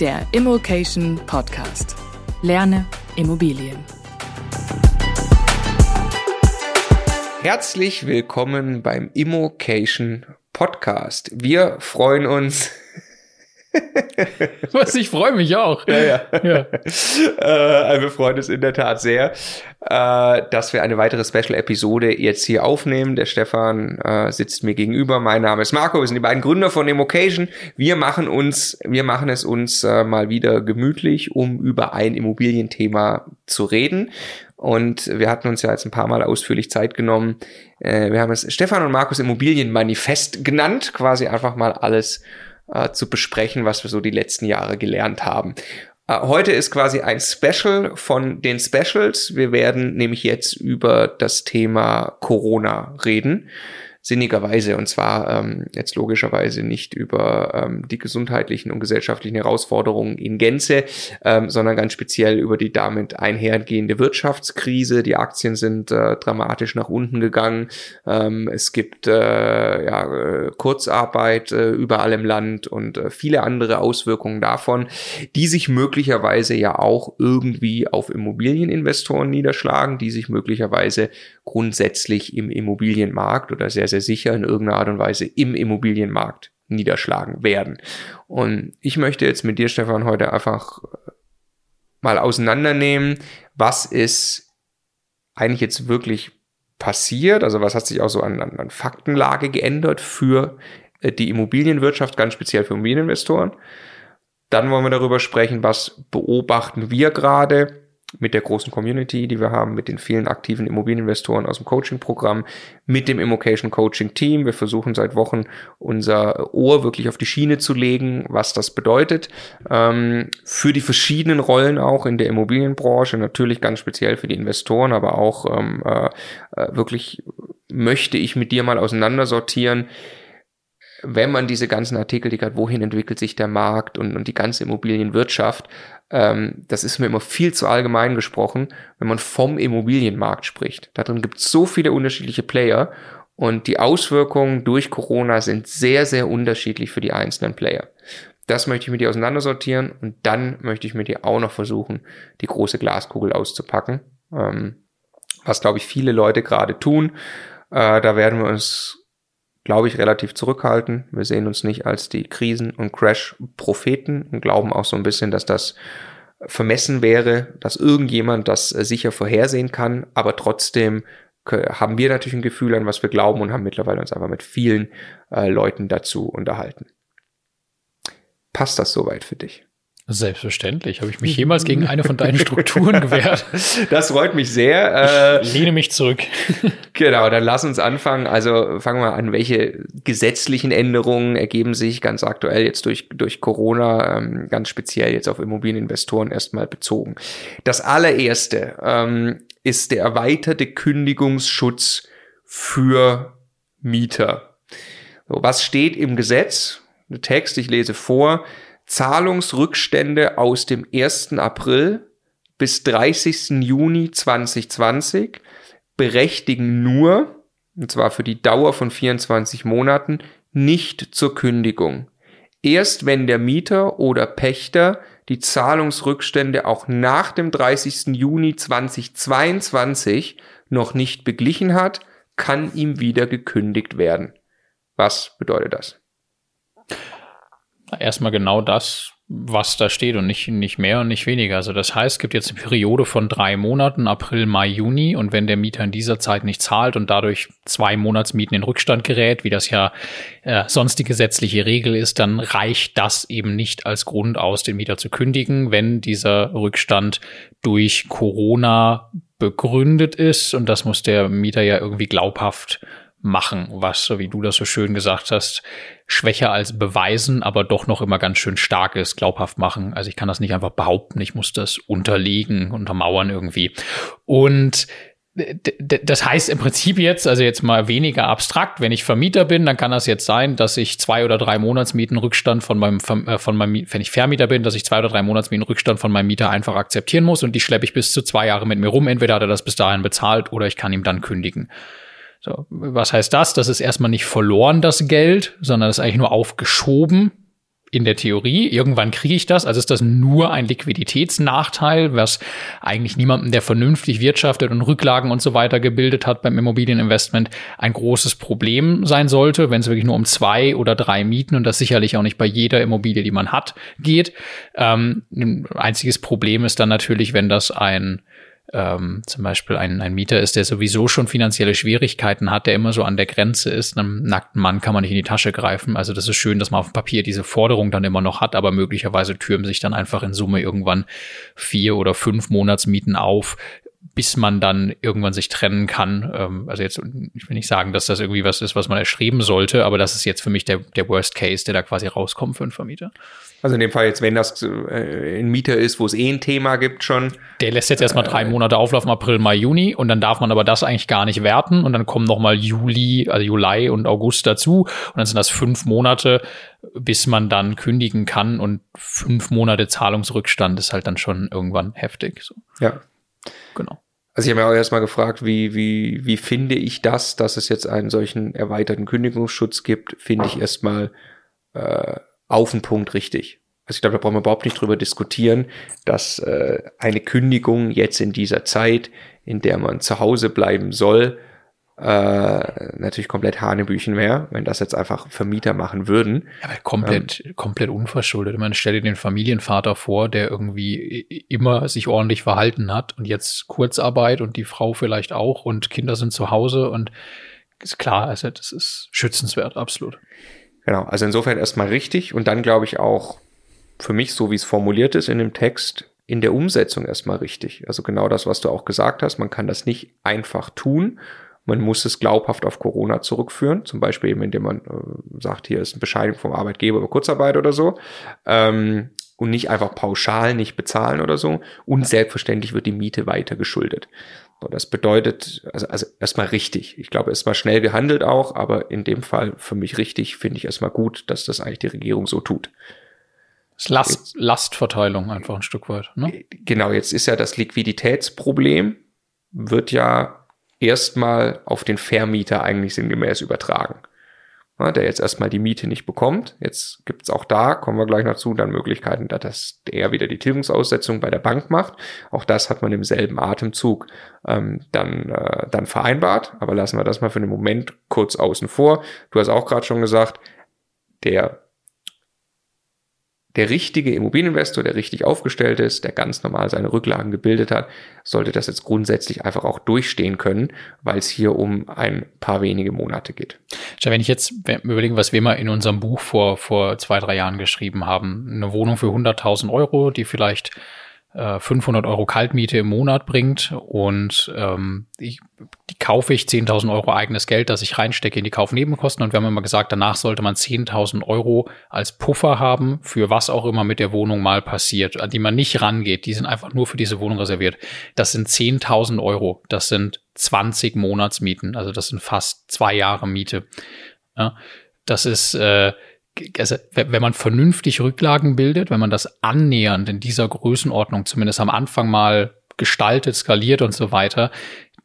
der Immokation Podcast. Lerne Immobilien. Herzlich willkommen beim Immokation Podcast. Wir freuen uns. Was, ich freue mich auch. Ja, ja. ja. äh, wir freuen uns in der Tat sehr, äh, dass wir eine weitere Special-Episode jetzt hier aufnehmen. Der Stefan äh, sitzt mir gegenüber. Mein Name ist Marco. Wir sind die beiden Gründer von Immocation. Wir machen uns, wir machen es uns äh, mal wieder gemütlich, um über ein Immobilienthema zu reden. Und wir hatten uns ja jetzt ein paar Mal ausführlich Zeit genommen. Äh, wir haben es Stefan und Markus Immobilienmanifest genannt, quasi einfach mal alles äh, zu besprechen, was wir so die letzten Jahre gelernt haben. Äh, heute ist quasi ein Special von den Specials. Wir werden nämlich jetzt über das Thema Corona reden sinnigerweise und zwar ähm, jetzt logischerweise nicht über ähm, die gesundheitlichen und gesellschaftlichen Herausforderungen in Gänze, ähm, sondern ganz speziell über die damit einhergehende Wirtschaftskrise. Die Aktien sind äh, dramatisch nach unten gegangen. Ähm, es gibt äh, ja, äh, Kurzarbeit äh, überall im Land und äh, viele andere Auswirkungen davon, die sich möglicherweise ja auch irgendwie auf Immobilieninvestoren niederschlagen, die sich möglicherweise grundsätzlich im Immobilienmarkt oder sehr, sehr sicher in irgendeiner Art und Weise im Immobilienmarkt niederschlagen werden. Und ich möchte jetzt mit dir, Stefan, heute einfach äh, mal auseinandernehmen, was ist eigentlich jetzt wirklich passiert, also was hat sich auch so an, an, an Faktenlage geändert für äh, die Immobilienwirtschaft, ganz speziell für Immobilieninvestoren. Dann wollen wir darüber sprechen, was beobachten wir gerade mit der großen Community, die wir haben, mit den vielen aktiven Immobilieninvestoren aus dem Coaching-Programm, mit dem Immocation Coaching Team. Wir versuchen seit Wochen unser Ohr wirklich auf die Schiene zu legen, was das bedeutet. Ähm, für die verschiedenen Rollen auch in der Immobilienbranche, natürlich ganz speziell für die Investoren, aber auch ähm, äh, äh wirklich möchte ich mit dir mal auseinandersortieren, wenn man diese ganzen Artikel, die gerade wohin entwickelt sich der Markt und, und die ganze Immobilienwirtschaft, ähm, das ist mir immer viel zu allgemein gesprochen, wenn man vom Immobilienmarkt spricht. Da drin gibt es so viele unterschiedliche Player und die Auswirkungen durch Corona sind sehr, sehr unterschiedlich für die einzelnen Player. Das möchte ich mit dir auseinandersortieren und dann möchte ich mit dir auch noch versuchen, die große Glaskugel auszupacken, ähm, was, glaube ich, viele Leute gerade tun. Äh, da werden wir uns glaube ich, relativ zurückhalten. Wir sehen uns nicht als die Krisen- und Crash-Propheten und glauben auch so ein bisschen, dass das vermessen wäre, dass irgendjemand das sicher vorhersehen kann, aber trotzdem haben wir natürlich ein Gefühl an, was wir glauben und haben mittlerweile uns einfach mit vielen äh, Leuten dazu unterhalten. Passt das soweit für dich? Selbstverständlich. Habe ich mich jemals gegen eine von deinen Strukturen gewehrt? Das freut mich sehr. Ich lehne mich zurück. Genau, dann lass uns anfangen. Also fangen wir an, welche gesetzlichen Änderungen ergeben sich ganz aktuell jetzt durch, durch Corona, ähm, ganz speziell jetzt auf Immobilieninvestoren erstmal bezogen. Das allererste ähm, ist der erweiterte Kündigungsschutz für Mieter. So, was steht im Gesetz? Der Text, ich lese vor. Zahlungsrückstände aus dem 1. April bis 30. Juni 2020 berechtigen nur, und zwar für die Dauer von 24 Monaten, nicht zur Kündigung. Erst wenn der Mieter oder Pächter die Zahlungsrückstände auch nach dem 30. Juni 2022 noch nicht beglichen hat, kann ihm wieder gekündigt werden. Was bedeutet das? Erstmal genau das, was da steht und nicht, nicht mehr und nicht weniger. Also das heißt, es gibt jetzt eine Periode von drei Monaten, April, Mai, Juni. Und wenn der Mieter in dieser Zeit nicht zahlt und dadurch zwei Monatsmieten in Rückstand gerät, wie das ja äh, sonst die gesetzliche Regel ist, dann reicht das eben nicht als Grund aus, den Mieter zu kündigen, wenn dieser Rückstand durch Corona begründet ist. Und das muss der Mieter ja irgendwie glaubhaft machen, was, so wie du das so schön gesagt hast, schwächer als beweisen, aber doch noch immer ganz schön stark ist, glaubhaft machen. Also ich kann das nicht einfach behaupten, ich muss das unterlegen, untermauern irgendwie. Und das heißt im Prinzip jetzt, also jetzt mal weniger abstrakt, wenn ich Vermieter bin, dann kann das jetzt sein, dass ich zwei oder drei Monatsmieten Rückstand von meinem, äh, von meinem, wenn ich Vermieter bin, dass ich zwei oder drei Monatsmieten Rückstand von meinem Mieter einfach akzeptieren muss und die schleppe ich bis zu zwei Jahre mit mir rum. Entweder hat er das bis dahin bezahlt oder ich kann ihm dann kündigen. So, was heißt das? Das ist erstmal nicht verloren, das Geld, sondern das ist eigentlich nur aufgeschoben. in der Theorie. Irgendwann kriege ich das. Also ist das nur ein Liquiditätsnachteil, was eigentlich niemandem, der vernünftig wirtschaftet und Rücklagen und so weiter gebildet hat beim Immobilieninvestment, ein großes Problem sein sollte, wenn es wirklich nur um zwei oder drei Mieten und das sicherlich auch nicht bei jeder Immobilie, die man hat, geht. Ähm, ein einziges Problem ist dann natürlich, wenn das ein ähm, zum Beispiel ein, ein Mieter ist, der sowieso schon finanzielle Schwierigkeiten hat, der immer so an der Grenze ist, einem nackten Mann kann man nicht in die Tasche greifen. Also das ist schön, dass man auf dem Papier diese Forderung dann immer noch hat, aber möglicherweise türmen sich dann einfach in Summe irgendwann vier oder fünf Monatsmieten auf, bis man dann irgendwann sich trennen kann. Ähm, also jetzt, ich will nicht sagen, dass das irgendwie was ist, was man erschreiben sollte, aber das ist jetzt für mich der, der Worst Case, der da quasi rauskommt für einen Vermieter. Also in dem Fall jetzt, wenn das äh, ein Mieter ist, wo es eh ein Thema gibt schon. Der lässt jetzt erstmal drei äh, Monate auflaufen, April, Mai, Juni und dann darf man aber das eigentlich gar nicht werten und dann kommen nochmal Juli, also Juli und August dazu und dann sind das fünf Monate, bis man dann kündigen kann und fünf Monate Zahlungsrückstand ist halt dann schon irgendwann heftig. So. Ja. Genau. Also ich habe mir auch erstmal gefragt, wie, wie, wie finde ich das, dass es jetzt einen solchen erweiterten Kündigungsschutz gibt, finde ich erstmal äh, auf den Punkt richtig. Also ich glaube, da brauchen wir überhaupt nicht drüber diskutieren, dass äh, eine Kündigung jetzt in dieser Zeit, in der man zu Hause bleiben soll, äh, natürlich komplett Hanebüchen wäre, wenn das jetzt einfach Vermieter machen würden. Ja, aber komplett, ähm, komplett unverschuldet. Man stelle den Familienvater vor, der irgendwie immer sich ordentlich verhalten hat und jetzt Kurzarbeit und die Frau vielleicht auch und Kinder sind zu Hause und ist klar, also das ist schützenswert, absolut. Genau, also insofern erstmal richtig und dann glaube ich auch für mich, so wie es formuliert ist in dem Text, in der Umsetzung erstmal richtig. Also genau das, was du auch gesagt hast, man kann das nicht einfach tun man muss es glaubhaft auf Corona zurückführen, zum Beispiel eben, indem man äh, sagt, hier ist eine Bescheinigung vom Arbeitgeber über Kurzarbeit oder so. Ähm, und nicht einfach pauschal nicht bezahlen oder so. Und selbstverständlich wird die Miete weiter geschuldet. Das bedeutet, also, also erstmal richtig. Ich glaube, erstmal schnell gehandelt auch, aber in dem Fall für mich richtig, finde ich erstmal gut, dass das eigentlich die Regierung so tut. Last, Lastverteilung einfach ein Stück weit. Ne? Genau, jetzt ist ja das Liquiditätsproblem, wird ja erstmal auf den Vermieter eigentlich sinngemäß übertragen. Der jetzt erstmal die Miete nicht bekommt. Jetzt gibt's auch da, kommen wir gleich noch zu, dann Möglichkeiten, dass er wieder die Tilgungsaussetzung bei der Bank macht. Auch das hat man im selben Atemzug ähm, dann, äh, dann vereinbart. Aber lassen wir das mal für den Moment kurz außen vor. Du hast auch gerade schon gesagt, der der richtige Immobilieninvestor, der richtig aufgestellt ist, der ganz normal seine Rücklagen gebildet hat, sollte das jetzt grundsätzlich einfach auch durchstehen können, weil es hier um ein paar wenige Monate geht. wenn ich jetzt überlege, was wir mal in unserem Buch vor, vor zwei, drei Jahren geschrieben haben, eine Wohnung für 100.000 Euro, die vielleicht 500 äh, Euro Kaltmiete im Monat bringt und ähm, ich, die kaufe ich 10.000 Euro eigenes Geld, das ich reinstecke in die Kaufnebenkosten und wir haben immer gesagt, danach sollte man 10.000 Euro als Puffer haben für was auch immer mit der Wohnung mal passiert, an die man nicht rangeht. Die sind einfach nur für diese Wohnung reserviert. Das sind 10.000 Euro. Das sind 20 Monatsmieten. Also das sind fast zwei Jahre Miete. Ja, das ist äh, also, wenn man vernünftig Rücklagen bildet, wenn man das annähernd in dieser Größenordnung zumindest am Anfang mal gestaltet, skaliert und so weiter,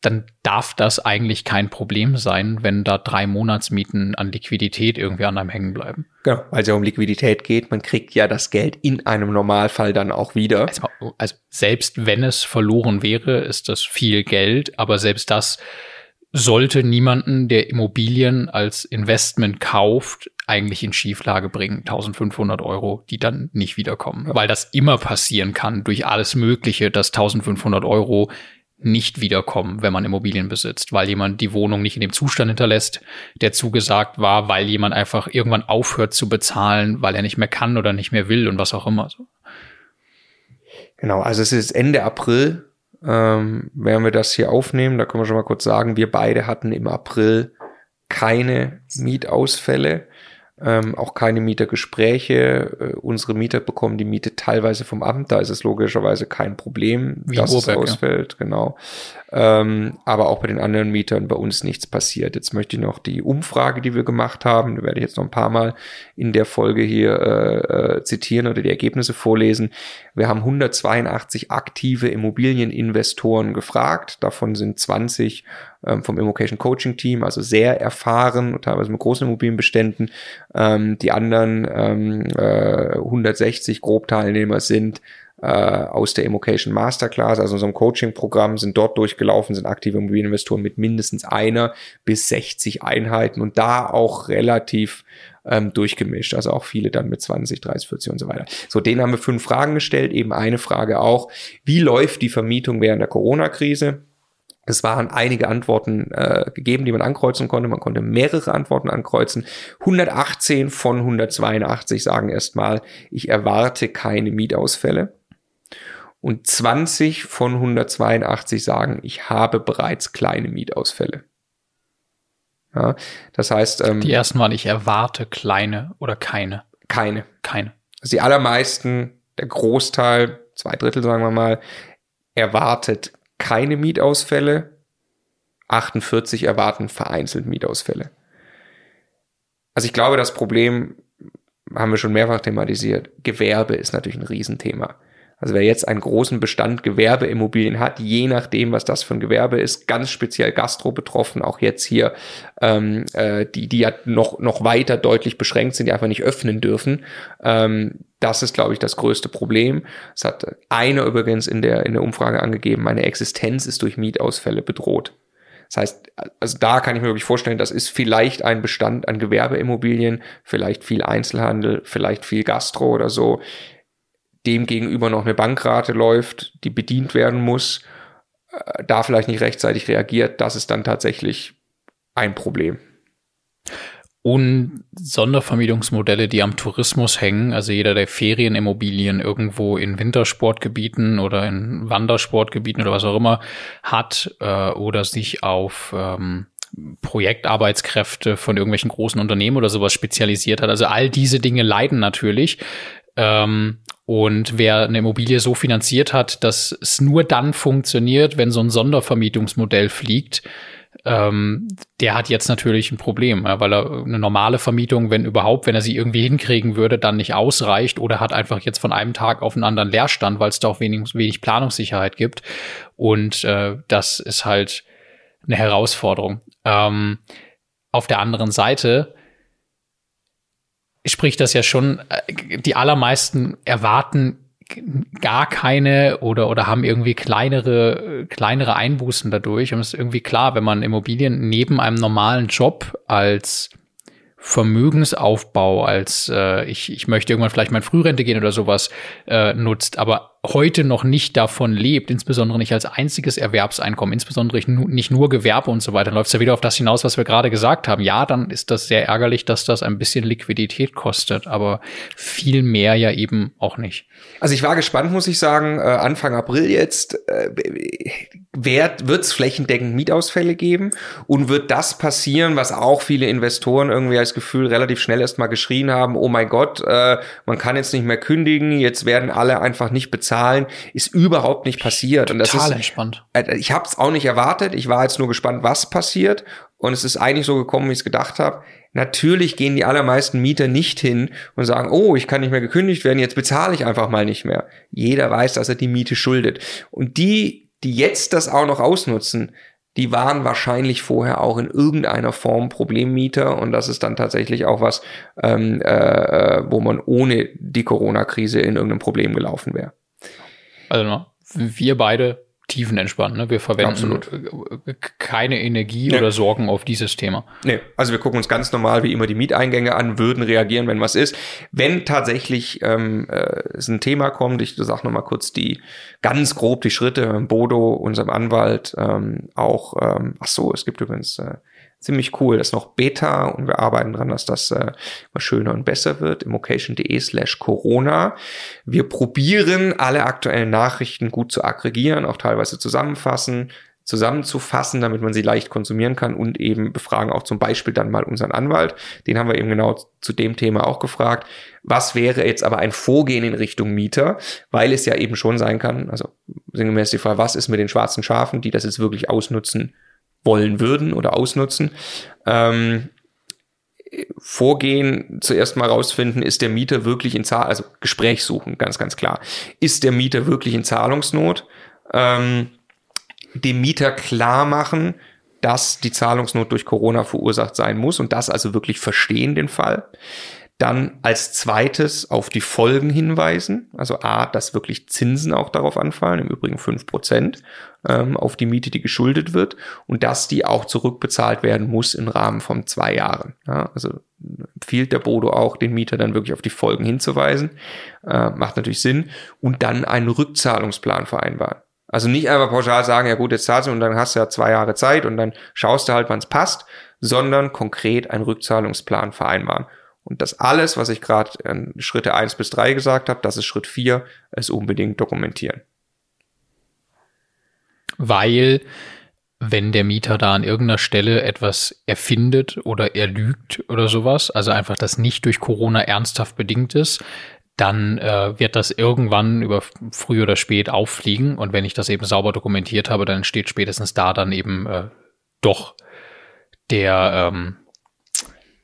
dann darf das eigentlich kein Problem sein, wenn da drei Monatsmieten an Liquidität irgendwie an einem hängen bleiben. Genau, weil es ja um Liquidität geht. Man kriegt ja das Geld in einem Normalfall dann auch wieder. Also, also selbst wenn es verloren wäre, ist das viel Geld, aber selbst das sollte niemanden, der Immobilien als Investment kauft, eigentlich in Schieflage bringen. 1500 Euro, die dann nicht wiederkommen. Weil das immer passieren kann durch alles Mögliche, dass 1500 Euro nicht wiederkommen, wenn man Immobilien besitzt, weil jemand die Wohnung nicht in dem Zustand hinterlässt, der zugesagt war, weil jemand einfach irgendwann aufhört zu bezahlen, weil er nicht mehr kann oder nicht mehr will und was auch immer. Genau, also es ist Ende April ähm, werden wir das hier aufnehmen. Da können wir schon mal kurz sagen, wir beide hatten im April keine Mietausfälle ähm, auch keine Mietergespräche. Äh, unsere Mieter bekommen die Miete teilweise vom Amt, da ist es logischerweise kein Problem, Wie dass Urberg, es ausfällt, ja. genau. Ähm, aber auch bei den anderen Mietern bei uns nichts passiert. Jetzt möchte ich noch die Umfrage, die wir gemacht haben, da werde ich jetzt noch ein paar Mal in der Folge hier äh, äh, zitieren oder die Ergebnisse vorlesen. Wir haben 182 aktive Immobilieninvestoren gefragt, davon sind 20 ähm, vom Immocation Coaching Team, also sehr erfahren, teilweise mit großen Immobilienbeständen. Ähm, die anderen ähm, äh, 160 Grobteilnehmer sind äh, aus der Immocation Masterclass, also unserem Coaching-Programm, sind dort durchgelaufen, sind aktive Immobilieninvestoren mit mindestens einer bis 60 Einheiten und da auch relativ ähm, durchgemischt, also auch viele dann mit 20, 30, 40 und so weiter. So, denen haben wir fünf Fragen gestellt, eben eine Frage auch, wie läuft die Vermietung während der Corona-Krise? Es waren einige Antworten äh, gegeben, die man ankreuzen konnte. Man konnte mehrere Antworten ankreuzen. 118 von 182 sagen erstmal, ich erwarte keine Mietausfälle und 20 von 182 sagen, ich habe bereits kleine Mietausfälle. Ja, das heißt, ähm, die ersten waren, ich erwarte kleine oder keine. Keine. Keine. Also die allermeisten, der Großteil, zwei Drittel sagen wir mal, erwartet keine Mietausfälle. 48 erwarten vereinzelt Mietausfälle. Also ich glaube, das Problem haben wir schon mehrfach thematisiert. Gewerbe ist natürlich ein Riesenthema. Also wer jetzt einen großen Bestand Gewerbeimmobilien hat, je nachdem, was das für ein Gewerbe ist, ganz speziell Gastro betroffen, auch jetzt hier, ähm, äh, die, die ja noch, noch weiter deutlich beschränkt sind, die einfach nicht öffnen dürfen. Ähm, das ist, glaube ich, das größte Problem. Es hat einer übrigens in der, in der Umfrage angegeben, meine Existenz ist durch Mietausfälle bedroht. Das heißt, also da kann ich mir wirklich vorstellen, das ist vielleicht ein Bestand an Gewerbeimmobilien, vielleicht viel Einzelhandel, vielleicht viel Gastro oder so dem gegenüber noch eine Bankrate läuft, die bedient werden muss, äh, da vielleicht nicht rechtzeitig reagiert, das ist dann tatsächlich ein Problem. Und Sondervermietungsmodelle, die am Tourismus hängen, also jeder, der Ferienimmobilien irgendwo in Wintersportgebieten oder in Wandersportgebieten oder was auch immer hat äh, oder sich auf ähm, Projektarbeitskräfte von irgendwelchen großen Unternehmen oder sowas spezialisiert hat. Also all diese Dinge leiden natürlich. Ähm, und wer eine Immobilie so finanziert hat, dass es nur dann funktioniert, wenn so ein Sondervermietungsmodell fliegt, ähm, der hat jetzt natürlich ein Problem, ja, weil er eine normale Vermietung, wenn überhaupt, wenn er sie irgendwie hinkriegen würde, dann nicht ausreicht oder hat einfach jetzt von einem Tag auf den anderen Leerstand, weil es da auch wenig, wenig Planungssicherheit gibt. Und äh, das ist halt eine Herausforderung. Ähm, auf der anderen Seite spricht das ja schon, äh, die allermeisten erwarten gar keine oder, oder haben irgendwie kleinere, kleinere Einbußen dadurch. Und es ist irgendwie klar, wenn man Immobilien neben einem normalen Job als Vermögensaufbau, als äh, ich, ich möchte irgendwann vielleicht mal in Frührente gehen oder sowas äh, nutzt, aber heute noch nicht davon lebt, insbesondere nicht als einziges Erwerbseinkommen, insbesondere nicht nur Gewerbe und so weiter, läuft es ja wieder auf das hinaus, was wir gerade gesagt haben. Ja, dann ist das sehr ärgerlich, dass das ein bisschen Liquidität kostet, aber viel mehr ja eben auch nicht. Also ich war gespannt, muss ich sagen, äh, Anfang April jetzt, äh, wird es flächendeckend Mietausfälle geben und wird das passieren, was auch viele Investoren irgendwie als Gefühl relativ schnell erstmal geschrien haben, oh mein Gott, äh, man kann jetzt nicht mehr kündigen, jetzt werden alle einfach nicht bezahlt Zahlen ist überhaupt nicht passiert. Und das Total ist, entspannt. Äh, ich habe es auch nicht erwartet. Ich war jetzt nur gespannt, was passiert. Und es ist eigentlich so gekommen, wie ich es gedacht habe. Natürlich gehen die allermeisten Mieter nicht hin und sagen, oh, ich kann nicht mehr gekündigt werden, jetzt bezahle ich einfach mal nicht mehr. Jeder weiß, dass er die Miete schuldet. Und die, die jetzt das auch noch ausnutzen, die waren wahrscheinlich vorher auch in irgendeiner Form Problemmieter und das ist dann tatsächlich auch was, ähm, äh, wo man ohne die Corona-Krise in irgendeinem Problem gelaufen wäre. Also wir beide tiefenentspannt. Ne? Wir verwenden Absolut. keine Energie nee. oder Sorgen auf dieses Thema. Nee, also wir gucken uns ganz normal wie immer die Mieteingänge an, würden reagieren, wenn was ist. Wenn tatsächlich ähm, äh, es ein Thema kommt, ich sage nochmal kurz die ganz grob die Schritte, Bodo, unserem Anwalt, ähm, auch, ähm, ach so, es gibt übrigens äh, ziemlich cool. Das ist noch Beta und wir arbeiten dran, dass das äh, immer schöner und besser wird. Immocation.de slash Corona. Wir probieren alle aktuellen Nachrichten gut zu aggregieren, auch teilweise zusammenfassen zusammenzufassen, damit man sie leicht konsumieren kann und eben befragen auch zum Beispiel dann mal unseren Anwalt. Den haben wir eben genau zu dem Thema auch gefragt. Was wäre jetzt aber ein Vorgehen in Richtung Mieter? Weil es ja eben schon sein kann, also sinngemäß die Frage, was ist mit den schwarzen Schafen, die das jetzt wirklich ausnutzen wollen würden oder ausnutzen. Ähm, Vorgehen zuerst mal rausfinden, ist der Mieter wirklich in Zahl, also Gespräch suchen, ganz, ganz klar. Ist der Mieter wirklich in Zahlungsnot? Ähm, dem Mieter klar machen, dass die Zahlungsnot durch Corona verursacht sein muss und das also wirklich verstehen den Fall. Dann als zweites auf die Folgen hinweisen. Also A, dass wirklich Zinsen auch darauf anfallen, im Übrigen fünf Prozent ähm, auf die Miete, die geschuldet wird und dass die auch zurückbezahlt werden muss im Rahmen von zwei Jahren. Ja, also empfiehlt der Bodo auch, den Mieter dann wirklich auf die Folgen hinzuweisen. Äh, macht natürlich Sinn. Und dann einen Rückzahlungsplan vereinbaren. Also nicht einfach pauschal sagen, ja gut, jetzt zahlst du und dann hast du ja zwei Jahre Zeit und dann schaust du halt, wann es passt, sondern konkret einen Rückzahlungsplan vereinbaren. Und das alles, was ich gerade in Schritte eins bis drei gesagt habe, das ist Schritt vier, es unbedingt dokumentieren. Weil wenn der Mieter da an irgendeiner Stelle etwas erfindet oder er lügt oder sowas, also einfach das nicht durch Corona ernsthaft bedingt ist, dann äh, wird das irgendwann über früh oder spät auffliegen. Und wenn ich das eben sauber dokumentiert habe, dann steht spätestens da dann eben äh, doch der, ähm,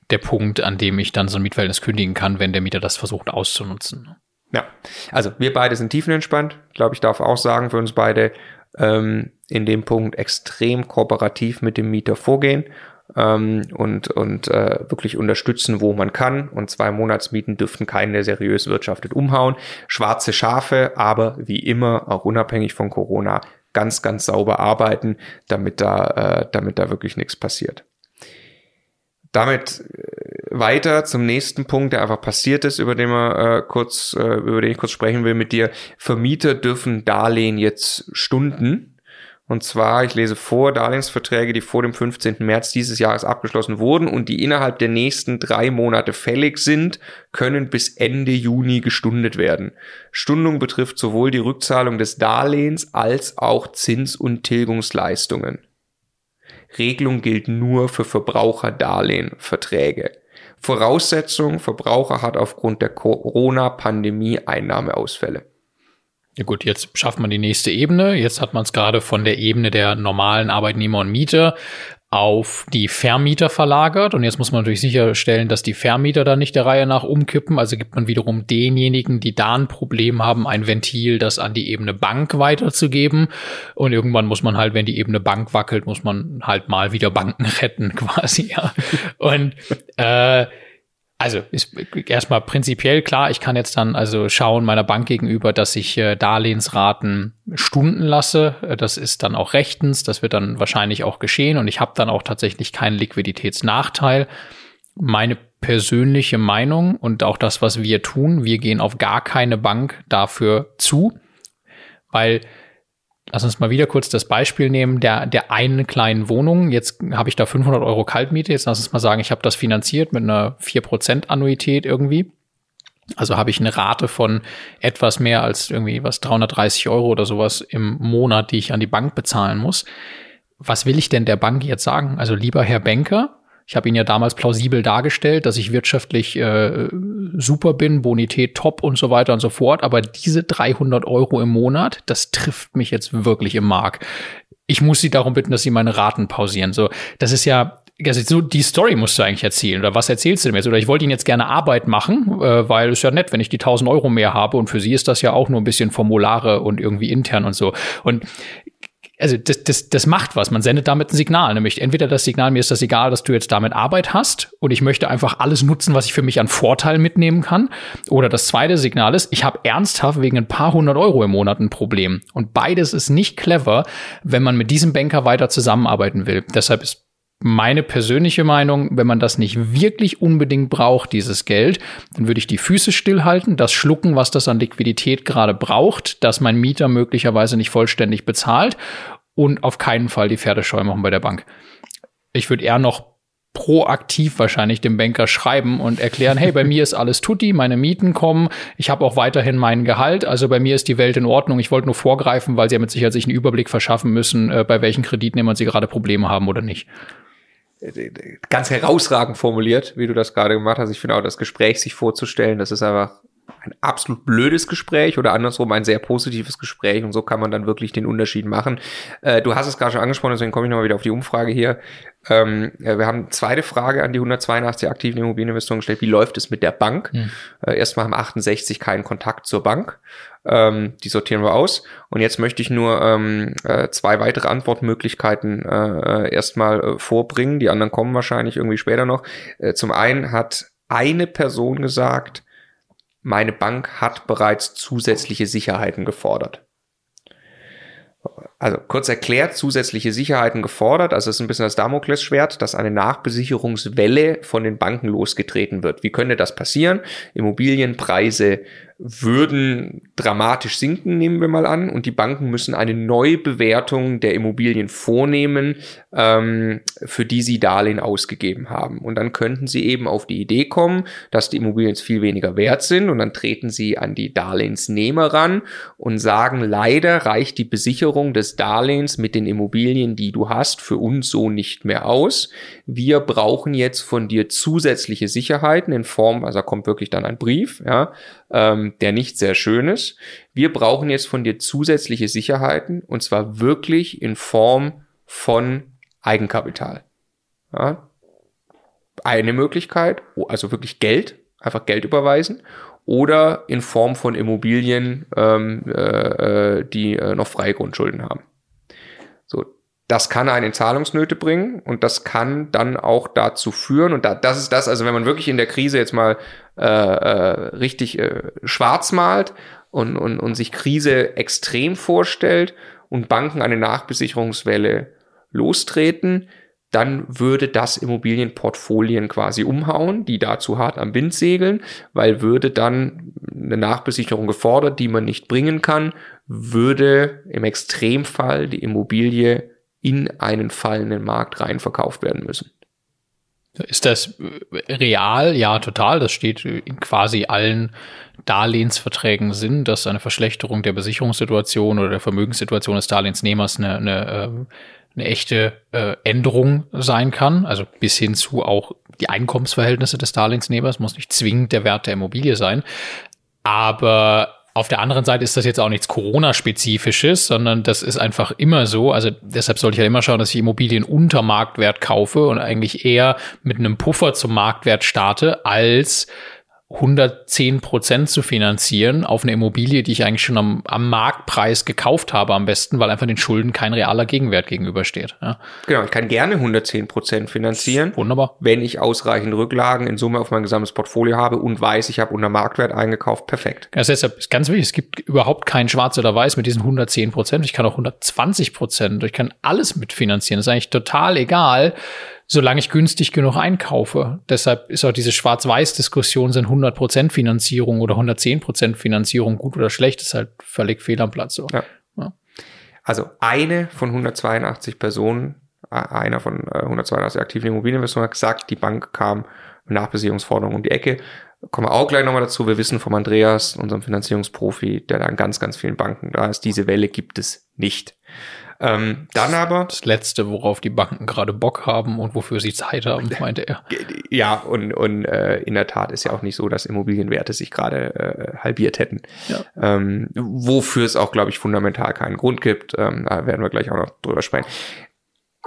der Punkt, an dem ich dann so ein Mietverhältnis kündigen kann, wenn der Mieter das versucht auszunutzen. Ja, also wir beide sind tiefenentspannt. Ich glaube, ich darf auch sagen, für uns beide ähm, in dem Punkt extrem kooperativ mit dem Mieter vorgehen ähm, und, und äh, wirklich unterstützen, wo man kann. Und zwei Monatsmieten dürften keinen, der seriös wirtschaftet, umhauen. Schwarze Schafe, aber wie immer, auch unabhängig von Corona, ganz, ganz sauber arbeiten, damit da, äh, damit da wirklich nichts passiert. Damit äh, weiter zum nächsten Punkt, der einfach passiert ist, über den wir äh, kurz, äh, über den ich kurz sprechen will mit dir. Vermieter dürfen Darlehen jetzt stunden. Und zwar, ich lese vor, Darlehensverträge, die vor dem 15. März dieses Jahres abgeschlossen wurden und die innerhalb der nächsten drei Monate fällig sind, können bis Ende Juni gestundet werden. Stundung betrifft sowohl die Rückzahlung des Darlehens als auch Zins- und Tilgungsleistungen. Regelung gilt nur für Verbraucherdarlehenverträge. Voraussetzung, Verbraucher hat aufgrund der Corona-Pandemie Einnahmeausfälle. Ja gut, jetzt schafft man die nächste Ebene. Jetzt hat man es gerade von der Ebene der normalen Arbeitnehmer und Mieter auf die Vermieter verlagert. Und jetzt muss man natürlich sicherstellen, dass die Vermieter da nicht der Reihe nach umkippen. Also gibt man wiederum denjenigen, die da ein Problem haben, ein Ventil, das an die Ebene Bank weiterzugeben. Und irgendwann muss man halt, wenn die Ebene Bank wackelt, muss man halt mal wieder Banken retten, quasi. Ja. Und äh, also ist erstmal prinzipiell klar, ich kann jetzt dann also schauen meiner Bank gegenüber, dass ich äh, Darlehensraten stunden lasse. Äh, das ist dann auch rechtens, das wird dann wahrscheinlich auch geschehen und ich habe dann auch tatsächlich keinen Liquiditätsnachteil. Meine persönliche Meinung und auch das, was wir tun, wir gehen auf gar keine Bank dafür zu, weil Lass uns mal wieder kurz das Beispiel nehmen der, der einen kleinen Wohnung. Jetzt habe ich da 500 Euro Kaltmiete. Jetzt lass uns mal sagen, ich habe das finanziert mit einer 4% Annuität irgendwie. Also habe ich eine Rate von etwas mehr als irgendwie was 330 Euro oder sowas im Monat, die ich an die Bank bezahlen muss. Was will ich denn der Bank jetzt sagen? Also lieber Herr Banker, ich habe ihn ja damals plausibel dargestellt, dass ich wirtschaftlich äh, super bin, Bonität top und so weiter und so fort. Aber diese 300 Euro im Monat, das trifft mich jetzt wirklich im Mark. Ich muss Sie darum bitten, dass Sie meine Raten pausieren. So, das ist ja also so die Story musst du eigentlich erzählen oder was erzählst du denn jetzt? Oder ich wollte Ihnen jetzt gerne Arbeit machen, äh, weil es ja nett, wenn ich die 1000 Euro mehr habe und für Sie ist das ja auch nur ein bisschen Formulare und irgendwie intern und so. Und also das, das, das macht was. Man sendet damit ein Signal, nämlich entweder das Signal, mir ist das egal, dass du jetzt damit Arbeit hast und ich möchte einfach alles nutzen, was ich für mich an Vorteil mitnehmen kann. Oder das zweite Signal ist, ich habe ernsthaft wegen ein paar hundert Euro im Monat ein Problem. Und beides ist nicht clever, wenn man mit diesem Banker weiter zusammenarbeiten will. Deshalb ist meine persönliche Meinung, wenn man das nicht wirklich unbedingt braucht, dieses Geld, dann würde ich die Füße stillhalten, das schlucken, was das an Liquidität gerade braucht, dass mein Mieter möglicherweise nicht vollständig bezahlt und auf keinen Fall die Pferde scheu machen bei der Bank. Ich würde eher noch proaktiv wahrscheinlich dem Banker schreiben und erklären, hey, bei mir ist alles tutti, meine Mieten kommen, ich habe auch weiterhin mein Gehalt, also bei mir ist die Welt in Ordnung. Ich wollte nur vorgreifen, weil sie ja mit Sicherheit sich einen Überblick verschaffen müssen, äh, bei welchen Kreditnehmern sie gerade Probleme haben oder nicht ganz herausragend formuliert, wie du das gerade gemacht hast. Ich finde auch das Gespräch sich vorzustellen, das ist einfach ein absolut blödes Gespräch oder andersrum ein sehr positives Gespräch und so kann man dann wirklich den Unterschied machen. Äh, du hast es gerade schon angesprochen, deswegen komme ich nochmal wieder auf die Umfrage hier. Ähm, wir haben eine zweite Frage an die 182 aktiven Immobilieninvestoren gestellt. Wie läuft es mit der Bank? Hm. Äh, erstmal haben 68 keinen Kontakt zur Bank. Ähm, die sortieren wir aus. Und jetzt möchte ich nur ähm, äh, zwei weitere Antwortmöglichkeiten äh, äh erstmal äh, vorbringen. Die anderen kommen wahrscheinlich irgendwie später noch. Äh, zum einen hat eine Person gesagt, meine Bank hat bereits zusätzliche Sicherheiten gefordert. Also kurz erklärt, zusätzliche Sicherheiten gefordert. Also es ist ein bisschen das Damoklesschwert, dass eine Nachbesicherungswelle von den Banken losgetreten wird. Wie könnte das passieren? Immobilienpreise würden dramatisch sinken, nehmen wir mal an, und die Banken müssen eine Neubewertung der Immobilien vornehmen, ähm, für die sie Darlehen ausgegeben haben. Und dann könnten sie eben auf die Idee kommen, dass die Immobilien viel weniger wert sind und dann treten sie an die Darlehensnehmer ran und sagen, leider reicht die Besicherung des Darlehens mit den Immobilien, die du hast, für uns so nicht mehr aus. Wir brauchen jetzt von dir zusätzliche Sicherheiten in Form, also da kommt wirklich dann ein Brief, ja, ähm, der nicht sehr schön ist. Wir brauchen jetzt von dir zusätzliche Sicherheiten und zwar wirklich in Form von Eigenkapital. Ja. Eine Möglichkeit, also wirklich Geld, einfach Geld überweisen oder in Form von Immobilien, ähm, äh, äh die äh, noch freie Grundschulden haben. So, das kann einen in Zahlungsnöte bringen und das kann dann auch dazu führen, und da, das ist das, also wenn man wirklich in der Krise jetzt mal äh, äh, richtig äh, schwarz malt und, und, und sich Krise extrem vorstellt und Banken eine Nachbesicherungswelle lostreten, dann würde das Immobilienportfolien quasi umhauen, die dazu hart am Wind segeln, weil würde dann eine Nachbesicherung gefordert, die man nicht bringen kann, würde im Extremfall die Immobilie in einen fallenden Markt rein verkauft werden müssen. Ist das real? Ja, total. Das steht in quasi allen Darlehensverträgen Sinn, dass eine Verschlechterung der Besicherungssituation oder der Vermögenssituation des Darlehensnehmers eine, eine, ähm, eine echte äh, Änderung sein kann. Also bis hin zu auch die Einkommensverhältnisse des Darlehensnehmers muss nicht zwingend der Wert der Immobilie sein. Aber auf der anderen Seite ist das jetzt auch nichts Corona-spezifisches, sondern das ist einfach immer so. Also deshalb sollte ich ja immer schauen, dass ich Immobilien unter Marktwert kaufe und eigentlich eher mit einem Puffer zum Marktwert starte, als 110 Prozent zu finanzieren auf eine Immobilie, die ich eigentlich schon am, am, Marktpreis gekauft habe am besten, weil einfach den Schulden kein realer Gegenwert gegenübersteht. Ja. Genau, ich kann gerne 110 Prozent finanzieren. Wunderbar. Wenn ich ausreichend Rücklagen in Summe auf mein gesamtes Portfolio habe und weiß, ich habe unter Marktwert eingekauft, perfekt. Das ist deshalb ganz wichtig, es gibt überhaupt kein Schwarz oder Weiß mit diesen 110 Prozent. Ich kann auch 120 Prozent, ich kann alles mitfinanzieren. Das ist eigentlich total egal solange ich günstig genug einkaufe. Deshalb ist auch diese Schwarz-Weiß-Diskussion, sind 100% Finanzierung oder 110% Finanzierung gut oder schlecht, ist halt völlig fehl am Platz. So. Ja. Ja. Also eine von 182 Personen, äh, einer von 182 äh, aktiven Immobilieninvestoren hat gesagt, die Bank kam mit Nachbesicherungsforderungen um die Ecke. Kommen wir auch gleich nochmal dazu. Wir wissen vom Andreas, unserem Finanzierungsprofi, der da an ganz, ganz vielen Banken da ist, diese Welle gibt es nicht. Ähm, dann aber. Das Letzte, worauf die Banken gerade Bock haben und wofür sie Zeit haben, meinte er. Ja, und, und äh, in der Tat ist ja auch nicht so, dass Immobilienwerte sich gerade äh, halbiert hätten. Ja. Ähm, wofür es auch, glaube ich, fundamental keinen Grund gibt. Ähm, da werden wir gleich auch noch drüber sprechen.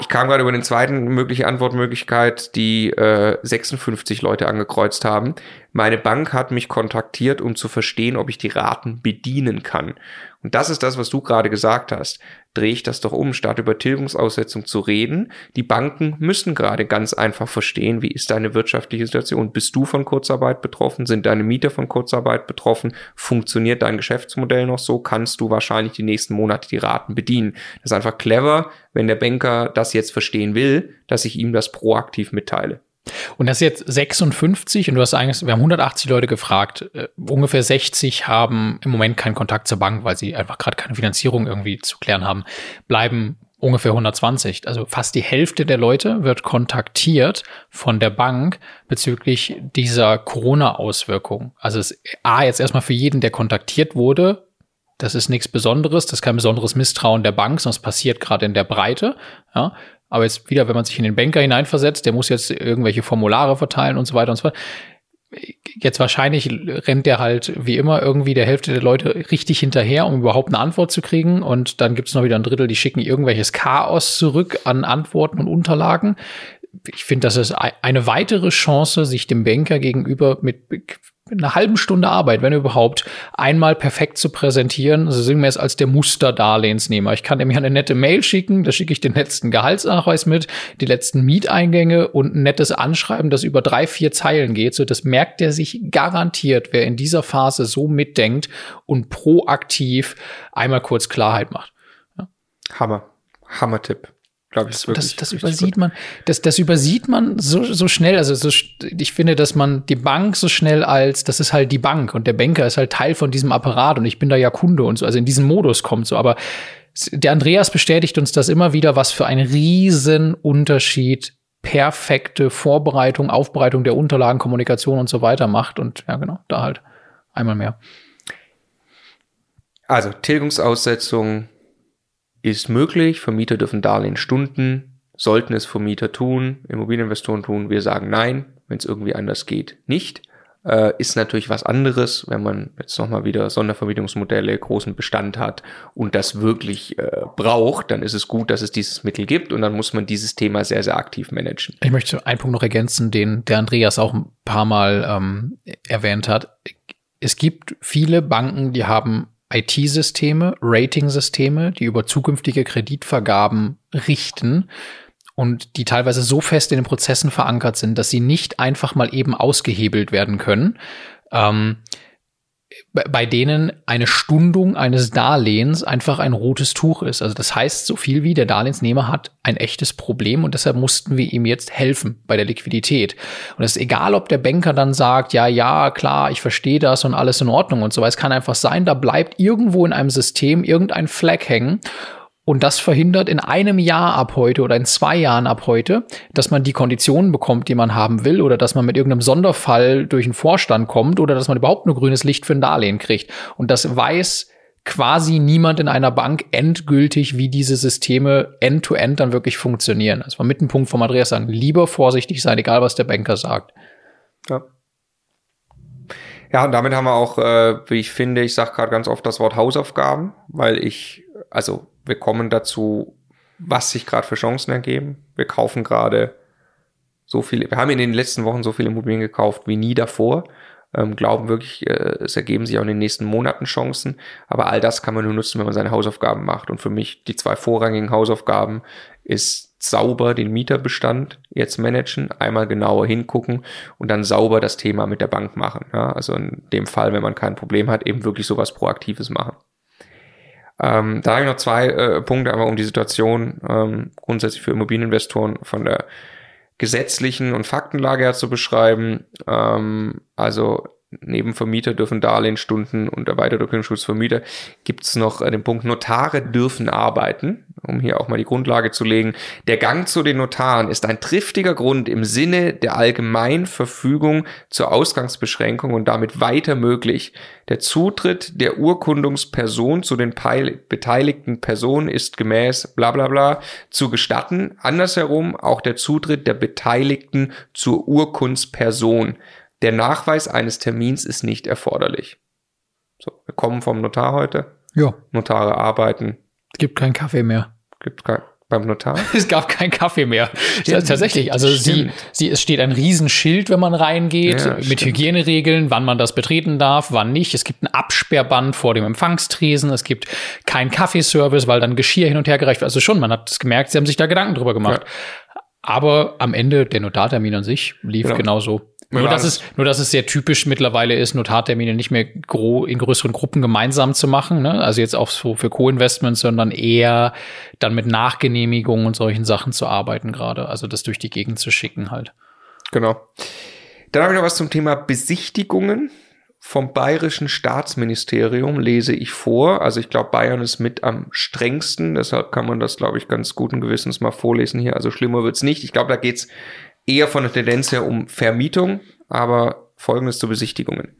Ich kam gerade über den zweiten mögliche Antwortmöglichkeit, die äh, 56 Leute angekreuzt haben. Meine Bank hat mich kontaktiert, um zu verstehen, ob ich die Raten bedienen kann. Und das ist das, was du gerade gesagt hast. Drehe ich das doch um, statt über Tilgungsaussetzung zu reden. Die Banken müssen gerade ganz einfach verstehen, wie ist deine wirtschaftliche Situation. Bist du von Kurzarbeit betroffen? Sind deine Mieter von Kurzarbeit betroffen? Funktioniert dein Geschäftsmodell noch so? Kannst du wahrscheinlich die nächsten Monate die Raten bedienen? Das ist einfach clever, wenn der Banker das jetzt verstehen will, dass ich ihm das proaktiv mitteile. Und das ist jetzt 56 und du hast eigentlich, wir haben 180 Leute gefragt, äh, ungefähr 60 haben im Moment keinen Kontakt zur Bank, weil sie einfach gerade keine Finanzierung irgendwie zu klären haben, bleiben ungefähr 120. Also fast die Hälfte der Leute wird kontaktiert von der Bank bezüglich dieser Corona-Auswirkung. Also es A, jetzt erstmal für jeden, der kontaktiert wurde, das ist nichts Besonderes, das ist kein besonderes Misstrauen der Bank, sondern es passiert gerade in der Breite. Ja. Aber jetzt wieder, wenn man sich in den Banker hineinversetzt, der muss jetzt irgendwelche Formulare verteilen und so weiter und so fort. jetzt wahrscheinlich rennt der halt wie immer irgendwie der Hälfte der Leute richtig hinterher, um überhaupt eine Antwort zu kriegen. Und dann gibt's noch wieder ein Drittel, die schicken irgendwelches Chaos zurück an Antworten und Unterlagen. Ich finde, das ist eine weitere Chance, sich dem Banker gegenüber mit einer halben Stunde Arbeit, wenn überhaupt, einmal perfekt zu präsentieren. Also es als der Musterdarlehensnehmer. Ich kann dem ja eine nette Mail schicken, da schicke ich den letzten Gehaltsnachweis mit, die letzten Mieteingänge und ein nettes Anschreiben, das über drei, vier Zeilen geht. So, das merkt er sich garantiert, wer in dieser Phase so mitdenkt und proaktiv einmal kurz Klarheit macht. Ja. Hammer. Hammer-Tipp glaube ich. Das, wirklich, das, das übersieht gut. man, das, das übersieht man so, so schnell. Also so, ich finde, dass man die Bank so schnell als, das ist halt die Bank und der Banker ist halt Teil von diesem Apparat und ich bin da ja Kunde und so, also in diesem Modus kommt so. Aber der Andreas bestätigt uns das immer wieder, was für ein riesen Unterschied perfekte Vorbereitung, Aufbereitung der Unterlagen, Kommunikation und so weiter macht. Und ja, genau, da halt einmal mehr. Also Tilgungsaussetzung, ist möglich. Vermieter dürfen Darlehen stunden, sollten es Vermieter tun, Immobilieninvestoren tun. Wir sagen nein, wenn es irgendwie anders geht, nicht. Äh, ist natürlich was anderes, wenn man jetzt nochmal wieder Sondervermietungsmodelle, großen Bestand hat und das wirklich äh, braucht, dann ist es gut, dass es dieses Mittel gibt und dann muss man dieses Thema sehr, sehr aktiv managen. Ich möchte einen Punkt noch ergänzen, den der Andreas auch ein paar Mal ähm, erwähnt hat. Es gibt viele Banken, die haben IT-Systeme, Rating-Systeme, die über zukünftige Kreditvergaben richten und die teilweise so fest in den Prozessen verankert sind, dass sie nicht einfach mal eben ausgehebelt werden können. Ähm, bei denen eine Stundung eines Darlehens einfach ein rotes Tuch ist. Also das heißt so viel wie der Darlehensnehmer hat ein echtes Problem und deshalb mussten wir ihm jetzt helfen bei der Liquidität. Und es ist egal, ob der Banker dann sagt, ja, ja, klar, ich verstehe das und alles in Ordnung und so. Es kann einfach sein, da bleibt irgendwo in einem System irgendein Flag hängen und das verhindert in einem Jahr ab heute oder in zwei Jahren ab heute, dass man die Konditionen bekommt, die man haben will, oder dass man mit irgendeinem Sonderfall durch einen Vorstand kommt oder dass man überhaupt nur grünes Licht für ein Darlehen kriegt. Und das weiß quasi niemand in einer Bank endgültig, wie diese Systeme end-to-end -end dann wirklich funktionieren. Das war mit dem Punkt von Andreas sagen, lieber vorsichtig sein, egal was der Banker sagt. Ja. Ja, und damit haben wir auch, äh, wie ich finde, ich sage gerade ganz oft das Wort Hausaufgaben, weil ich, also wir kommen dazu, was sich gerade für Chancen ergeben. Wir kaufen gerade so viele, wir haben in den letzten Wochen so viele Immobilien gekauft wie nie davor. Ähm, glauben wirklich, äh, es ergeben sich auch in den nächsten Monaten Chancen. Aber all das kann man nur nutzen, wenn man seine Hausaufgaben macht. Und für mich die zwei vorrangigen Hausaufgaben ist sauber den Mieterbestand jetzt managen, einmal genauer hingucken und dann sauber das Thema mit der Bank machen. Ja, also in dem Fall, wenn man kein Problem hat, eben wirklich sowas Proaktives machen. Ähm, da habe ich noch zwei äh, Punkte, aber um die Situation ähm, grundsätzlich für Immobilieninvestoren von der gesetzlichen und Faktenlage her zu beschreiben. Ähm, also neben Vermieter dürfen Darlehensstunden und erweiterter Kündigungsschutz Vermieter gibt es noch den Punkt, Notare dürfen arbeiten, um hier auch mal die Grundlage zu legen. Der Gang zu den Notaren ist ein triftiger Grund im Sinne der Allgemeinverfügung zur Ausgangsbeschränkung und damit weiter möglich. Der Zutritt der Urkundungsperson zu den beteiligten Personen ist gemäß bla bla bla zu gestatten. Andersherum auch der Zutritt der Beteiligten zur Urkundsperson. Der Nachweis eines Termins ist nicht erforderlich. So, wir kommen vom Notar heute. Ja. Notare arbeiten. Gibt keinen Kaffee mehr. Gibt kein, beim Notar? es gab keinen Kaffee mehr. Stimmt. Tatsächlich. Also sie, sie, es steht ein Riesenschild, wenn man reingeht, ja, mit stimmt. Hygieneregeln, wann man das betreten darf, wann nicht. Es gibt ein Absperrband vor dem Empfangstresen. Es gibt keinen Kaffeeservice, weil dann Geschirr hin und her gereicht wird. Also schon, man hat es gemerkt, sie haben sich da Gedanken drüber gemacht. Ja. Aber am Ende, der Notartermin an sich lief genau. genauso. Nur dass, es, nur, dass es sehr typisch mittlerweile ist, Notartermine nicht mehr gro in größeren Gruppen gemeinsam zu machen. Ne? Also jetzt auch so für Co-Investments, sondern eher dann mit Nachgenehmigungen und solchen Sachen zu arbeiten gerade. Also das durch die Gegend zu schicken halt. Genau. Dann habe ich noch was zum Thema Besichtigungen. Vom Bayerischen Staatsministerium lese ich vor. Also ich glaube, Bayern ist mit am strengsten. Deshalb kann man das, glaube ich, ganz guten Gewissens mal vorlesen hier. Also schlimmer wird's nicht. Ich glaube, da geht's eher von der Tendenz her um Vermietung, aber folgendes zu Besichtigungen.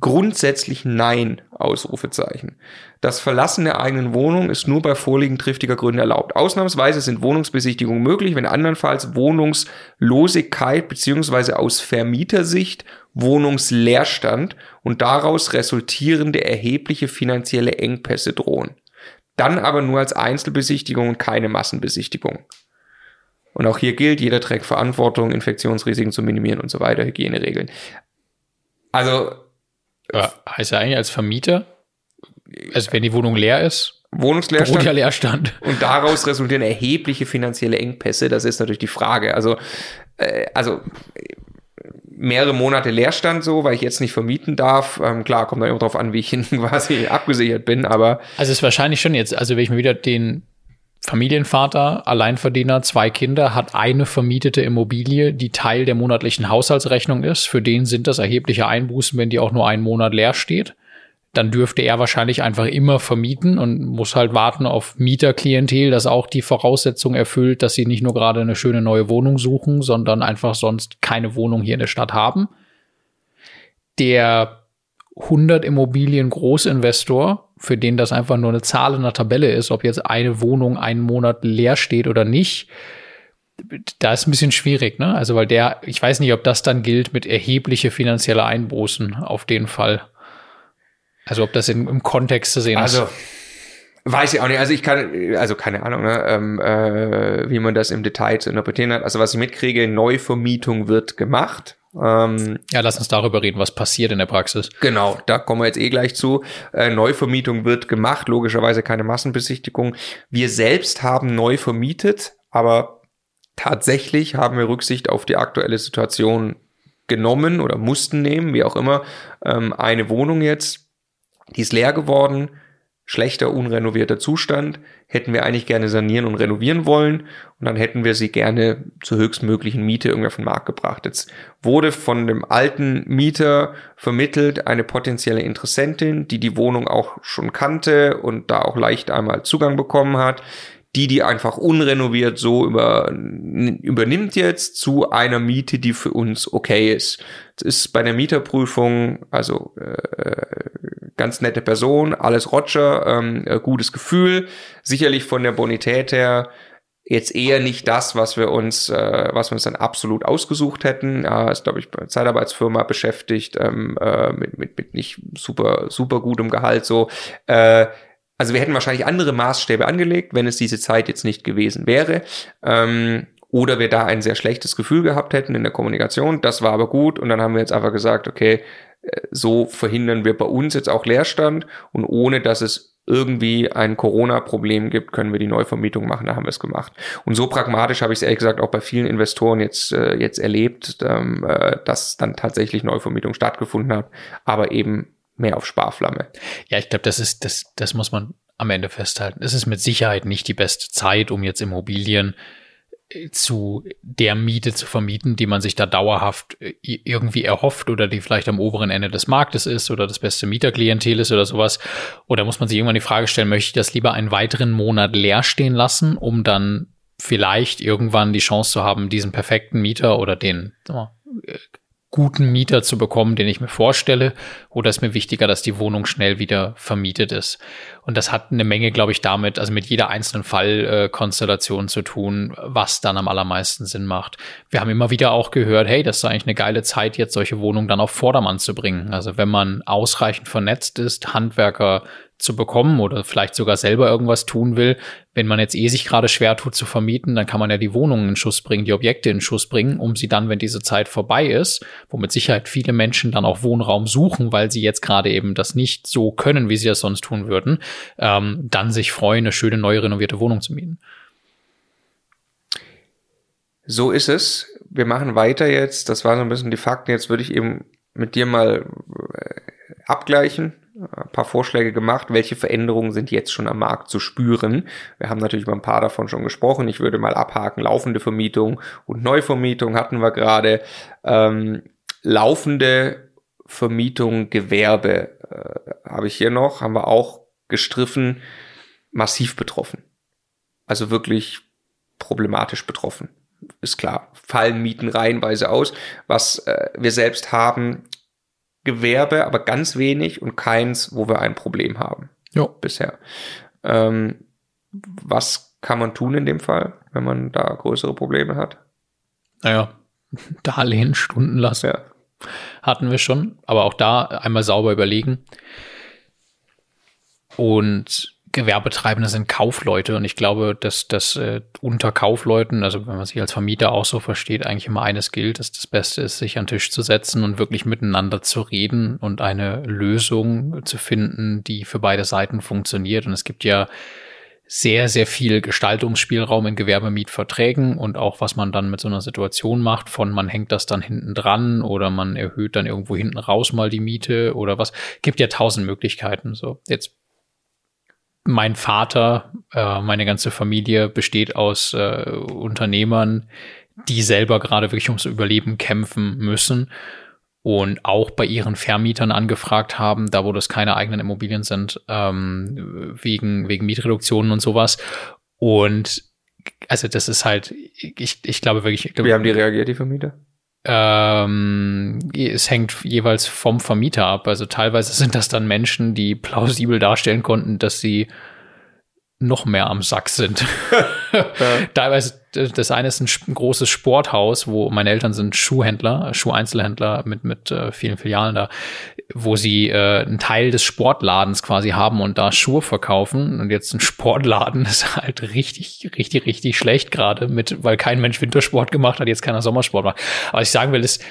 Grundsätzlich nein, Ausrufezeichen. Das Verlassen der eigenen Wohnung ist nur bei Vorliegen triftiger Gründe erlaubt. Ausnahmsweise sind Wohnungsbesichtigungen möglich, wenn andernfalls Wohnungslosigkeit beziehungsweise aus Vermietersicht Wohnungsleerstand und daraus resultierende erhebliche finanzielle Engpässe drohen. Dann aber nur als Einzelbesichtigung und keine Massenbesichtigung. Und auch hier gilt, jeder trägt Verantwortung, Infektionsrisiken zu minimieren und so weiter, Hygieneregeln. Also ja, heißt ja eigentlich als Vermieter, also wenn die Wohnung leer ist, Wohnungsleerstand. Ja Leerstand. Und daraus resultieren erhebliche finanzielle Engpässe. Das ist natürlich die Frage. Also, äh, also mehrere Monate Leerstand so, weil ich jetzt nicht vermieten darf. Ähm, klar, kommt dann immer drauf an, wie ich hinten quasi abgesichert bin, aber. Also es ist wahrscheinlich schon jetzt, also wenn ich mir wieder den Familienvater, Alleinverdiener, zwei Kinder, hat eine vermietete Immobilie, die Teil der monatlichen Haushaltsrechnung ist. Für den sind das erhebliche Einbußen, wenn die auch nur einen Monat leer steht. Dann dürfte er wahrscheinlich einfach immer vermieten und muss halt warten auf Mieterklientel, das auch die Voraussetzung erfüllt, dass sie nicht nur gerade eine schöne neue Wohnung suchen, sondern einfach sonst keine Wohnung hier in der Stadt haben. Der 100 Immobilien Großinvestor, für den das einfach nur eine Zahl in der Tabelle ist, ob jetzt eine Wohnung einen Monat leer steht oder nicht, da ist ein bisschen schwierig, ne? Also, weil der, ich weiß nicht, ob das dann gilt mit erhebliche finanzielle Einbußen auf den Fall. Also, ob das in, im Kontext zu sehen also, ist. Weiß ich auch nicht. Also ich kann, also keine Ahnung, ne, ähm, äh, wie man das im Detail zu interpretieren hat. Also was ich mitkriege, Neuvermietung wird gemacht. Ähm, ja, lass uns darüber reden, was passiert in der Praxis. Genau, da kommen wir jetzt eh gleich zu. Äh, Neuvermietung wird gemacht, logischerweise keine Massenbesichtigung. Wir selbst haben neu vermietet, aber tatsächlich haben wir Rücksicht auf die aktuelle Situation genommen oder mussten nehmen, wie auch immer. Ähm, eine Wohnung jetzt, die ist leer geworden schlechter, unrenovierter Zustand, hätten wir eigentlich gerne sanieren und renovieren wollen und dann hätten wir sie gerne zur höchstmöglichen Miete irgendwie auf den Markt gebracht. Jetzt wurde von dem alten Mieter vermittelt eine potenzielle Interessentin, die die Wohnung auch schon kannte und da auch leicht einmal Zugang bekommen hat die, die einfach unrenoviert so über, übernimmt jetzt zu einer Miete, die für uns okay ist. Ist bei der Mieterprüfung, also äh, ganz nette Person, alles Roger, ähm, äh, gutes Gefühl, sicherlich von der Bonität her jetzt eher nicht das, was wir uns, äh, was wir uns dann absolut ausgesucht hätten. Ja, ist, glaube ich, bei Zeitarbeitsfirma beschäftigt, ähm, äh, mit, mit, mit nicht super, super gutem Gehalt so. Äh, also wir hätten wahrscheinlich andere Maßstäbe angelegt, wenn es diese Zeit jetzt nicht gewesen wäre. Ähm, oder wir da ein sehr schlechtes Gefühl gehabt hätten in der Kommunikation. Das war aber gut und dann haben wir jetzt einfach gesagt, okay, äh, so verhindern wir bei uns jetzt auch Leerstand und ohne dass es irgendwie ein Corona-Problem gibt, können wir die Neuvermietung machen, da haben wir es gemacht. Und so pragmatisch habe ich es ehrlich gesagt auch bei vielen Investoren jetzt, äh, jetzt erlebt, ähm, äh, dass dann tatsächlich Neuvermietung stattgefunden hat, aber eben mehr auf Sparflamme. Ja, ich glaube, das ist, das, das muss man am Ende festhalten. Es ist mit Sicherheit nicht die beste Zeit, um jetzt Immobilien äh, zu der Miete zu vermieten, die man sich da dauerhaft äh, irgendwie erhofft oder die vielleicht am oberen Ende des Marktes ist oder das beste Mieterklientel ist oder sowas. Oder muss man sich irgendwann die Frage stellen, möchte ich das lieber einen weiteren Monat leer stehen lassen, um dann vielleicht irgendwann die Chance zu haben, diesen perfekten Mieter oder den guten Mieter zu bekommen, den ich mir vorstelle, oder ist mir wichtiger, dass die Wohnung schnell wieder vermietet ist. Und das hat eine Menge, glaube ich, damit, also mit jeder einzelnen Fallkonstellation zu tun, was dann am allermeisten Sinn macht. Wir haben immer wieder auch gehört, hey, das ist eigentlich eine geile Zeit, jetzt solche Wohnungen dann auf Vordermann zu bringen. Also wenn man ausreichend vernetzt ist, Handwerker zu bekommen oder vielleicht sogar selber irgendwas tun will. Wenn man jetzt eh sich gerade schwer tut zu vermieten, dann kann man ja die Wohnungen in Schuss bringen, die Objekte in Schuss bringen, um sie dann, wenn diese Zeit vorbei ist, wo mit Sicherheit viele Menschen dann auch Wohnraum suchen, weil sie jetzt gerade eben das nicht so können, wie sie das sonst tun würden, ähm, dann sich freuen, eine schöne neu renovierte Wohnung zu mieten. So ist es. Wir machen weiter jetzt. Das waren so ein bisschen die Fakten. Jetzt würde ich eben mit dir mal äh, abgleichen ein paar Vorschläge gemacht, welche Veränderungen sind jetzt schon am Markt zu spüren. Wir haben natürlich über ein paar davon schon gesprochen. Ich würde mal abhaken, laufende Vermietung und Neuvermietung hatten wir gerade. Ähm, laufende Vermietung, Gewerbe äh, habe ich hier noch, haben wir auch gestriffen, massiv betroffen. Also wirklich problematisch betroffen. Ist klar, fallen Mieten reihenweise aus. Was äh, wir selbst haben, Gewerbe, aber ganz wenig und keins, wo wir ein Problem haben. Ja. Bisher. Ähm, was kann man tun in dem Fall, wenn man da größere Probleme hat? Naja, Darlehen Stunden lassen. Ja. Hatten wir schon, aber auch da einmal sauber überlegen. Und Gewerbetreibende sind Kaufleute und ich glaube, dass das äh, unter Kaufleuten, also wenn man sich als Vermieter auch so versteht, eigentlich immer eines gilt, dass das Beste ist, sich an den Tisch zu setzen und wirklich miteinander zu reden und eine Lösung zu finden, die für beide Seiten funktioniert. Und es gibt ja sehr, sehr viel Gestaltungsspielraum in Gewerbemietverträgen und auch was man dann mit so einer Situation macht, von man hängt das dann hinten dran oder man erhöht dann irgendwo hinten raus mal die Miete oder was. Gibt ja tausend Möglichkeiten. So, jetzt mein Vater, äh, meine ganze Familie besteht aus äh, Unternehmern, die selber gerade wirklich ums Überleben kämpfen müssen und auch bei ihren Vermietern angefragt haben, da wo das keine eigenen Immobilien sind, ähm, wegen, wegen Mietreduktionen und sowas. Und also das ist halt, ich, ich glaube wirklich. Ich glaube, Wie haben die reagiert, die Vermieter? Ähm, es hängt jeweils vom Vermieter ab. Also teilweise sind das dann Menschen, die plausibel darstellen konnten, dass sie noch mehr am Sack sind. ja. Teilweise, das eine ist ein großes Sporthaus, wo meine Eltern sind Schuhhändler, Schuheinzelhändler mit, mit äh, vielen Filialen da, wo sie äh, einen Teil des Sportladens quasi haben und da Schuhe verkaufen. Und jetzt ein Sportladen ist halt richtig, richtig, richtig schlecht gerade mit, weil kein Mensch Wintersport gemacht hat, jetzt keiner Sommersport macht. Aber was ich sagen will, ist,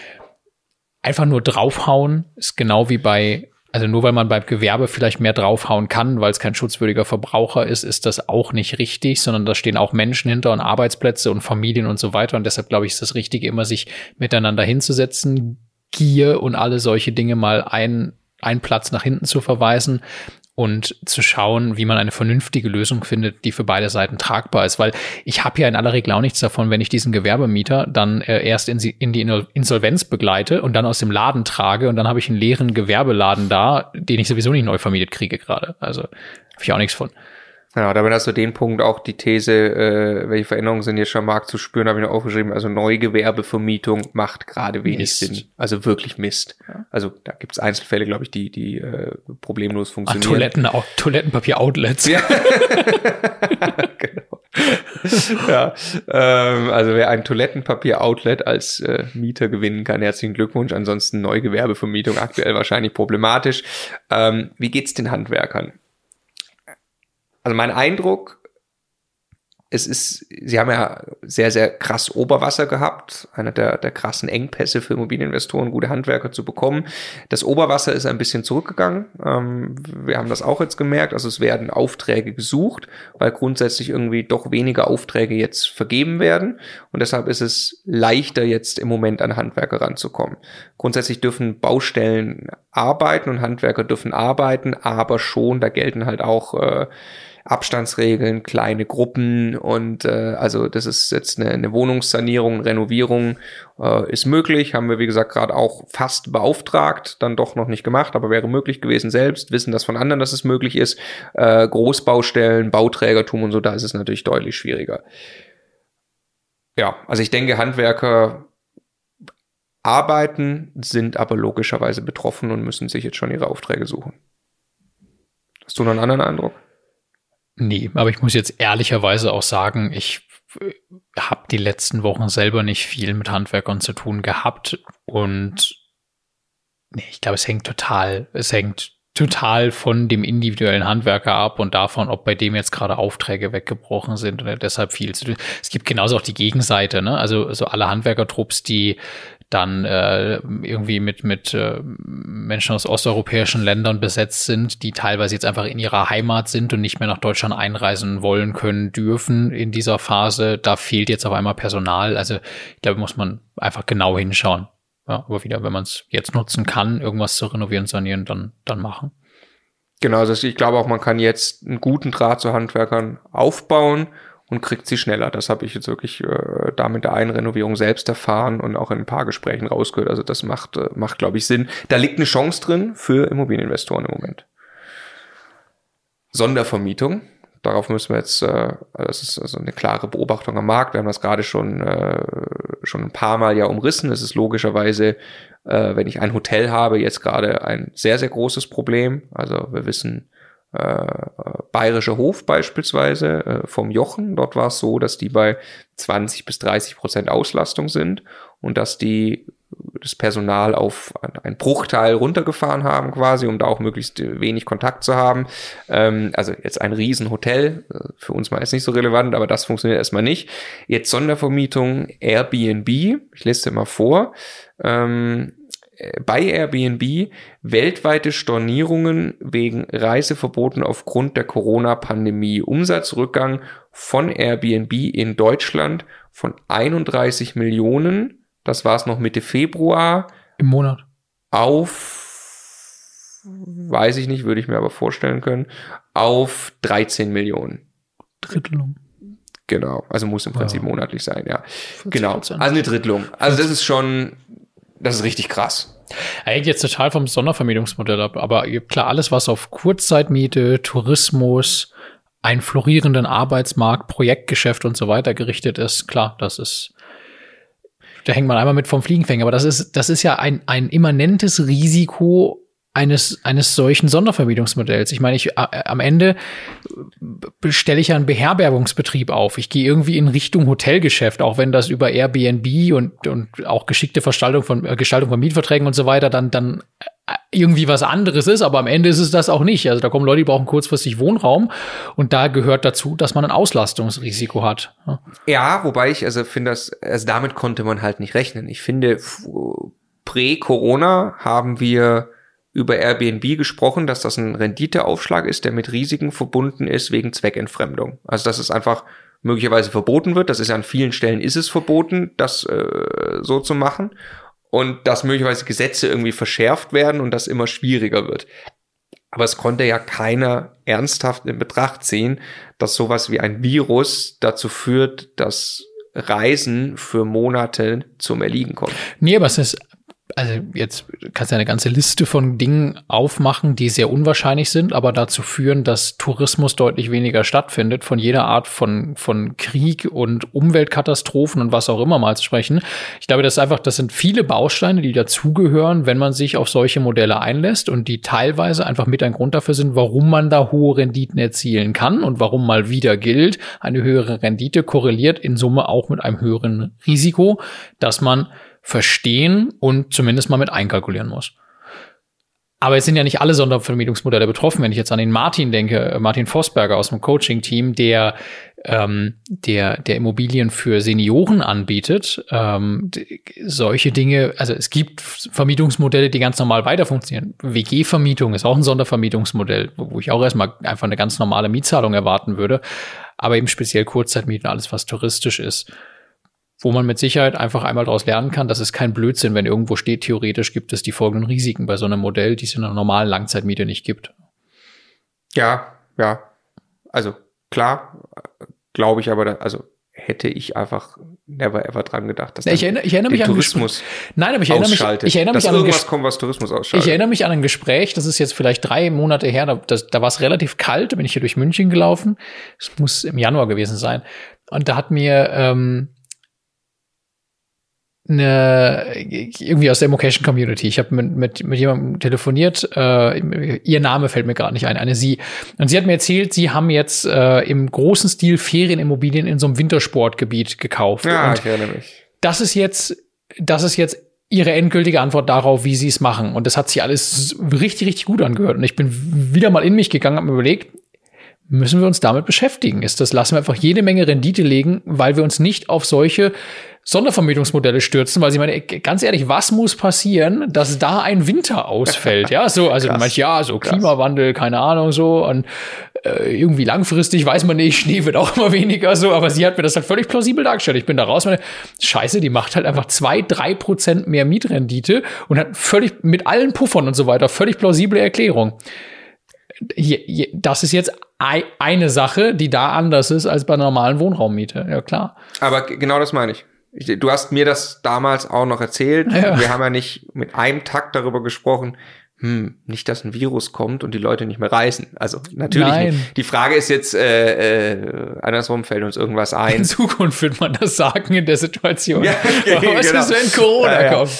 einfach nur draufhauen ist genau wie bei also nur weil man beim Gewerbe vielleicht mehr draufhauen kann, weil es kein schutzwürdiger Verbraucher ist, ist das auch nicht richtig, sondern da stehen auch Menschen hinter und Arbeitsplätze und Familien und so weiter. Und deshalb glaube ich, ist das Richtige, immer sich miteinander hinzusetzen, Gier und alle solche Dinge mal ein, einen Platz nach hinten zu verweisen und zu schauen, wie man eine vernünftige Lösung findet, die für beide Seiten tragbar ist. Weil ich habe ja in aller Regel auch nichts davon, wenn ich diesen Gewerbemieter dann äh, erst in, in, die Insolvenz begleite und dann aus dem Laden trage und dann habe ich einen leeren Gewerbeladen da, den ich sowieso nicht neu vermietet kriege gerade. Also habe ich auch nichts von. Genau, damit hast du den Punkt auch die These, äh, welche Veränderungen sind jetzt schon am Markt zu spüren, habe ich noch aufgeschrieben. Also Neugewerbevermietung macht gerade wenig Mist. Sinn. Also wirklich Mist. Ja. Also da gibt es Einzelfälle, glaube ich, die, die äh, problemlos funktionieren. Ah, Toiletten, auch Toilettenpapier-Outlets. Ja. genau. ja, ähm, also wer ein Toilettenpapier-Outlet als äh, Mieter gewinnen kann, herzlichen Glückwunsch. Ansonsten Neugewerbevermietung aktuell wahrscheinlich problematisch. Ähm, wie geht's den Handwerkern? Also mein Eindruck, es ist, sie haben ja sehr, sehr krass Oberwasser gehabt. Einer der, der krassen Engpässe für Immobilieninvestoren, gute Handwerker zu bekommen. Das Oberwasser ist ein bisschen zurückgegangen. Ähm, wir haben das auch jetzt gemerkt. Also es werden Aufträge gesucht, weil grundsätzlich irgendwie doch weniger Aufträge jetzt vergeben werden. Und deshalb ist es leichter jetzt im Moment an Handwerker ranzukommen. Grundsätzlich dürfen Baustellen arbeiten und Handwerker dürfen arbeiten, aber schon, da gelten halt auch, äh, Abstandsregeln, kleine Gruppen und äh, also das ist jetzt eine, eine Wohnungssanierung, Renovierung äh, ist möglich, haben wir wie gesagt gerade auch fast beauftragt, dann doch noch nicht gemacht, aber wäre möglich gewesen selbst, wissen das von anderen, dass es möglich ist. Äh, Großbaustellen, Bauträgertum und so, da ist es natürlich deutlich schwieriger. Ja, also ich denke, Handwerker arbeiten, sind aber logischerweise betroffen und müssen sich jetzt schon ihre Aufträge suchen. Hast du noch einen anderen Eindruck? Nee, aber ich muss jetzt ehrlicherweise auch sagen, ich äh, habe die letzten Wochen selber nicht viel mit Handwerkern zu tun gehabt und nee, ich glaube, es hängt total, es hängt total von dem individuellen Handwerker ab und davon, ob bei dem jetzt gerade Aufträge weggebrochen sind und deshalb viel zu tun. Es gibt genauso auch die Gegenseite, ne? Also so alle Handwerkertrupps, die dann äh, irgendwie mit, mit äh, Menschen aus osteuropäischen Ländern besetzt sind, die teilweise jetzt einfach in ihrer Heimat sind und nicht mehr nach Deutschland einreisen wollen können, dürfen in dieser Phase. Da fehlt jetzt auf einmal Personal. Also ich glaube, muss man einfach genau hinschauen. Ja, aber wieder, wenn man es jetzt nutzen kann, irgendwas zu renovieren, sanieren, dann, dann machen. Genau, also ich glaube auch, man kann jetzt einen guten Draht zu Handwerkern aufbauen und kriegt sie schneller. Das habe ich jetzt wirklich äh, da mit der Einrenovierung selbst erfahren und auch in ein paar Gesprächen rausgehört. Also das macht, äh, macht glaube ich, Sinn. Da liegt eine Chance drin für Immobilieninvestoren im Moment. Sondervermietung. darauf müssen wir jetzt, äh, das ist also eine klare Beobachtung am Markt. Wir haben das gerade schon, äh, schon ein paar Mal ja umrissen. Es ist logischerweise, äh, wenn ich ein Hotel habe, jetzt gerade ein sehr, sehr großes Problem. Also wir wissen, äh, Bayerischer Hof beispielsweise äh, vom Jochen. Dort war es so, dass die bei 20 bis 30 Prozent Auslastung sind und dass die das Personal auf einen Bruchteil runtergefahren haben quasi, um da auch möglichst wenig Kontakt zu haben. Ähm, also jetzt ein Riesenhotel, äh, für uns mal ist nicht so relevant, aber das funktioniert erstmal nicht. Jetzt Sondervermietung Airbnb, ich lese dir mal vor. Ähm, bei Airbnb weltweite Stornierungen wegen Reiseverboten aufgrund der Corona-Pandemie. Umsatzrückgang von Airbnb in Deutschland von 31 Millionen, das war es noch Mitte Februar. Im Monat. Auf, weiß ich nicht, würde ich mir aber vorstellen können, auf 13 Millionen. Drittelung. Genau, also muss im Prinzip ja. monatlich sein, ja. Genau, also eine Drittelung. Also das ist schon das ist richtig krass. Er hängt jetzt total vom Sondervermietungsmodell ab, aber klar, alles, was auf Kurzzeitmiete, Tourismus, einen florierenden Arbeitsmarkt, Projektgeschäft und so weiter gerichtet ist, klar, das ist, da hängt man einmal mit vom Fliegenfänger, aber das ist, das ist ja ein, ein immanentes Risiko eines, eines solchen Sondervermietungsmodells. Ich meine, ich, äh, am Ende stelle ich ja einen Beherbergungsbetrieb auf. Ich gehe irgendwie in Richtung Hotelgeschäft, auch wenn das über Airbnb und, und auch geschickte Gestaltung von, äh, Gestaltung von Mietverträgen und so weiter dann, dann äh, irgendwie was anderes ist, aber am Ende ist es das auch nicht. Also da kommen Leute, die brauchen kurzfristig Wohnraum und da gehört dazu, dass man ein Auslastungsrisiko hat. Ja, ja wobei ich also finde, dass also damit konnte man halt nicht rechnen. Ich finde, prä-Corona haben wir über Airbnb gesprochen, dass das ein Renditeaufschlag ist, der mit Risiken verbunden ist wegen Zweckentfremdung. Also dass es einfach möglicherweise verboten wird. Das ist ja an vielen Stellen ist es verboten, das äh, so zu machen. Und dass möglicherweise Gesetze irgendwie verschärft werden und das immer schwieriger wird. Aber es konnte ja keiner ernsthaft in Betracht ziehen, dass sowas wie ein Virus dazu führt, dass Reisen für Monate zum Erliegen kommen. Nee, aber es ist also jetzt kannst du eine ganze Liste von Dingen aufmachen, die sehr unwahrscheinlich sind, aber dazu führen, dass Tourismus deutlich weniger stattfindet, von jeder Art von, von Krieg und Umweltkatastrophen und was auch immer mal zu sprechen. Ich glaube, das ist einfach, das sind viele Bausteine, die dazugehören, wenn man sich auf solche Modelle einlässt und die teilweise einfach mit ein Grund dafür sind, warum man da hohe Renditen erzielen kann und warum mal wieder gilt, eine höhere Rendite korreliert in Summe auch mit einem höheren Risiko, dass man verstehen und zumindest mal mit einkalkulieren muss. Aber es sind ja nicht alle Sondervermietungsmodelle betroffen. Wenn ich jetzt an den Martin denke, äh, Martin Vosberger aus dem Coaching-Team, der, ähm, der, der Immobilien für Senioren anbietet, ähm, solche Dinge, also es gibt Vermietungsmodelle, die ganz normal weiter funktionieren. WG-Vermietung ist auch ein Sondervermietungsmodell, wo ich auch erstmal einfach eine ganz normale Mietzahlung erwarten würde. Aber eben speziell Kurzzeitmieten, alles was touristisch ist wo man mit Sicherheit einfach einmal daraus lernen kann, dass es kein Blödsinn, wenn irgendwo steht, theoretisch gibt es die folgenden Risiken bei so einem Modell, die es in einer normalen Langzeitmiete nicht gibt. Ja, ja. Also klar, glaube ich aber, da, also hätte ich einfach never ever dran gedacht, dass ich erinnere, ich erinnere mich an Tourismus Nein, aber ich erinnere mich, ich erinnere mich an irgendwas kommt, was Tourismus ausschaltet. Ich erinnere mich an ein Gespräch, das ist jetzt vielleicht drei Monate her, da, das, da war es relativ kalt, da bin ich hier durch München gelaufen. Es muss im Januar gewesen sein. Und da hat mir ähm, eine irgendwie aus der Immocation Community. Ich habe mit, mit, mit jemandem telefoniert, äh, ihr Name fällt mir gerade nicht ein, eine sie. Und sie hat mir erzählt, sie haben jetzt äh, im großen Stil Ferienimmobilien in so einem Wintersportgebiet gekauft. Ja, Und ich erinnere mich. Das ist jetzt, das ist jetzt ihre endgültige Antwort darauf, wie sie es machen. Und das hat sich alles richtig, richtig gut angehört. Und ich bin wieder mal in mich gegangen, habe mir überlegt, müssen wir uns damit beschäftigen? Ist das, lassen wir einfach jede Menge Rendite legen, weil wir uns nicht auf solche Sondervermietungsmodelle stürzen, weil sie meine, ganz ehrlich, was muss passieren, dass da ein Winter ausfällt? Ja, so, also manch ja, so Krass. Klimawandel, keine Ahnung, so und äh, irgendwie langfristig weiß man nicht, Schnee wird auch immer weniger, so, aber sie hat mir das halt völlig plausibel dargestellt. Ich bin da raus, meine, Scheiße, die macht halt einfach zwei, drei Prozent mehr Mietrendite und hat völlig mit allen Puffern und so weiter völlig plausible Erklärung. Das ist jetzt eine Sache, die da anders ist als bei normalen Wohnraummiete. Ja, klar. Aber genau das meine ich. Du hast mir das damals auch noch erzählt. Ja. Wir haben ja nicht mit einem Takt darüber gesprochen, hm, nicht, dass ein Virus kommt und die Leute nicht mehr reisen. Also natürlich Nein. nicht. Die Frage ist jetzt, äh, äh, andersrum fällt uns irgendwas In ein. Zukunft wird man das sagen in der Situation. Ja, okay, Was genau. ist, wenn Corona Ja, ja. kommt?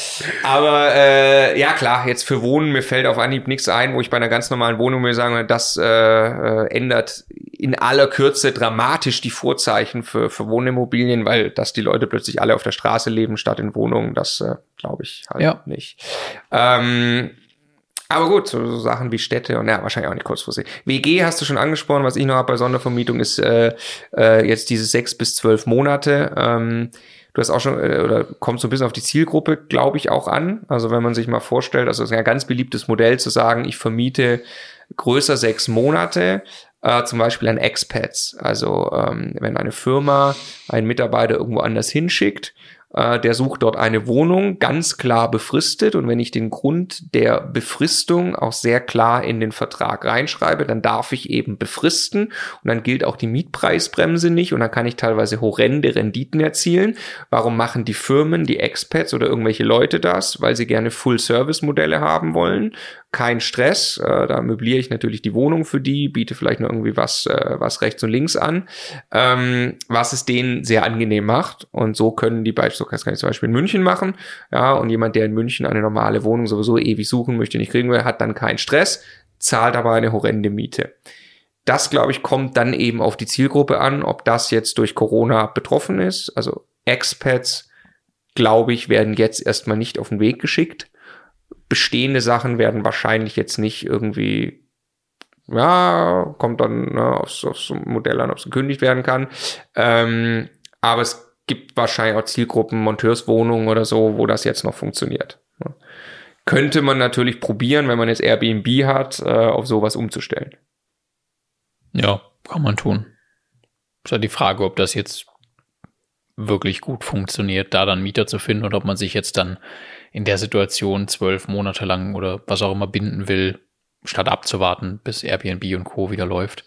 Aber äh, ja klar, jetzt für Wohnen, mir fällt auf Anhieb nichts ein, wo ich bei einer ganz normalen Wohnung mir sagen würde, das äh, äh, ändert in aller Kürze dramatisch die Vorzeichen für, für Wohnimmobilien, weil dass die Leute plötzlich alle auf der Straße leben statt in Wohnungen, das äh, glaube ich halt Ja. nicht. Ähm, aber gut, so, so Sachen wie Städte und ja, wahrscheinlich auch nicht kurzfristig. WG hast du schon angesprochen, was ich noch habe bei Sondervermietung ist äh, äh, jetzt diese sechs bis zwölf Monate. Ähm, du hast auch schon, äh, oder kommt so ein bisschen auf die Zielgruppe, glaube ich, auch an. Also wenn man sich mal vorstellt, also es ist ja ein ganz beliebtes Modell zu sagen, ich vermiete größer sechs Monate, äh, zum Beispiel an Expats. Also ähm, wenn eine Firma einen Mitarbeiter irgendwo anders hinschickt, äh, der sucht dort eine Wohnung, ganz klar befristet. Und wenn ich den Grund der Befristung auch sehr klar in den Vertrag reinschreibe, dann darf ich eben befristen. Und dann gilt auch die Mietpreisbremse nicht. Und dann kann ich teilweise horrende Renditen erzielen. Warum machen die Firmen, die Expats oder irgendwelche Leute das? Weil sie gerne Full-Service-Modelle haben wollen. Kein Stress. Äh, da möbliere ich natürlich die Wohnung für die, biete vielleicht noch irgendwie was, äh, was rechts und links an, ähm, was es denen sehr angenehm macht. Und so können die beispielsweise, das kann ich zum Beispiel in München machen. Ja, und jemand, der in München eine normale Wohnung sowieso ewig suchen möchte, nicht kriegen will, hat dann keinen Stress, zahlt aber eine horrende Miete. Das, glaube ich, kommt dann eben auf die Zielgruppe an, ob das jetzt durch Corona betroffen ist. Also Expats, glaube ich, werden jetzt erstmal nicht auf den Weg geschickt. Bestehende Sachen werden wahrscheinlich jetzt nicht irgendwie, ja, kommt dann ne, aufs, aufs Modell an, ob es gekündigt werden kann. Ähm, aber es gibt wahrscheinlich auch Zielgruppen, Monteurswohnungen oder so, wo das jetzt noch funktioniert. Ja. Könnte man natürlich probieren, wenn man jetzt Airbnb hat, äh, auf sowas umzustellen. Ja, kann man tun. Ist ja die Frage, ob das jetzt wirklich gut funktioniert, da dann Mieter zu finden oder ob man sich jetzt dann in der Situation zwölf Monate lang oder was auch immer binden will, statt abzuwarten, bis Airbnb und Co. wieder läuft.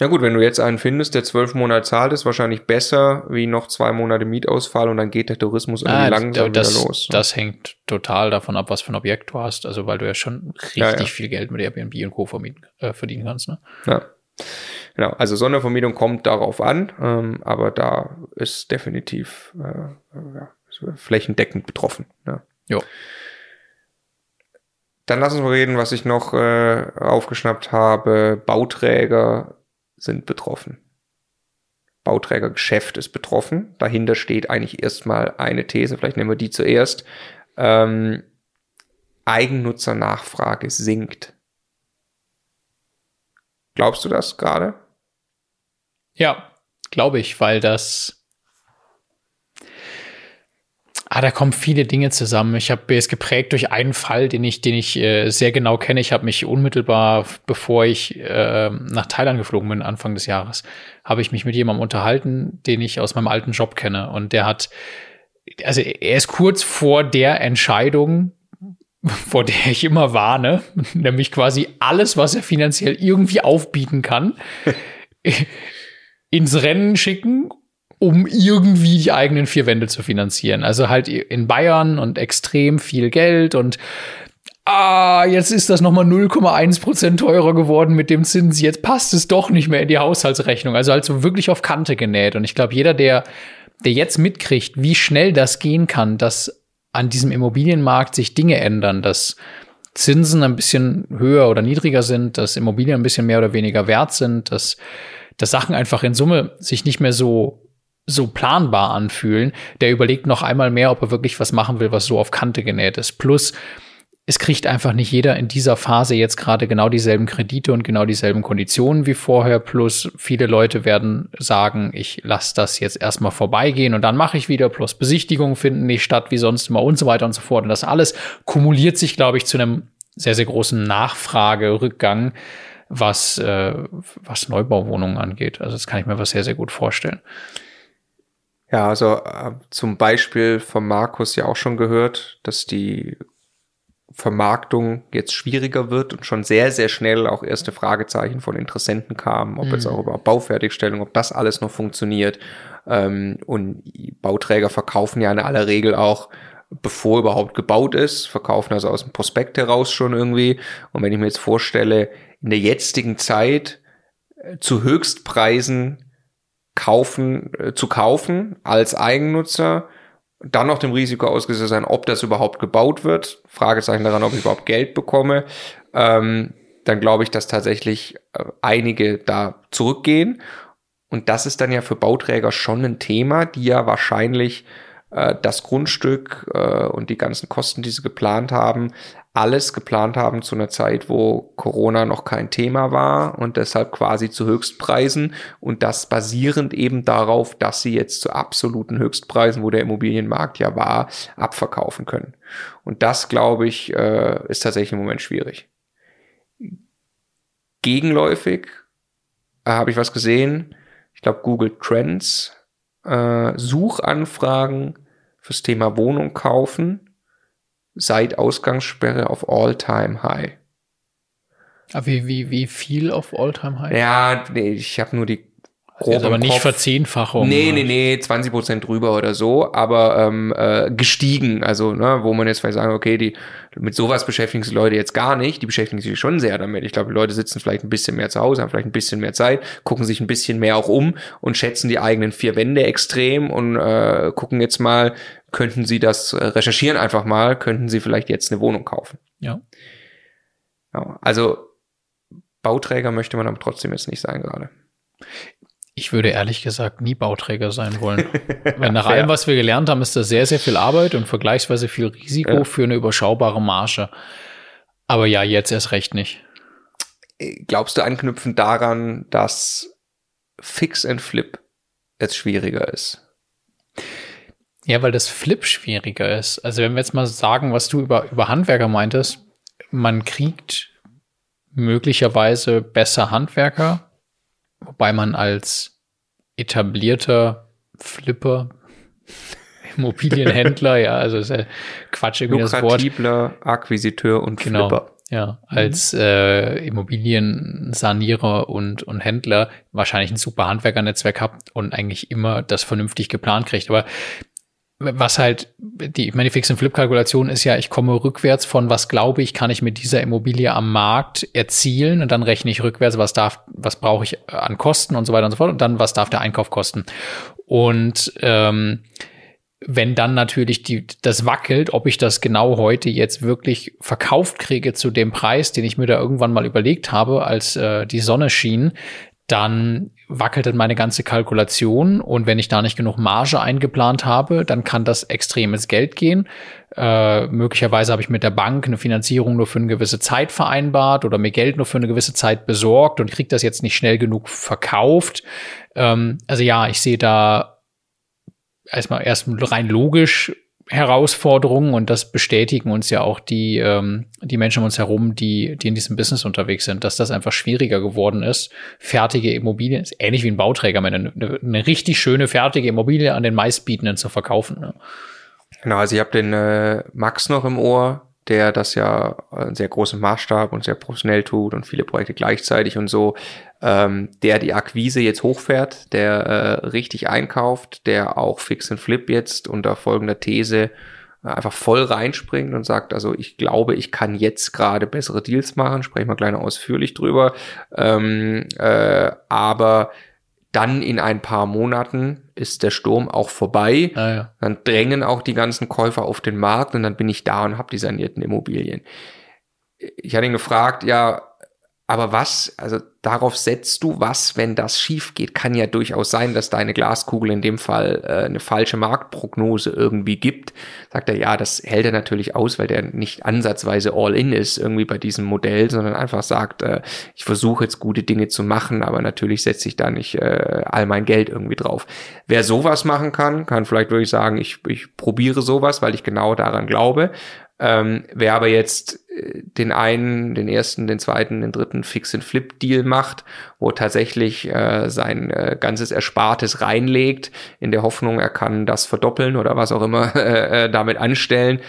Ja gut, wenn du jetzt einen findest, der zwölf Monate zahlt, ist wahrscheinlich besser wie noch zwei Monate Mietausfall und dann geht der Tourismus irgendwie Ah, langsam das, wieder los. das hängt total davon ab, was für ein Objekt du hast. Also weil du ja schon richtig Ja, ja. viel Geld mit Airbnb und Co. Äh, verdienen kannst. Ne? Ja. Genau, also Sondervermietung kommt darauf an, ähm, aber da ist definitiv äh, ja, flächendeckend betroffen. Ja. Dann lass uns mal reden, was ich noch äh, aufgeschnappt habe. Bauträger sind betroffen. Bauträgergeschäft ist betroffen. Dahinter steht eigentlich erstmal eine These, vielleicht nehmen wir die zuerst. Ähm, Eigennutzernachfrage sinkt. Glaubst du das gerade? Ja, glaube ich, weil das. Ah, da kommen viele Dinge zusammen. Ich habe es geprägt durch einen Fall, den ich, den ich äh, sehr genau kenne. Ich habe mich unmittelbar, bevor ich äh, nach Thailand geflogen bin, Anfang des Jahres, habe ich mich mit jemandem unterhalten, den ich aus meinem alten Job kenne. Und der hat, also er ist kurz vor der Entscheidung, vor der ich immer warne, nämlich quasi alles, was er finanziell irgendwie aufbieten kann, ins Rennen schicken, um irgendwie die eigenen vier Wände zu finanzieren. Also halt in Bayern und extrem viel Geld und ah, jetzt ist das nochmal 0,1 Prozent teurer geworden mit dem Zins. Jetzt passt es doch nicht mehr in die Haushaltsrechnung. Also halt so wirklich auf Kante genäht. Und ich glaube, jeder, der, der jetzt mitkriegt, wie schnell das gehen kann, dass an diesem Immobilienmarkt sich Dinge ändern, dass Zinsen ein bisschen höher oder niedriger sind, dass Immobilien ein bisschen mehr oder weniger wert sind, dass, dass Sachen einfach in Summe sich nicht mehr so so planbar anfühlen, der überlegt noch einmal mehr, ob er wirklich was machen will, was so auf Kante genäht ist. Plus, es kriegt einfach nicht jeder in dieser Phase jetzt gerade genau dieselben Kredite und genau dieselben Konditionen wie vorher. Plus, viele Leute werden sagen, ich lasse das jetzt erstmal vorbeigehen und dann mache ich wieder. Plus, Besichtigungen finden nicht statt wie sonst immer und so weiter und so fort. Und das alles kumuliert sich, glaube ich, zu einem sehr, sehr großen Nachfragerückgang, was, äh, was Neubauwohnungen angeht. Also, das kann ich mir was sehr, sehr gut vorstellen. Ja, also äh, zum Beispiel von Markus ja auch schon gehört, dass die Vermarktung jetzt schwieriger wird und schon sehr, sehr schnell auch erste Fragezeichen von Interessenten kamen, ob mhm. jetzt auch über Baufertigstellung, ob das alles noch funktioniert. Ähm, und Bauträger verkaufen ja in aller Regel auch bevor überhaupt gebaut ist, verkaufen also aus dem Prospekt heraus schon irgendwie. Und wenn ich mir jetzt vorstelle, in der jetzigen Zeit äh, zu Höchstpreisen kaufen, äh, zu kaufen als Eigennutzer, dann noch dem Risiko ausgesetzt sein, ob das überhaupt gebaut wird, Fragezeichen daran, ob ich überhaupt Geld bekomme, ähm, dann glaube ich, dass tatsächlich äh, einige da zurückgehen. Und das ist dann ja für Bauträger schon ein Thema, die ja wahrscheinlich äh, das Grundstück äh, und die ganzen Kosten, die sie geplant haben, alles geplant haben zu einer Zeit, wo Corona noch kein Thema war und deshalb quasi zu Höchstpreisen und das basierend eben darauf, dass sie jetzt zu absoluten Höchstpreisen, wo der Immobilienmarkt ja war, abverkaufen können. Und das, glaube ich, äh, ist tatsächlich im Moment schwierig. Gegenläufig äh, habe ich was gesehen. Ich glaube, Google Trends, äh, Suchanfragen fürs Thema Wohnung kaufen seit Ausgangssperre auf All-Time-High. Ah, wie, wie, wie viel auf All-Time-High? Ja, nee, ich habe nur die grobe aber nicht Verzehnfachung. Nee, nee, nee, 20 Prozent drüber oder so, aber ähm, äh, gestiegen. Also, ne, wo man jetzt vielleicht sagen, okay, die mit sowas beschäftigen sich Leute jetzt gar nicht. Die beschäftigen sich schon sehr damit. Ich glaube, die Leute sitzen vielleicht ein bisschen mehr zu Hause, haben vielleicht ein bisschen mehr Zeit, gucken sich ein bisschen mehr auch um und schätzen die eigenen vier Wände extrem und äh, gucken jetzt mal, könnten sie das äh, recherchieren einfach mal, könnten sie vielleicht jetzt eine Wohnung kaufen. Ja. ja also Bauträger möchte man aber trotzdem jetzt nicht sein gerade. Ich würde ehrlich gesagt nie Bauträger sein wollen. Weil nach allem, was wir gelernt haben, ist das sehr, sehr viel Arbeit und vergleichsweise viel Risiko ja. für eine überschaubare Marge. Aber ja, jetzt erst recht nicht. Glaubst du anknüpfend daran, dass Fix and Flip jetzt schwieriger ist? Ja, weil das Flip schwieriger ist. Also wenn wir jetzt mal sagen, was du über, über Handwerker meintest, man kriegt möglicherweise besser Handwerker, wobei man als etablierter Flipper, Immobilienhändler, ja, also ist ja Quatsch irgendwie das Wort. Akquisiteur und genau, Flipper. Ja, als äh, Immobiliensanierer und, und Händler wahrscheinlich ein super Handwerkernetzwerk habt und eigentlich immer das vernünftig geplant kriegt. Aber was halt die meine Fix- und Flip-Kalkulation ist ja, ich komme rückwärts von was glaube ich, kann ich mit dieser Immobilie am Markt erzielen und dann rechne ich rückwärts, was darf, was brauche ich an Kosten und so weiter und so fort und dann was darf der Einkauf kosten. Und ähm, wenn dann natürlich die, das wackelt, ob ich das genau heute jetzt wirklich verkauft kriege zu dem Preis, den ich mir da irgendwann mal überlegt habe, als äh, die Sonne schien, dann wackelt dann meine ganze Kalkulation und wenn ich da nicht genug Marge eingeplant habe, dann kann das extremes Geld gehen. Äh, möglicherweise habe ich mit der Bank eine Finanzierung nur für eine gewisse Zeit vereinbart oder mir Geld nur für eine gewisse Zeit besorgt und kriege das jetzt nicht schnell genug verkauft. Ähm, also ja, ich sehe da erstmal erst rein logisch Herausforderungen und das bestätigen uns ja auch die, ähm, die Menschen um uns herum, die, die in diesem Business unterwegs sind, dass das einfach schwieriger geworden ist. Fertige Immobilien, ist ähnlich wie ein Bauträger, eine, eine, richtig schöne fertige Immobilie an den meistbietenden zu verkaufen. Ne? Genau, also ich habe den äh, Max noch im Ohr, der das ja einen sehr großen Maßstab und sehr professionell tut und viele Projekte gleichzeitig und so, ähm, der die Akquise jetzt hochfährt, der äh, richtig einkauft, der auch Fix and Flip jetzt unter folgender These äh, einfach voll reinspringt und sagt, also ich glaube, ich kann jetzt gerade bessere Deals machen, sprechen wir gleich noch ausführlich drüber, ähm, äh, aber dann in ein paar Monaten ist der Sturm auch vorbei. Ah, ja. Dann drängen auch die ganzen Käufer auf den Markt und dann bin ich da und habe die sanierten Immobilien. Ich hatte ihn gefragt, ja, aber was, also darauf setzt du was, wenn das schief geht? Kann ja durchaus sein, dass deine Glaskugel in dem Fall äh, eine falsche Marktprognose irgendwie gibt. Sagt er, ja, das hält er natürlich aus, weil der nicht ansatzweise all in ist irgendwie bei diesem Modell, sondern einfach sagt, äh, ich versuche jetzt gute Dinge zu machen, aber natürlich setze ich da nicht äh, all mein Geld irgendwie drauf. Wer sowas machen kann, kann vielleicht wirklich sagen, ich, ich probiere sowas, weil ich genau daran glaube. Ähm, wer aber jetzt äh, den einen, den ersten, den zweiten, den dritten Fix-and-Flip-Deal macht, wo tatsächlich äh, sein äh, ganzes Erspartes reinlegt, in der Hoffnung, er kann das verdoppeln oder was auch immer äh, äh, damit anstellen.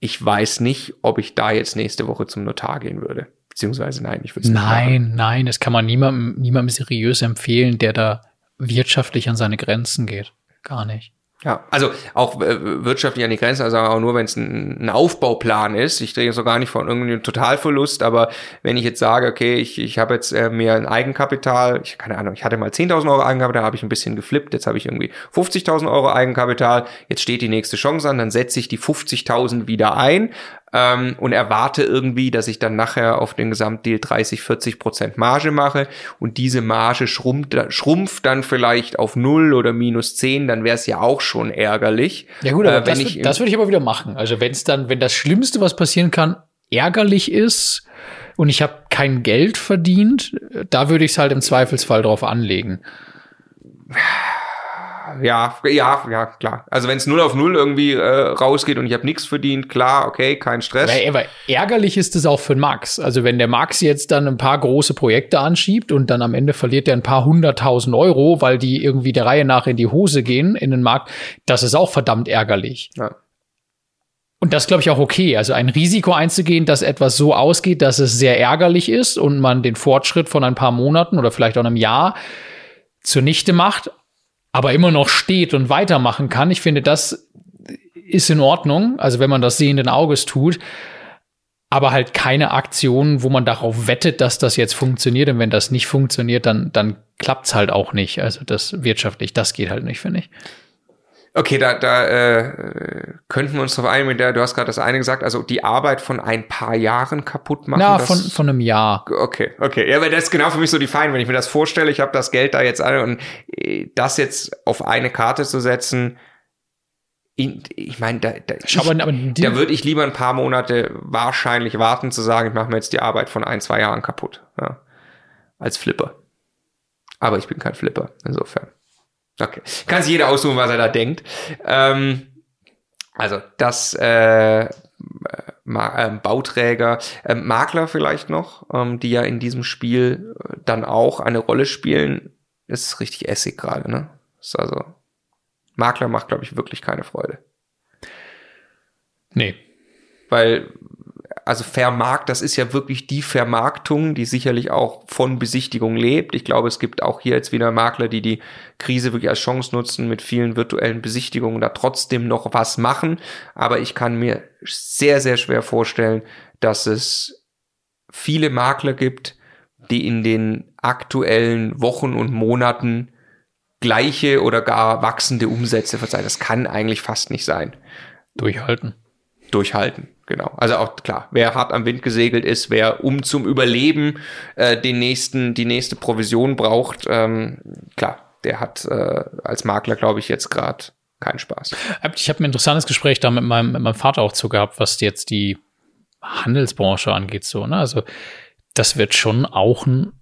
Ich weiß nicht, ob ich da jetzt nächste Woche zum Notar gehen würde. Beziehungsweise nein, ich würde es nicht Nein, machen. nein, das kann man niemandem, niemandem seriös empfehlen, der da wirtschaftlich an seine Grenzen geht. Gar nicht. Ja, also auch äh, wirtschaftlich an die Grenze, also auch nur wenn es ein, ein, Aufbauplan ist. Ich drehe so gar nicht von irgendeinem Totalverlust, aber wenn ich jetzt sage, okay, ich, ich habe jetzt äh, mir ein Eigenkapital, ich keine Ahnung, ich hatte mal 10.000 Euro Eigenkapital, habe ich ein bisschen geflippt, jetzt habe ich irgendwie 50.000 Euro Eigenkapital, jetzt steht die nächste Chance an, dann setze ich die 50.000 wieder ein, ähm, und erwarte irgendwie, dass ich dann nachher auf den Gesamtdeal 30, 40 Prozent Marge mache und diese Marge schrumpft, schrumpft dann vielleicht auf 0 oder minus 10, dann wäre es ja auch schon ärgerlich. Ja gut, aber äh, das, ich, das würde ich aber wieder machen. Also wenn es dann, wenn das Schlimmste, was passieren kann, ärgerlich ist und ich habe kein Geld verdient, da würde ich es halt im Zweifelsfall drauf anlegen ja, ja, ja, klar. Also wenn es 0 auf 0 irgendwie äh, rausgeht und ich habe nichts verdient, klar, okay, kein Stress. Aber, aber ärgerlich ist es auch für Max. Also wenn der Max jetzt dann ein paar große Projekte anschiebt und dann am Ende verliert er ein paar hunderttausend Euro, weil die irgendwie der Reihe nach in die Hose gehen in den Markt, das ist auch verdammt ärgerlich. Ja. Und das glaube ich auch okay. Also ein Risiko einzugehen, dass etwas so ausgeht, dass es sehr ärgerlich ist und man den Fortschritt von ein paar Monaten oder vielleicht auch einem Jahr zunichte macht, aber immer noch steht und weitermachen kann. Ich finde, das ist in Ordnung. Also wenn man das sehenden Auges tut, aber halt keine Aktion, wo man darauf wettet, dass das jetzt funktioniert. Und wenn das nicht funktioniert, dann, dann klappt's halt auch nicht. Also das wirtschaftlich, das geht halt nicht, finde ich. Okay, da, da äh, könnten wir uns drauf einigen. Du hast gerade das eine gesagt, also die Arbeit von ein paar Jahren kaputt machen. Na, von, von einem Jahr. Okay, okay. Ja, aber das ist genau für mich so die Fein. Wenn ich mir das vorstelle, ich habe das Geld da jetzt an und äh, das jetzt auf eine Karte zu setzen, ich meine, da, da, ich, aber, aber da würde ich lieber ein paar Monate wahrscheinlich warten zu sagen, ich mache mir jetzt die Arbeit von ein, zwei Jahren kaputt. Ja, als Flipper. Aber ich bin kein Flipper, insofern. Okay. Kann sich jeder aussuchen, was er da denkt. Ähm, also das äh, Ma äh, Bauträger, äh, Makler vielleicht noch, ähm, die ja in diesem Spiel äh, dann auch eine Rolle spielen, ist richtig Essig gerade, ne? Ist also Makler macht, glaube ich, wirklich keine Freude. Nee. Weil also Vermarkt, das ist ja wirklich die Vermarktung, die sicherlich auch von Besichtigung lebt. Ich glaube, es gibt auch hier jetzt wieder Makler, die die Krise wirklich als Chance nutzen, mit vielen virtuellen Besichtigungen da trotzdem noch was machen. Aber ich kann mir sehr, sehr schwer vorstellen, dass es viele Makler gibt, die in den aktuellen Wochen und Monaten gleiche oder gar wachsende Umsätze verzeihen. Das kann eigentlich fast nicht sein. Durchhalten. Durchhalten. Genau. Also auch klar, wer hart am Wind gesegelt ist, wer um zum Überleben äh, den nächsten, die nächste Provision braucht, ähm, klar, der hat äh, als Makler, glaube ich, jetzt gerade keinen Spaß. Ich habe ein interessantes Gespräch da mit meinem, mit meinem Vater auch zu gehabt, was jetzt die Handelsbranche angeht. So, ne? Also das wird schon auch ein,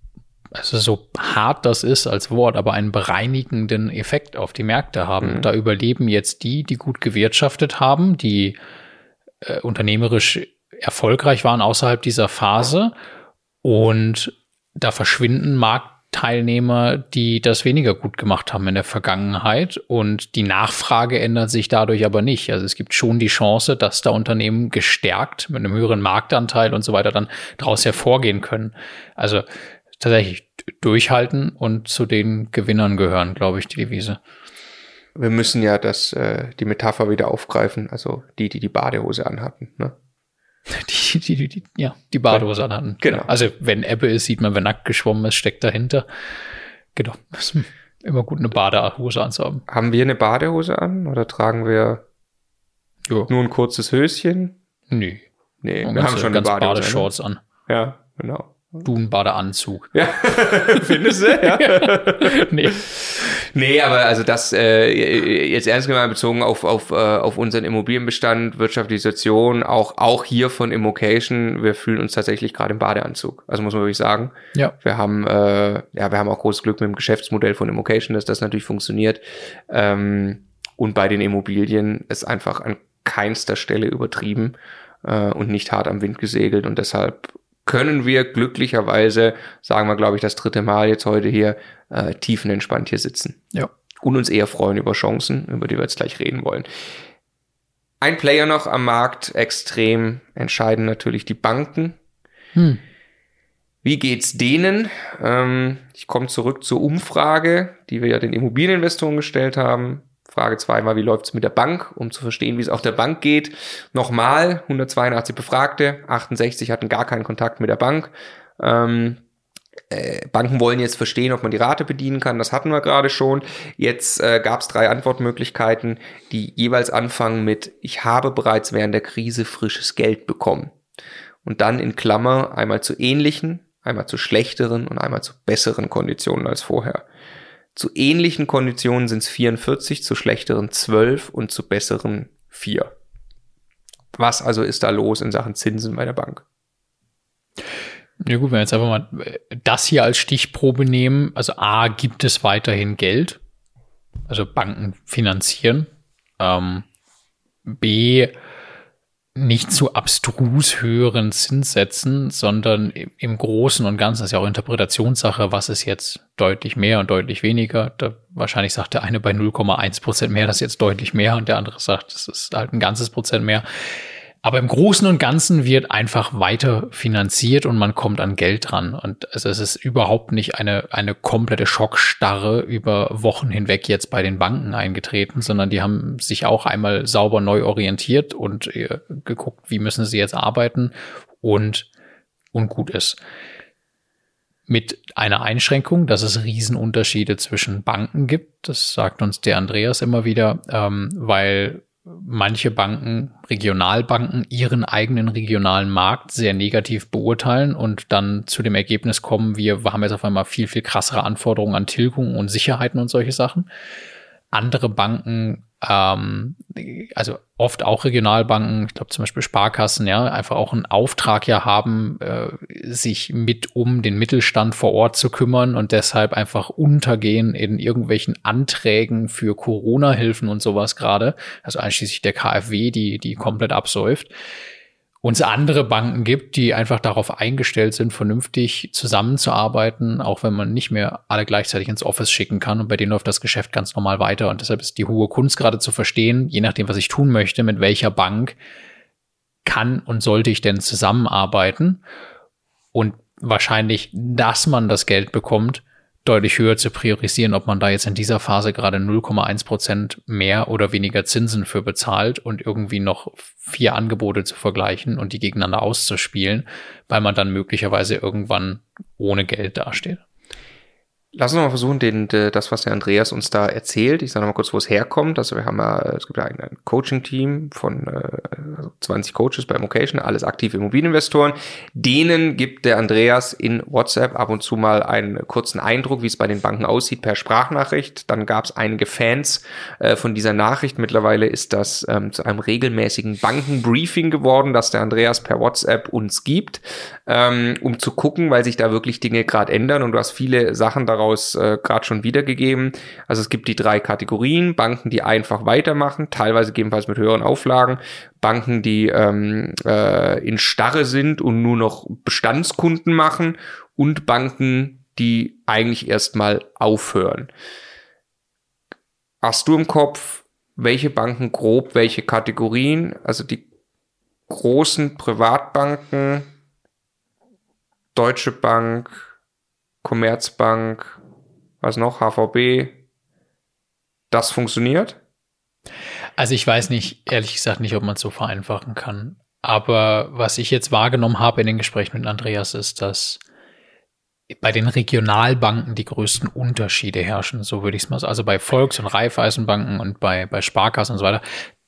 also so hart das ist als Wort, aber einen bereinigenden Effekt auf die Märkte haben. Mhm. Da überleben jetzt die, die gut gewirtschaftet haben, die äh, unternehmerisch erfolgreich waren außerhalb dieser Phase. Und da verschwinden Marktteilnehmer, die das weniger gut gemacht haben in der Vergangenheit. Und die Nachfrage ändert sich dadurch aber nicht. Also es gibt schon die Chance, dass da Unternehmen gestärkt mit einem höheren Marktanteil und so weiter dann daraus hervorgehen können. Also tatsächlich durchhalten und zu den Gewinnern gehören, glaube ich, die Devise wir müssen ja das, äh, die Metapher wieder aufgreifen, also die, die die Badehose anhatten. Ne? Die, die, die, die, ja, die Badehose anhatten. Genau. genau. Also wenn Ebbe ist, sieht man, wenn nackt geschwommen ist, steckt dahinter. Genau. Ist immer gut, eine Badehose anzuhaben. Haben wir eine Badehose an oder tragen wir jo. nur ein kurzes Höschen? Nee. Nee, wir haben schon eine Badehose. Ne? Badeshorts an. Ja, genau. Du ein Badeanzug. Ja, findest du? Ja. nee. Nee, aber also das äh, jetzt ernst gemeint bezogen auf, auf, äh, auf unseren Immobilienbestand, wirtschaftliche Situation, auch, auch hier von Immocation, wir fühlen uns tatsächlich gerade im Badeanzug. Also muss man wirklich sagen. Ja. Wir haben, äh, ja, wir haben auch großes Glück mit dem Geschäftsmodell von Immocation, dass das natürlich funktioniert. Ähm, und bei den Immobilien ist einfach an keinster Stelle übertrieben äh, und nicht hart am Wind gesegelt und deshalb können wir glücklicherweise, sagen wir, glaube ich, das dritte Mal jetzt heute hier, äh, tiefenentspannt hier sitzen. Ja. Und uns eher freuen über Chancen, über die wir jetzt gleich reden wollen. Ein Player noch am Markt, extrem entscheidend natürlich die Banken. Hm. Wie geht's denen? Ähm, ich komme zurück zur Umfrage, die wir ja den Immobilieninvestoren gestellt haben. Frage zwei war, wie läuft es mit der Bank, um zu verstehen, wie es auf der Bank geht. Nochmal, 182 Befragte, 68 hatten gar keinen Kontakt mit der Bank. Ähm, äh, Banken wollen jetzt verstehen, ob man die Rate bedienen kann. Das hatten wir gerade schon. Jetzt äh, gab es drei Antwortmöglichkeiten, die jeweils anfangen mit, ich habe bereits während der Krise frisches Geld bekommen. Und dann in Klammer einmal zu ähnlichen, einmal zu schlechteren und einmal zu besseren Konditionen als vorher. Zu ähnlichen Konditionen sind es 44, zu schlechteren 12 und zu besseren 4. Was also ist da los in Sachen Zinsen bei der Bank? Ja gut, wenn wir jetzt einfach mal das hier als Stichprobe nehmen, also A, gibt es weiterhin Geld, also Banken finanzieren. Ähm, B, nicht zu abstrus höheren Zinssätzen, sondern im Großen und Ganzen, das ist ja auch Interpretationssache, was ist jetzt deutlich mehr und deutlich weniger. Da wahrscheinlich sagt der eine bei 0,1 Prozent mehr, das ist jetzt deutlich mehr und der andere sagt, das ist halt ein ganzes Prozent mehr. Aber im Großen und Ganzen wird einfach weiter finanziert und man kommt an Geld dran. Und also es ist überhaupt nicht eine, eine komplette Schockstarre über Wochen hinweg jetzt bei den Banken eingetreten, sondern die haben sich auch einmal sauber neu orientiert und äh, geguckt, wie müssen sie jetzt arbeiten und, und gut ist. Mit einer Einschränkung, dass es Riesenunterschiede zwischen Banken gibt. Das sagt uns der Andreas immer wieder, ähm, weil manche Banken, Regionalbanken, ihren eigenen regionalen Markt sehr negativ beurteilen und dann zu dem Ergebnis kommen, wir haben jetzt auf einmal viel, viel krassere Anforderungen an Tilgung und Sicherheiten und solche Sachen. Andere Banken ähm, also oft auch Regionalbanken, ich glaube zum Beispiel Sparkassen, ja, einfach auch einen Auftrag ja haben, äh, sich mit um den Mittelstand vor Ort zu kümmern und deshalb einfach untergehen in irgendwelchen Anträgen für Corona-Hilfen und sowas gerade, also einschließlich der KfW, die, die komplett absäuft uns andere Banken gibt, die einfach darauf eingestellt sind, vernünftig zusammenzuarbeiten, auch wenn man nicht mehr alle gleichzeitig ins Office schicken kann. Und bei denen läuft das Geschäft ganz normal weiter. Und deshalb ist die hohe Kunst gerade zu verstehen, je nachdem, was ich tun möchte, mit welcher Bank kann und sollte ich denn zusammenarbeiten. Und wahrscheinlich, dass man das Geld bekommt, deutlich höher zu priorisieren, ob man da jetzt in dieser Phase gerade 0,1 Prozent mehr oder weniger Zinsen für bezahlt und irgendwie noch vier Angebote zu vergleichen und die gegeneinander auszuspielen, weil man dann möglicherweise irgendwann ohne Geld dasteht. Lass uns mal versuchen, den, das, was der Andreas uns da erzählt. Ich sage noch mal kurz, wo es herkommt. Also wir haben ja, es gibt ja ein, ein Coaching-Team von äh, 20 Coaches bei Mocation, alles aktive Immobilieninvestoren. Denen gibt der Andreas in WhatsApp ab und zu mal einen kurzen Eindruck, wie es bei den Banken aussieht, per Sprachnachricht. Dann gab es einige Fans äh, von dieser Nachricht. Mittlerweile ist das ähm, zu einem regelmäßigen Bankenbriefing geworden, das der Andreas per WhatsApp uns gibt, ähm, um zu gucken, weil sich da wirklich Dinge gerade ändern und du hast viele Sachen daraus daraus äh, gerade schon wiedergegeben. Also es gibt die drei Kategorien, Banken, die einfach weitermachen, teilweise gegebenenfalls mit höheren Auflagen, Banken, die ähm, äh, in Starre sind und nur noch Bestandskunden machen und Banken, die eigentlich erstmal aufhören. Hast du im Kopf, welche Banken grob, welche Kategorien, also die großen Privatbanken, Deutsche Bank, Commerzbank, was noch, HVB, das funktioniert? Also ich weiß nicht, ehrlich gesagt nicht, ob man es so vereinfachen kann. Aber was ich jetzt wahrgenommen habe in den Gesprächen mit Andreas ist, dass bei den Regionalbanken die größten Unterschiede herrschen, so würde ich es mal sagen. Also bei Volks- und Raiffeisenbanken und bei, bei Sparkassen und so weiter,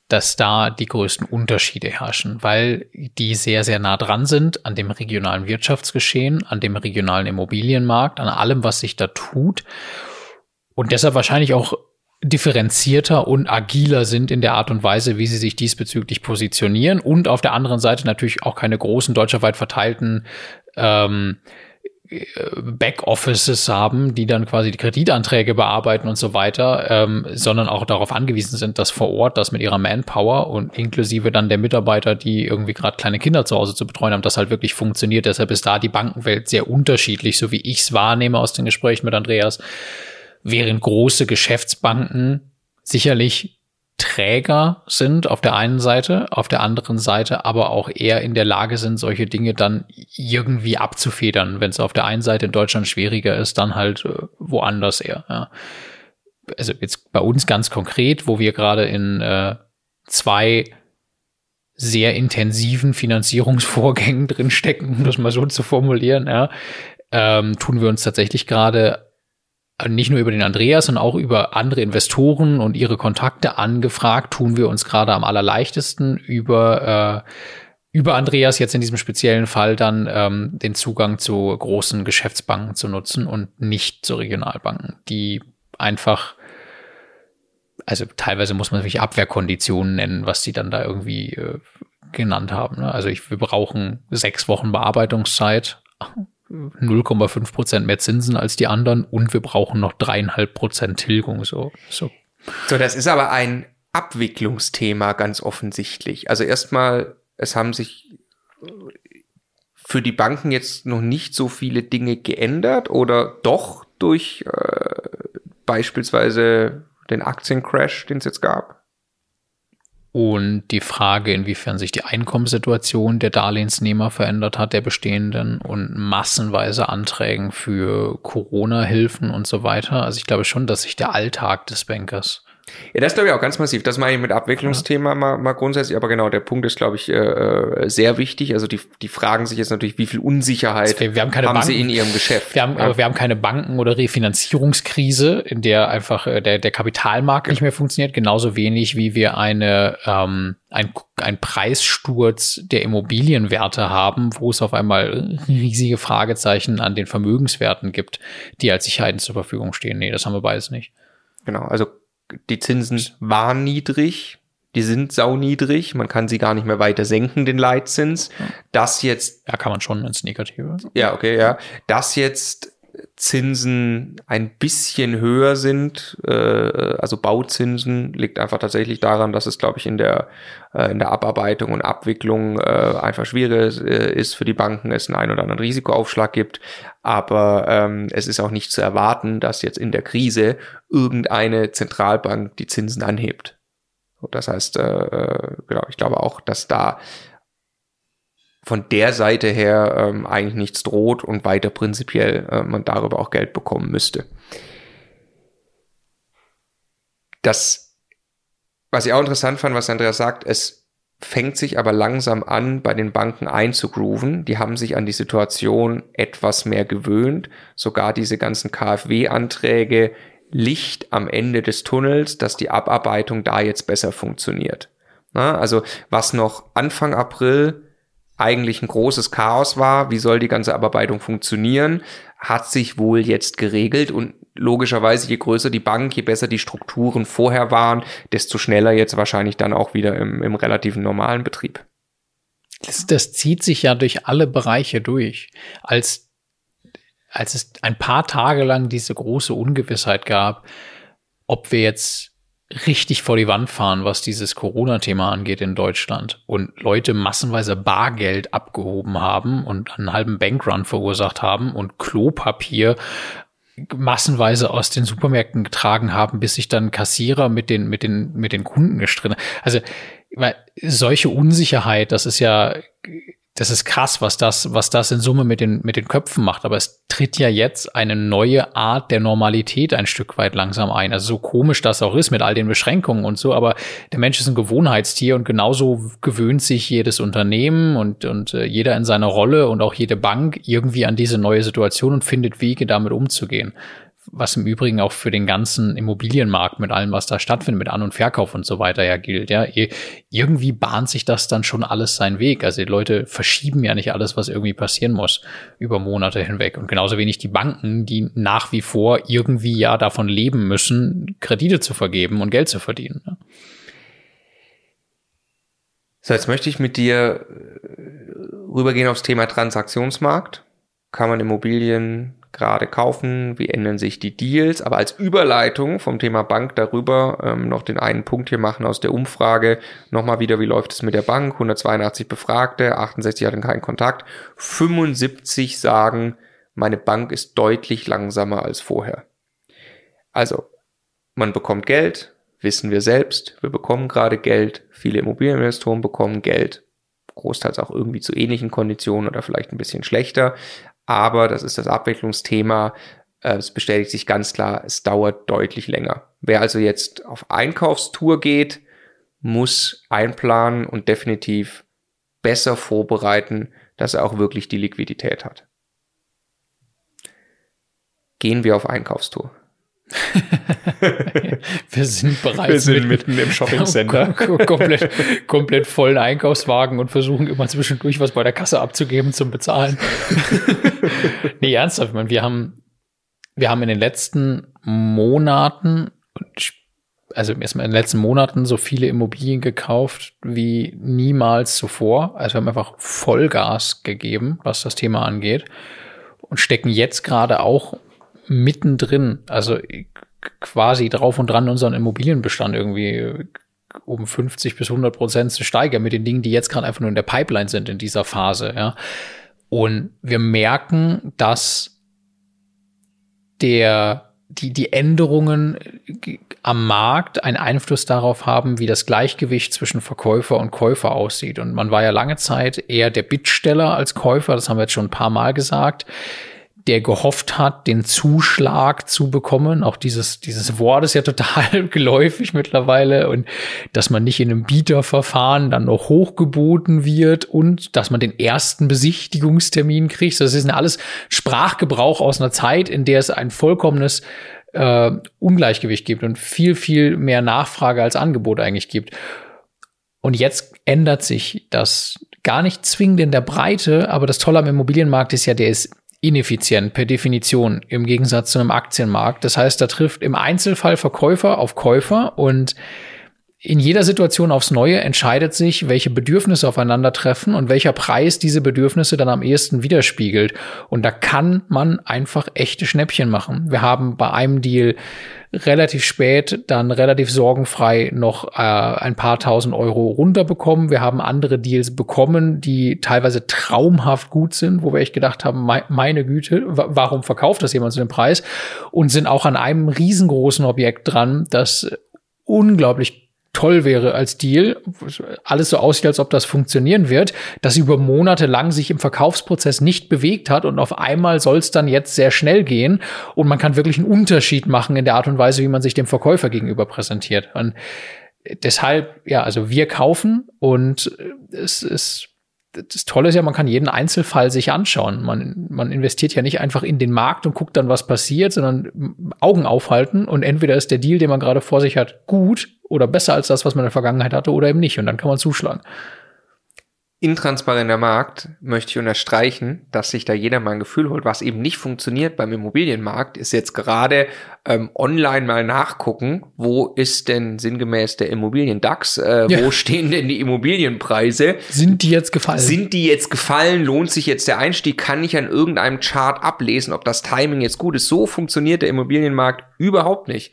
dass da die größten Unterschiede herrschen, weil die sehr, sehr nah dran sind an dem regionalen Wirtschaftsgeschehen, an dem regionalen Immobilienmarkt, an allem, was sich da tut und deshalb wahrscheinlich auch differenzierter und agiler sind in der Art und Weise, wie sie sich diesbezüglich positionieren und auf der anderen Seite natürlich auch keine großen deutschlandweit verteilten ähm, Backoffices haben, die dann quasi die Kreditanträge bearbeiten und so weiter, ähm, sondern auch darauf angewiesen sind, dass vor Ort das mit ihrer Manpower und inklusive dann der Mitarbeiter, die irgendwie gerade kleine Kinder zu Hause zu betreuen haben, das halt wirklich funktioniert. Deshalb ist da die Bankenwelt sehr unterschiedlich, so wie ich es wahrnehme aus den Gesprächen mit Andreas, während große Geschäftsbanken sicherlich Träger sind auf der einen Seite, auf der anderen Seite aber auch eher in der Lage sind, solche Dinge dann irgendwie abzufedern. Wenn es auf der einen Seite in Deutschland schwieriger ist, dann halt äh, woanders eher. Ja. also jetzt bei uns ganz konkret, wo wir gerade in äh, zwei sehr intensiven Finanzierungsvorgängen drinstecken, um das mal so zu formulieren, ja, ähm, tun wir uns tatsächlich gerade nicht nur über den Andreas, sondern auch über andere Investoren und ihre Kontakte angefragt, tun wir uns gerade am allerleichtesten über äh, über Andreas jetzt in diesem speziellen Fall dann ähm, den Zugang zu großen Geschäftsbanken zu nutzen und nicht zu Regionalbanken, die einfach also teilweise muss man wirklich Abwehrkonditionen nennen, was die dann da irgendwie äh, genannt haben. Ne? Also ich, wir brauchen sechs Wochen Bearbeitungszeit, 0,5 Prozent mehr Zinsen als die anderen und wir brauchen noch dreieinhalb Prozent Tilgung. So, so. so, das ist aber ein Abwicklungsthema ganz offensichtlich. Also erstmal, es haben sich für die Banken jetzt noch nicht so viele Dinge geändert oder doch durch äh, beispielsweise den Aktiencrash, den es jetzt gab. Und die Frage, inwiefern sich die Einkommenssituation der Darlehensnehmer verändert hat, der bestehenden und massenweise Anträgen für Corona-Hilfen und so weiter. Also ich glaube schon, dass sich der Alltag des Bankers ja, das glaube ich auch ganz massiv. Das meine ich mit Abwicklungsthema ja. mal, mal grundsätzlich. Aber genau, der Punkt ist, glaube ich, äh, äh, sehr wichtig. Also die, die fragen sich jetzt natürlich, wie viel Unsicherheit also wir, wir haben, haben sie in ihrem Geschäft. Wir haben, ja. aber wir haben keine Banken- oder Refinanzierungskrise, in der einfach äh, der, der Kapitalmarkt nicht mehr funktioniert. Genauso wenig, wie wir eine, ähm, ein, ein Preissturz der Immobilienwerte haben, wo es auf einmal riesige Fragezeichen an den Vermögenswerten gibt, die als Sicherheiten zur Verfügung stehen. Nee, das haben wir beides nicht. Genau, also die Zinsen waren niedrig, die sind sauniedrig, man kann sie gar nicht mehr weiter senken, den Leitzins. Das jetzt. Ja, kann man schon ins Negative. Ja, okay, ja. Das jetzt Zinsen ein bisschen höher sind, äh, also Bauzinsen, liegt einfach tatsächlich daran, dass es, glaube ich, in der, äh, in der Abarbeitung und Abwicklung äh, einfach schwierig äh, ist für die Banken, es einen ein oder anderen Risikoaufschlag gibt. Aber ähm, es ist auch nicht zu erwarten, dass jetzt in der Krise irgendeine Zentralbank die Zinsen anhebt. Das heißt, äh, äh, genau, ich glaube auch, dass da von der Seite her ähm, eigentlich nichts droht und weiter prinzipiell äh, man darüber auch Geld bekommen müsste. Das, was ich auch interessant fand, was Andreas sagt, es fängt sich aber langsam an, bei den Banken einzugrooven. Die haben sich an die Situation etwas mehr gewöhnt. Sogar diese ganzen KfW-Anträge Licht am Ende des Tunnels, dass die Abarbeitung da jetzt besser funktioniert. Na, also was noch Anfang April eigentlich ein großes Chaos war, wie soll die ganze Abarbeitung funktionieren, hat sich wohl jetzt geregelt und logischerweise, je größer die Bank, je besser die Strukturen vorher waren, desto schneller jetzt wahrscheinlich dann auch wieder im, im relativen normalen Betrieb. Das, das zieht sich ja durch alle Bereiche durch. Als, als es ein paar Tage lang diese große Ungewissheit gab, ob wir jetzt richtig vor die Wand fahren, was dieses Corona-Thema angeht in Deutschland und Leute massenweise Bargeld abgehoben haben und einen halben Bankrun verursacht haben und Klopapier massenweise aus den Supermärkten getragen haben, bis sich dann Kassierer mit den, mit den, mit den Kunden gestritten. Also, solche Unsicherheit, das ist ja, das ist krass, was das, was das in Summe mit den, mit den Köpfen macht. Aber es tritt ja jetzt eine neue Art der Normalität ein Stück weit langsam ein. Also so komisch das auch ist mit all den Beschränkungen und so, aber der Mensch ist ein Gewohnheitstier und genauso gewöhnt sich jedes Unternehmen und, und äh, jeder in seiner Rolle und auch jede Bank irgendwie an diese neue Situation und findet Wege, damit umzugehen was im Übrigen auch für den ganzen Immobilienmarkt mit allem, was da stattfindet, mit An- und Verkauf und so weiter ja gilt. Ja, irgendwie bahnt sich das dann schon alles seinen Weg. Also die Leute verschieben ja nicht alles, was irgendwie passieren muss, über Monate hinweg. Und genauso wenig die Banken, die nach wie vor irgendwie ja davon leben müssen, Kredite zu vergeben und Geld zu verdienen. Ja. So, jetzt möchte ich mit dir äh, rübergehen aufs Thema Transaktionsmarkt. Kann man Immobilien gerade kaufen, wie ändern sich die Deals, aber als Überleitung vom Thema Bank darüber ähm, noch den einen Punkt hier machen aus der Umfrage, nochmal wieder, wie läuft es mit der Bank, 182 Befragte, 68 hatten keinen Kontakt, 75 sagen, meine Bank ist deutlich langsamer als vorher. Also, man bekommt Geld, wissen wir selbst, wir bekommen gerade Geld, viele Immobilieninvestoren bekommen Geld, großteils auch irgendwie zu ähnlichen Konditionen oder vielleicht ein bisschen schlechter, aber das ist das Abwicklungsthema. äh, es bestätigt sich ganz klar, es dauert deutlich länger. Wer also jetzt auf Einkaufstour geht, muss einplanen und definitiv besser vorbereiten, dass er auch wirklich die Liquidität hat. Gehen wir auf Einkaufstour. wir sind bereits wir sind mitten, mitten im Shoppingcenter. komplett, komplett vollen Einkaufswagen und versuchen immer zwischendurch was bei der Kasse abzugeben zum Bezahlen. nee, ernsthaft, ich meine, wir haben, wir haben in den letzten Monaten, also erstmal in den letzten Monaten so viele Immobilien gekauft wie niemals zuvor. Also wir haben einfach Vollgas gegeben, was das Thema angeht und stecken jetzt gerade auch mittendrin, also quasi drauf und dran, unseren Immobilienbestand irgendwie um 50 bis 100 Prozent zu steigern mit den Dingen, die jetzt gerade einfach nur in der Pipeline sind in dieser Phase. Ja. Und wir merken, dass der, die, die Änderungen am Markt einen Einfluss darauf haben, wie das Gleichgewicht zwischen Verkäufer und Käufer aussieht. Und man war ja lange Zeit eher der Bittsteller als Käufer, das haben wir jetzt schon ein paar Mal gesagt der gehofft hat, den Zuschlag zu bekommen. Auch dieses, dieses Wort ist ja total geläufig mittlerweile und dass man nicht in einem Bieterverfahren dann noch hochgeboten wird und dass man den ersten Besichtigungstermin kriegt. Das ist alles Sprachgebrauch aus einer Zeit, in der es ein vollkommenes äh, Ungleichgewicht gibt und viel, viel mehr Nachfrage als Angebot eigentlich gibt. Und jetzt ändert sich das gar nicht zwingend in der Breite, aber das Tolle am Immobilienmarkt ist ja, der ist ineffizient per Definition im Gegensatz zu einem Aktienmarkt. Das heißt, da trifft im Einzelfall Verkäufer auf Käufer und in jeder Situation aufs Neue entscheidet sich, welche Bedürfnisse aufeinandertreffen und welcher Preis diese Bedürfnisse dann am ehesten widerspiegelt. Und da kann man einfach echte Schnäppchen machen. Wir haben bei einem Deal relativ spät dann relativ sorgenfrei noch äh, ein paar tausend Euro runterbekommen. Wir haben andere Deals bekommen, die teilweise traumhaft gut sind, wo wir echt gedacht haben, me meine Güte, warum verkauft das jemand zu dem Preis? Und sind auch an einem riesengroßen Objekt dran, das unglaublich toll wäre als Deal, alles so aussieht, als ob das funktionieren wird, das über Monate lang sich im Verkaufsprozess nicht bewegt hat und auf einmal soll es dann jetzt sehr schnell gehen und man kann wirklich einen Unterschied machen in der Art und Weise, wie man sich dem Verkäufer gegenüber präsentiert. Und deshalb, ja, also wir kaufen und es ist das Tolle ist ja, man kann jeden Einzelfall sich anschauen. Man, man investiert ja nicht einfach in den Markt und guckt dann, was passiert, sondern Augen aufhalten und entweder ist der Deal, den man gerade vor sich hat, gut oder besser als das, was man in der Vergangenheit hatte oder eben nicht und dann kann man zuschlagen intransparenter Markt möchte ich unterstreichen, dass sich da jeder mal ein Gefühl holt. Was eben nicht funktioniert beim Immobilienmarkt, ist jetzt gerade ähm, online mal nachgucken, wo ist denn sinngemäß der Immobilien-DAX, äh, ja. wo stehen denn die Immobilienpreise? Sind die jetzt gefallen? Sind die jetzt gefallen? Lohnt sich jetzt der Einstieg? Kann ich an irgendeinem Chart ablesen, ob das Timing jetzt gut ist? So funktioniert der Immobilienmarkt überhaupt nicht.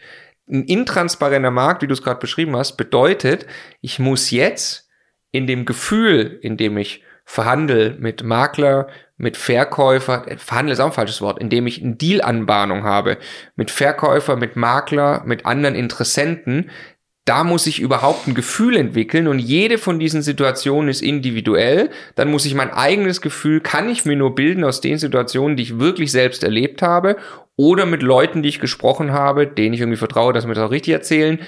Ein intransparenter Markt, wie du es gerade beschrieben hast, bedeutet, ich muss jetzt in dem Gefühl, in dem ich verhandle mit Makler, mit Verkäufer, äh, verhandle ist auch ein falsches Wort, indem ich eine Dealanbahnung habe mit Verkäufer, mit Makler, mit anderen Interessenten, da muss ich überhaupt ein Gefühl entwickeln und jede von diesen Situationen ist individuell. Dann muss ich mein eigenes Gefühl, kann ich mir nur bilden aus den Situationen, die ich wirklich selbst erlebt habe oder mit Leuten, die ich gesprochen habe, denen ich irgendwie vertraue, dass mir das auch richtig erzählen,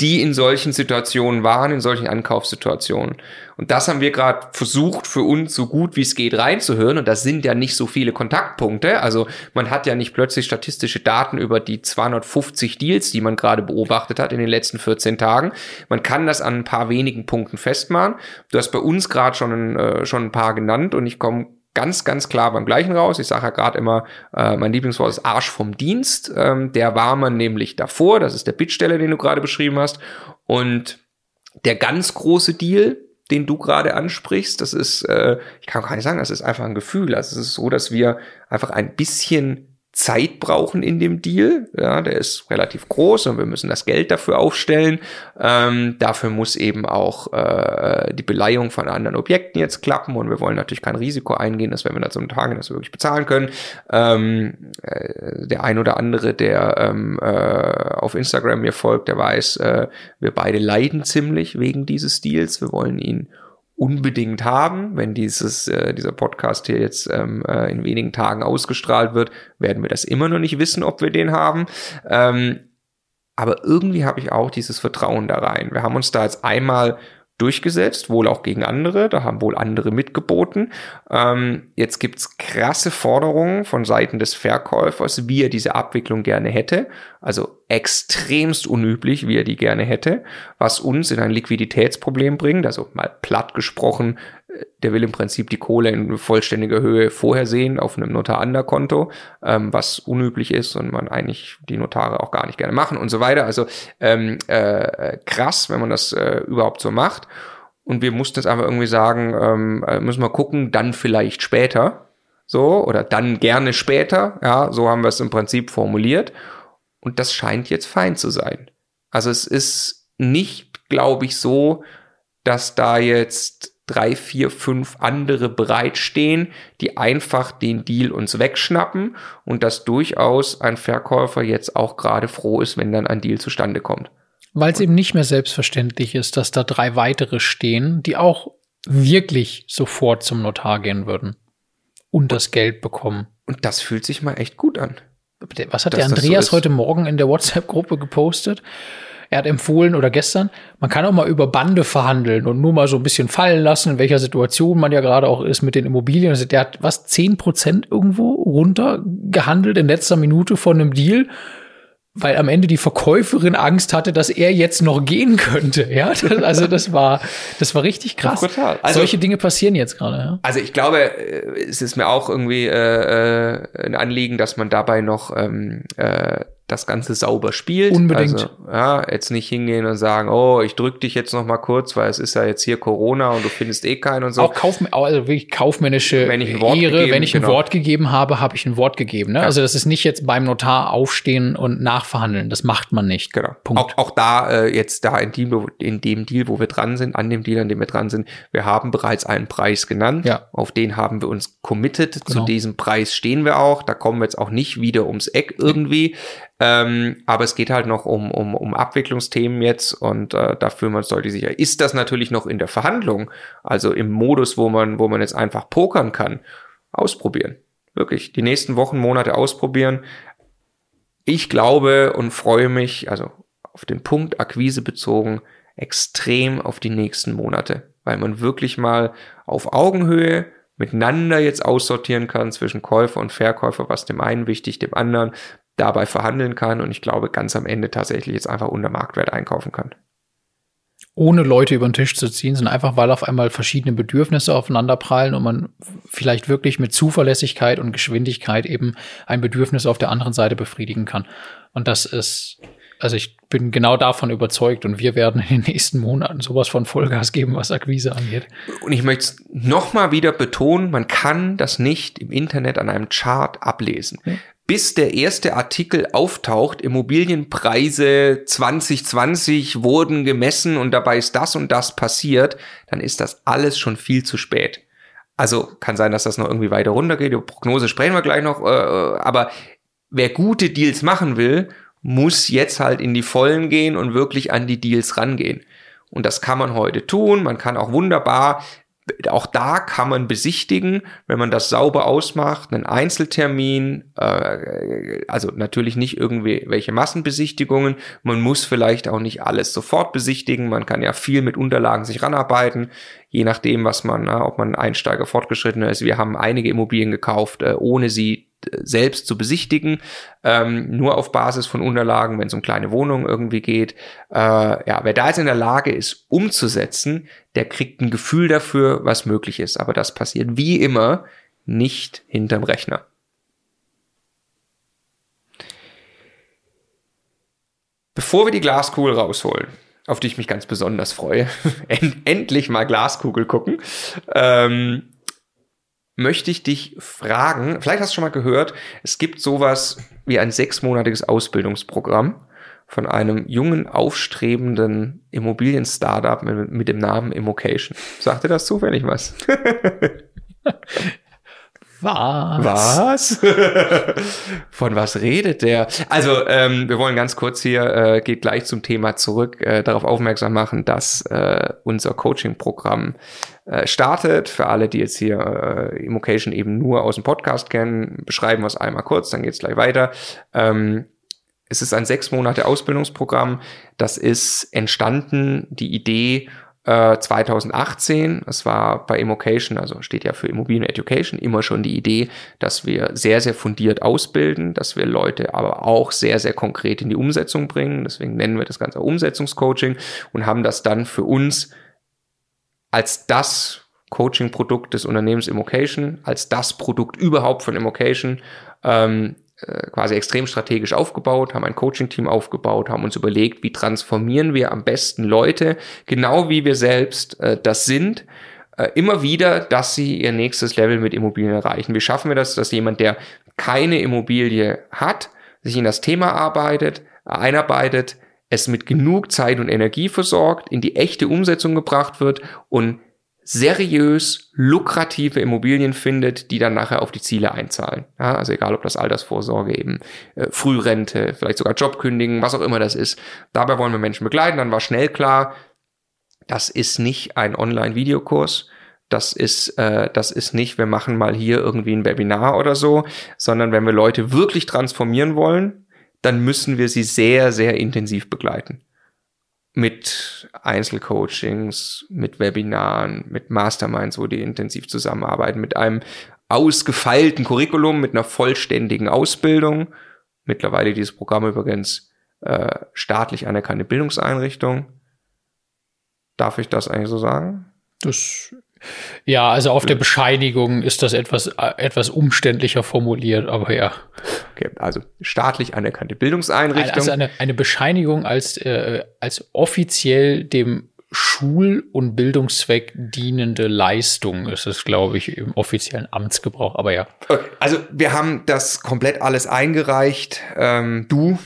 die in solchen Situationen waren, in solchen Ankaufssituationen. Und das haben wir gerade versucht, für uns so gut wie es geht reinzuhören. Und das sind ja nicht so viele Kontaktpunkte. Also man hat ja nicht plötzlich statistische Daten über die 250 Deals, die man gerade beobachtet hat in den letzten 14 Tagen. Man kann das an ein paar wenigen Punkten festmachen. Du hast bei uns gerade schon, äh, schon ein paar genannt und ich komme ganz, ganz klar beim gleichen raus. Ich sage ja gerade immer, äh, mein Lieblingswort ist Arsch vom Dienst. Ähm, der war man nämlich davor. Das ist der Bittsteller, den du gerade beschrieben hast. Und der ganz große Deal, den du gerade ansprichst, das ist, äh, ich kann gar nicht sagen, das ist einfach ein Gefühl. Also es ist so, dass wir einfach ein bisschen Zeit brauchen in dem Deal. Ja, der ist relativ groß und wir müssen das Geld dafür aufstellen. Ähm, dafür muss eben auch äh, die Beleihung von anderen Objekten jetzt klappen und wir wollen natürlich kein Risiko eingehen, dass wenn wir da zum Tage das wirklich bezahlen können. Ähm, äh, der ein oder andere, der ähm, äh, auf Instagram mir folgt, der weiß, äh, wir beide leiden ziemlich wegen dieses Deals. Wir wollen ihn unbedingt haben. Wenn dieses, äh, dieser Podcast hier jetzt ähm, äh, in wenigen Tagen ausgestrahlt wird, werden wir das immer noch nicht wissen, ob wir den haben. Ähm, aber irgendwie habe ich auch dieses Vertrauen da rein. Wir haben uns da jetzt einmal durchgesetzt, wohl auch gegen andere, da haben wohl andere mitgeboten. Ähm, jetzt gibt's krasse Forderungen von Seiten des Verkäufers, wie er diese Abwicklung gerne hätte. Also extremst unüblich, wie er die gerne hätte, was uns in ein Liquiditätsproblem bringt. Also mal platt gesprochen, der will im Prinzip die Kohle in vollständiger Höhe vorher sehen auf einem Notar-Ander-Konto, ähm, was unüblich ist und man eigentlich die Notare auch gar nicht gerne machen und so weiter. Also ähm, äh, krass, wenn man das äh, überhaupt so macht. Und wir mussten jetzt einfach irgendwie sagen, ähm, äh, müssen wir gucken, dann vielleicht später. So, oder dann gerne später. Ja, so haben wir es im Prinzip formuliert. Und das scheint jetzt fein zu sein. Also es ist nicht, glaube ich, so, dass da jetzt drei, vier, fünf andere bereitstehen, die einfach den Deal uns wegschnappen und dass durchaus ein Verkäufer jetzt auch gerade froh ist, wenn dann ein Deal zustande kommt. Weil es eben nicht mehr selbstverständlich ist, dass da drei weitere stehen, die auch wirklich sofort zum Notar gehen würden und das Geld bekommen. Und das fühlt sich mal echt gut an. Was hat der Andreas so heute Morgen in der WhatsApp-Gruppe gepostet? Er hat empfohlen oder gestern, man kann auch mal über Bande verhandeln und nur mal so ein bisschen fallen lassen, in welcher Situation man ja gerade auch ist mit den Immobilien. Also der hat was, zehn Prozent irgendwo runtergehandelt in letzter Minute von einem Deal weil am Ende die Verkäuferin Angst hatte, dass er jetzt noch gehen könnte. Ja, also das war, das war richtig krass. Total. Also, Solche Dinge passieren jetzt gerade. Ja? Also ich glaube, äh, es ist mir auch irgendwie äh, äh, ein Anliegen, dass man dabei noch ähm, äh, das Ganze sauber spielt. Unbedingt. Also, ja, jetzt nicht hingehen und sagen, oh, ich drück dich jetzt noch mal kurz, weil es ist ja jetzt hier Corona und du findest eh keinen und so. Auch kauf, also wirklich kaufmännische wenn ich ein Wort Ehre, gegeben, wenn ich ein genau. Wort gegeben habe, habe ich ein Wort gegeben. Ne? Ja. Also das ist nicht jetzt beim Notar aufstehen und nachverhandeln. Das macht man nicht. Genau. Punkt. Auch, auch da äh, jetzt da in dem, in dem Deal, wo wir dran sind, an dem Deal, an dem wir dran sind, wir haben bereits einen Preis genannt. Ja. Auf den haben wir uns committed. Genau. Zu diesem Preis stehen wir auch. Da kommen wir jetzt auch nicht wieder ums Eck irgendwie. Ähm, aber es geht halt noch um, um, um Abwicklungsthemen jetzt und äh, dafür man sollte sicher. Ist das natürlich noch in der Verhandlung, also im Modus, wo man, wo man jetzt einfach pokern kann, ausprobieren. Wirklich, die nächsten Wochen, Monate ausprobieren. Ich glaube und freue mich, also auf den Punkt Akquise bezogen, extrem auf die nächsten Monate, weil man wirklich mal auf Augenhöhe miteinander jetzt aussortieren kann zwischen Käufer und Verkäufer, was dem einen wichtig, dem anderen, dabei verhandeln kann und ich glaube ganz am Ende tatsächlich jetzt einfach unter Marktwert einkaufen kann. Ohne Leute über den Tisch zu ziehen, sondern einfach, weil auf einmal verschiedene Bedürfnisse aufeinander prallen und man vielleicht wirklich mit Zuverlässigkeit und Geschwindigkeit eben ein Bedürfnis auf der anderen Seite befriedigen kann. Und das ist, also ich bin genau davon überzeugt und wir werden in den nächsten Monaten sowas von Vollgas geben, was Akquise angeht. Und ich möchte es nochmal wieder betonen, man kann das nicht im Internet an einem Chart ablesen. Bis der erste Artikel auftaucht, Immobilienpreise 2020 wurden gemessen und dabei ist das und das passiert, dann ist das alles schon viel zu spät. Also kann sein, dass das noch irgendwie weiter runtergeht. Über Prognose sprechen wir gleich noch. Äh, aber wer gute Deals machen will, muss jetzt halt in die Vollen gehen und wirklich an die Deals rangehen. Und das kann man heute tun. Man kann auch wunderbar auch da kann man besichtigen, wenn man das sauber ausmacht, einen Einzeltermin, äh, also natürlich nicht irgendwie welche Massenbesichtigungen. Man muss vielleicht auch nicht alles sofort besichtigen. Man kann ja viel mit Unterlagen sich ranarbeiten, je nachdem, was man, na, ob man Einsteiger fortgeschrittener ist. Wir haben einige Immobilien gekauft, äh, ohne sie selbst zu besichtigen, ähm, nur auf Basis von Unterlagen, wenn es um kleine Wohnungen irgendwie geht. Äh, ja, wer da jetzt in der Lage ist, umzusetzen, der kriegt ein Gefühl dafür, was möglich ist. Aber das passiert wie immer nicht hinterm Rechner. Bevor wir die Glaskugel rausholen, auf die ich mich ganz besonders freue, endlich mal Glaskugel gucken, ähm, möchte ich dich fragen, vielleicht hast du schon mal gehört, es gibt sowas wie ein sechsmonatiges Ausbildungsprogramm von einem jungen, aufstrebenden Immobilien-Startup mit, mit dem Namen Immocation. Sagt dir das zufällig was? Was? Was? Von was redet der? Also, ähm, wir wollen ganz kurz hier, äh, geht gleich zum Thema zurück, äh, darauf aufmerksam machen, dass äh, unser Coaching-Programm äh, startet. Für alle, die jetzt hier äh, Immocation eben nur aus dem Podcast kennen, beschreiben wir es einmal kurz, dann geht's gleich weiter. Ähm, es ist ein sechs Monate Ausbildungsprogramm. Das ist entstanden, die Idee 2018. Äh, es war bei Immocation, also steht ja für Immobilien Education, immer schon die Idee, dass wir sehr, sehr fundiert ausbilden, dass wir Leute aber auch sehr, sehr konkret in die Umsetzung bringen. Deswegen nennen wir das Ganze Umsetzungscoaching und haben das dann für uns als das Coaching-Produkt des Unternehmens Immocation, als das Produkt überhaupt von Immocation ähm, äh, quasi extrem strategisch aufgebaut, haben ein Coaching-Team aufgebaut, haben uns überlegt, wie transformieren wir am besten Leute, genau wie wir selbst äh, das sind, äh, immer wieder, dass sie ihr nächstes Level mit Immobilien erreichen. Wie schaffen wir das, dass jemand, der keine Immobilie hat, sich in das Thema arbeitet, einarbeitet, es mit genug Zeit und Energie versorgt, in die echte Umsetzung gebracht wird und seriös lukrative Immobilien findet, die dann nachher auf die Ziele einzahlen. Ja, also egal, ob das Altersvorsorge eben, äh, Frührente, vielleicht sogar Jobkündigen, was auch immer das ist. Dabei wollen wir Menschen begleiten. Dann war schnell klar, das ist nicht ein Online-Videokurs. Das ist, äh, das ist nicht, wir machen mal hier irgendwie ein Webinar oder so, sondern wenn wir Leute wirklich transformieren wollen, dann müssen wir sie sehr, sehr intensiv begleiten mit Einzelcoachings, mit Webinaren, mit Masterminds, wo die intensiv zusammenarbeiten, mit einem ausgefeilten Curriculum, mit einer vollständigen Ausbildung. Mittlerweile dieses Programm übrigens äh, staatlich anerkannte Bildungseinrichtung. Darf ich das eigentlich so sagen? Das ja, also auf der Bescheinigung ist das etwas, äh, etwas umständlicher formuliert, aber ja. Okay, also staatlich anerkannte Bildungseinrichtung. Also eine, eine Bescheinigung als, äh, als offiziell dem Schul- und Bildungszweck dienende Leistung ist es, glaube ich, im offiziellen Amtsgebrauch, aber ja. Okay, also wir haben das komplett alles eingereicht. Ähm, du,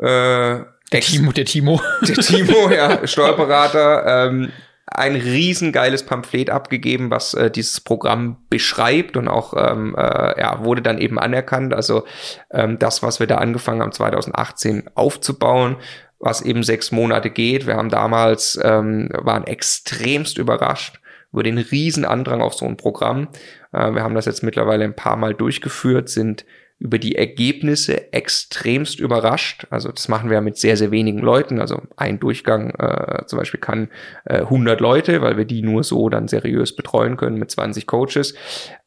äh, der Timo, der Timo. Der Timo, ja, Steuerberater. Ähm, ein riesengeiles Pamphlet abgegeben, was äh, dieses Programm beschreibt und auch ähm, äh, ja, wurde dann eben anerkannt. Also ähm, das, was wir da angefangen haben 2018 aufzubauen, was eben sechs Monate geht. Wir haben damals ähm, waren extremst überrascht über den riesen Andrang auf so ein Programm. Äh, wir haben das jetzt mittlerweile ein paar Mal durchgeführt, sind über die Ergebnisse extremst überrascht. Also das machen wir mit sehr, sehr wenigen Leuten. Also ein Durchgang äh, zum Beispiel kann äh, 100 Leute, weil wir die nur so dann seriös betreuen können mit 20 Coaches.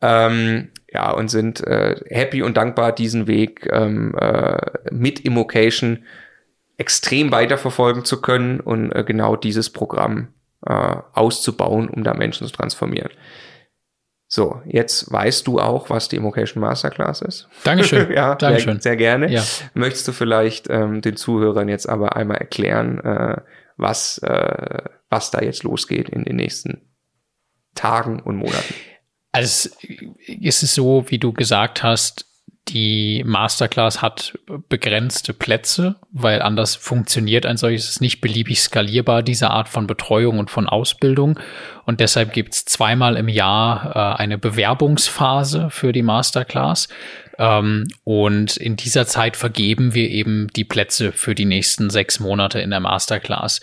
Ähm, ja, und sind äh, happy und dankbar, diesen Weg ähm, äh, mit Immocation extrem weiterverfolgen zu können und äh, genau dieses Programm äh, auszubauen, um da Menschen zu transformieren. So, jetzt weißt du auch, was die Immocation Masterclass ist. Dankeschön. ja, Dankeschön. Sehr, sehr gerne. Ja. Möchtest du vielleicht ähm, den Zuhörern jetzt aber einmal erklären, äh, was, äh, was da jetzt losgeht in den nächsten Tagen und Monaten? Also es ist so, wie du gesagt hast, die Masterclass hat begrenzte Plätze, weil anders funktioniert ein solches nicht beliebig skalierbar, diese Art von Betreuung und von Ausbildung. Und deshalb gibt's zweimal im Jahr äh, eine Bewerbungsphase für die Masterclass. Ähm, und in dieser Zeit vergeben wir eben die Plätze für die nächsten sechs Monate in der Masterclass.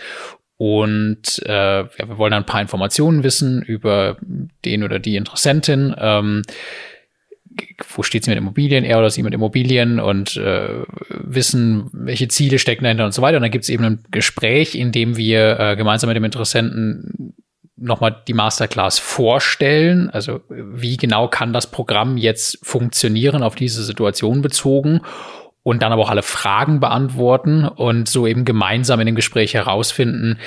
Und äh, ja, wir wollen ein paar Informationen wissen über den oder die Interessentin. Ähm, wo steht sie mit Immobilien, er oder sie mit Immobilien und äh, wissen, welche Ziele stecken dahinter und so weiter. Und dann gibt es eben ein Gespräch, in dem wir äh, gemeinsam mit dem Interessenten nochmal die Masterclass vorstellen. Also wie genau kann das Programm jetzt funktionieren auf diese Situation bezogen und dann aber auch alle Fragen beantworten und so eben gemeinsam in dem Gespräch herausfinden,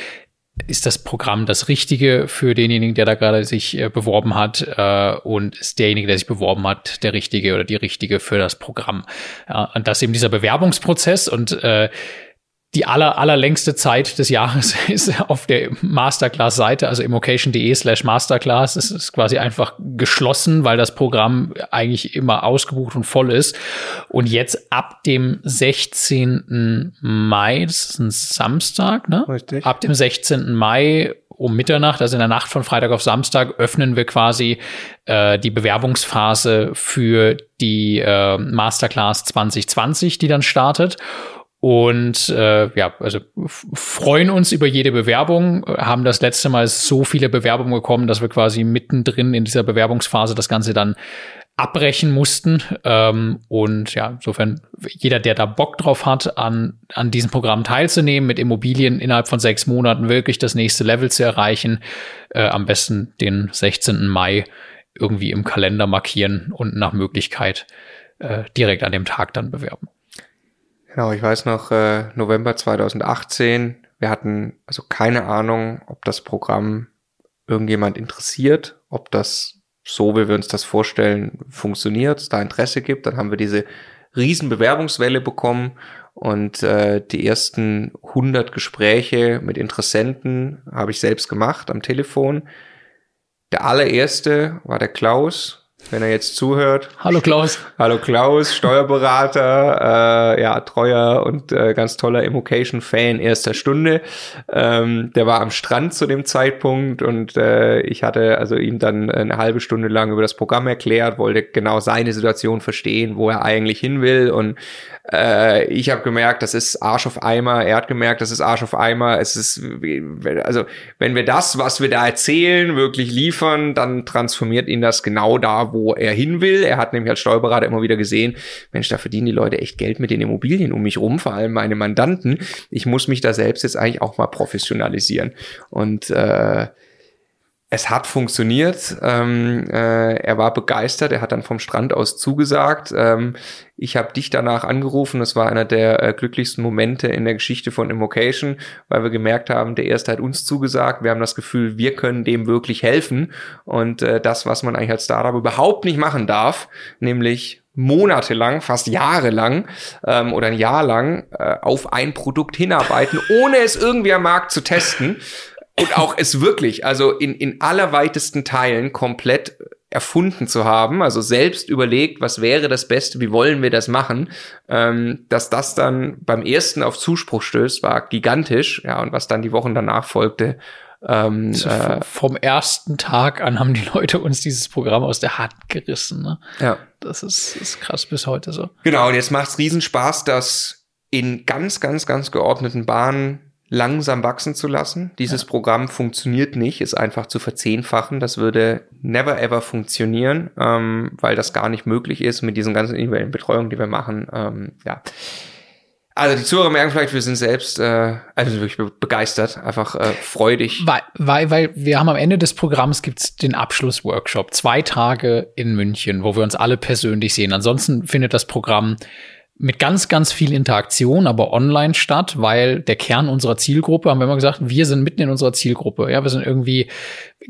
ist das Programm das Richtige für denjenigen, der da gerade sich äh, beworben hat äh, und ist derjenige, der sich beworben hat, der Richtige oder die Richtige für das Programm. Ja, und das eben dieser Bewerbungsprozess und äh, die aller, allerlängste Zeit des Jahres ist auf der Masterclass-Seite, also immocation.de slash Masterclass. Es ist quasi einfach geschlossen, weil das Programm eigentlich immer ausgebucht und voll ist. Und jetzt ab dem 16. Mai, das ist ein Samstag, ne? Richtig. Ab dem 16. Mai um Mitternacht, also in der Nacht von Freitag auf Samstag, öffnen wir quasi äh, die Bewerbungsphase für die äh, Masterclass 2020, die dann startet. Und äh, ja, also freuen uns über jede Bewerbung, haben das letzte Mal so viele Bewerbungen bekommen, dass wir quasi mittendrin in dieser Bewerbungsphase das Ganze dann abbrechen mussten. Ähm, und ja, insofern, jeder, der da Bock drauf hat, an, an diesem Programm teilzunehmen, mit Immobilien innerhalb von sechs Monaten wirklich das nächste Level zu erreichen, äh, am besten den 16. Mai irgendwie im Kalender markieren und nach Möglichkeit äh, direkt an dem Tag dann bewerben. Genau, ich weiß noch, äh, November 2018, wir hatten also keine Ahnung, ob das Programm irgendjemand interessiert, ob das so, wie wir uns das vorstellen, funktioniert, da Interesse gibt. Dann haben wir diese riesen Bewerbungswelle bekommen und äh, die ersten 100 Gespräche mit Interessenten habe ich selbst gemacht am Telefon. Der allererste war der Klaus, wenn er jetzt zuhört. Hallo Klaus. Hallo Klaus, Steuerberater, äh, ja, treuer und äh, ganz toller Immocation-Fan erster Stunde. Ähm, der war am Strand zu dem Zeitpunkt und äh, ich hatte also ihm dann eine halbe Stunde lang über das Programm erklärt, wollte genau seine Situation verstehen, wo er eigentlich hin will und äh, ich habe gemerkt, das ist Arsch auf Eimer. Er hat gemerkt, das ist Arsch auf Eimer. Es ist, also wenn wir das, was wir da erzählen, wirklich liefern, dann transformiert ihn das genau da, wo er hin will. Er hat nämlich als Steuerberater immer wieder gesehen, Mensch, da verdienen die Leute echt Geld mit den Immobilien um mich rum, vor allem meine Mandanten. Ich muss mich da selbst jetzt eigentlich auch mal professionalisieren. Und äh, es hat funktioniert. Ähm, äh, er war begeistert. Er hat dann vom Strand aus zugesagt. Ähm, ich habe dich danach angerufen. Das war einer der äh, glücklichsten Momente in der Geschichte von Immocation, weil wir gemerkt haben, der erste hat uns zugesagt. Wir haben das Gefühl, wir können dem wirklich helfen. Und äh, das, was man eigentlich als Startup überhaupt nicht machen darf, nämlich monatelang, fast jahrelang ähm, oder ein Jahr lang äh, auf ein Produkt hinarbeiten, ohne es irgendwie am Markt zu testen und auch es wirklich, also in, in allerweitesten Teilen komplett erfunden zu haben, also selbst überlegt, was wäre das Beste, wie wollen wir das machen, ähm, dass das dann beim ersten auf Zuspruch stößt, war gigantisch, ja, und was dann die Wochen danach folgte, ähm, also äh, vom ersten Tag an haben die Leute uns dieses Programm aus der Hand gerissen. Ne? Ja. Das ist, ist krass bis heute so. Genau, und jetzt macht's Riesenspaß, das in ganz, ganz, ganz geordneten Bahnen langsam wachsen zu lassen. Dieses ja. Programm funktioniert nicht, ist einfach zu verzehnfachen. Das würde never ever funktionieren, ähm, weil das gar nicht möglich ist mit diesen ganzen individuellen Betreuungen, die wir machen. Ähm, ja. Also die Zuhörer merken vielleicht, wir sind selbst äh, also wirklich begeistert, einfach äh, freudig. Weil, weil, weil wir haben am Ende des Programms gibt's den Abschlussworkshop, zwei Tage in München, wo wir uns alle persönlich sehen. Ansonsten findet das Programm mit ganz, ganz viel Interaktion, aber online statt, weil der Kern unserer Zielgruppe, haben wir immer gesagt, wir sind mitten in unserer Zielgruppe. Ja, wir sind irgendwie,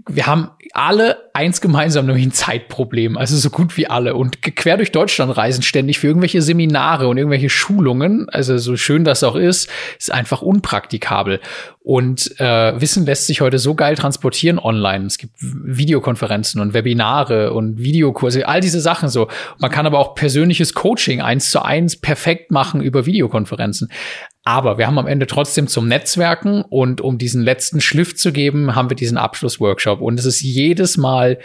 wir haben alle eins gemeinsam, nämlich ein Zeitproblem. Also so gut wie alle. Und quer durch Deutschland reisen ständig für irgendwelche Seminare und irgendwelche Schulungen. Also so schön das auch ist, ist einfach unpraktikabel. Und äh, Wissen lässt sich heute so geil transportieren online. Es gibt Videokonferenzen und Webinare und Videokurse, all diese Sachen so. Man kann aber auch persönliches Coaching eins zu eins perfekt machen über Videokonferenzen. Aber wir haben am Ende trotzdem zum Netzwerken und um diesen letzten Schliff zu geben, haben wir diesen Abschlussworkshop. Und es ist jedes Mal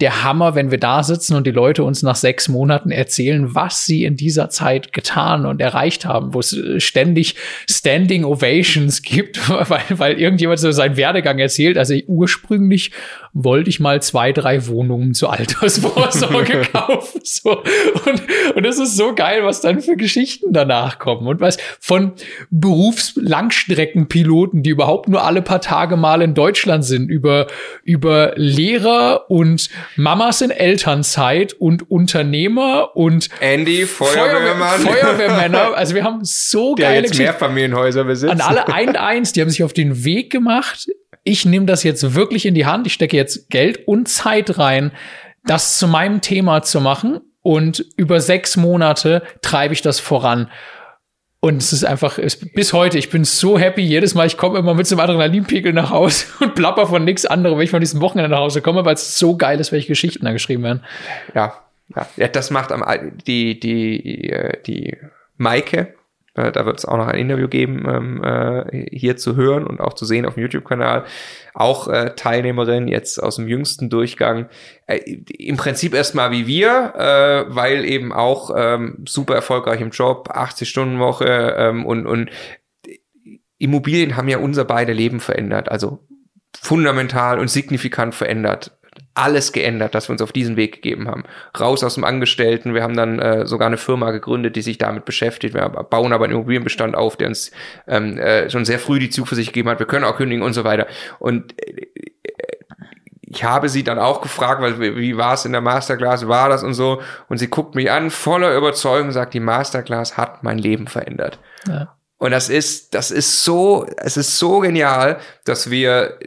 der Hammer, wenn wir da sitzen und die Leute uns nach sechs Monaten erzählen, was sie in dieser Zeit getan und erreicht haben, wo es ständig Standing Ovations gibt, weil, weil irgendjemand so seinen Werdegang erzählt. Also ursprünglich wollte ich mal zwei, drei Wohnungen zur Altersvorsorge kaufen. So. Und, und es ist so geil, was dann für Geschichten danach kommen. Und was von Berufslangstreckenpiloten, die überhaupt nur alle paar Tage mal in Deutschland sind, über, über Lehrer und Mamas in Elternzeit und Unternehmer und Andy, Feuerwehrmann. Feuerwehr, Feuerwehrmänner. Also wir haben so Der geile jetzt Mehrfamilienhäuser besitzt. An alle ein eins, die haben sich auf den Weg gemacht ich nehme das jetzt wirklich in die Hand, ich stecke jetzt Geld und Zeit rein, das zu meinem Thema zu machen und über sechs Monate treibe ich das voran. Und es ist einfach, es, bis heute, ich bin so happy. Jedes Mal, ich komme immer mit so einem Adrenalinpegel nach Hause und plapper von nichts anderem, wenn ich von diesem Wochenende nach Hause komme, weil es so geil ist, welche Geschichten da geschrieben werden. Ja, ja, ja das macht am, die, die, äh, die Maike, Äh, da wird es auch noch ein Interview geben, ähm, äh, hier zu hören und auch zu sehen auf dem YouTube-Kanal. Auch äh, Teilnehmerin jetzt aus dem jüngsten Durchgang. Äh, Im Prinzip erstmal wie wir, äh, weil eben auch ähm, super erfolgreich im Job, 80-Stunden-Woche ähm, und, und Immobilien haben ja unser beide Leben verändert. Also fundamental und signifikant verändert alles geändert, dass wir uns auf diesen Weg gegeben haben. Raus aus dem Angestellten. Wir haben dann äh, sogar eine Firma gegründet, die sich damit beschäftigt. Wir bauen aber einen Immobilienbestand auf, der uns ähm, äh, schon sehr früh die Zuversicht gegeben hat. Wir können auch kündigen und so weiter. Und äh, ich habe sie dann auch gefragt, weil wie war es in der Masterclass, war das und so. Und sie guckt mich an, voller Überzeugung, sagt, die Masterclass hat mein Leben verändert. Ja. Und das ist, das ist so, es ist so genial, dass wir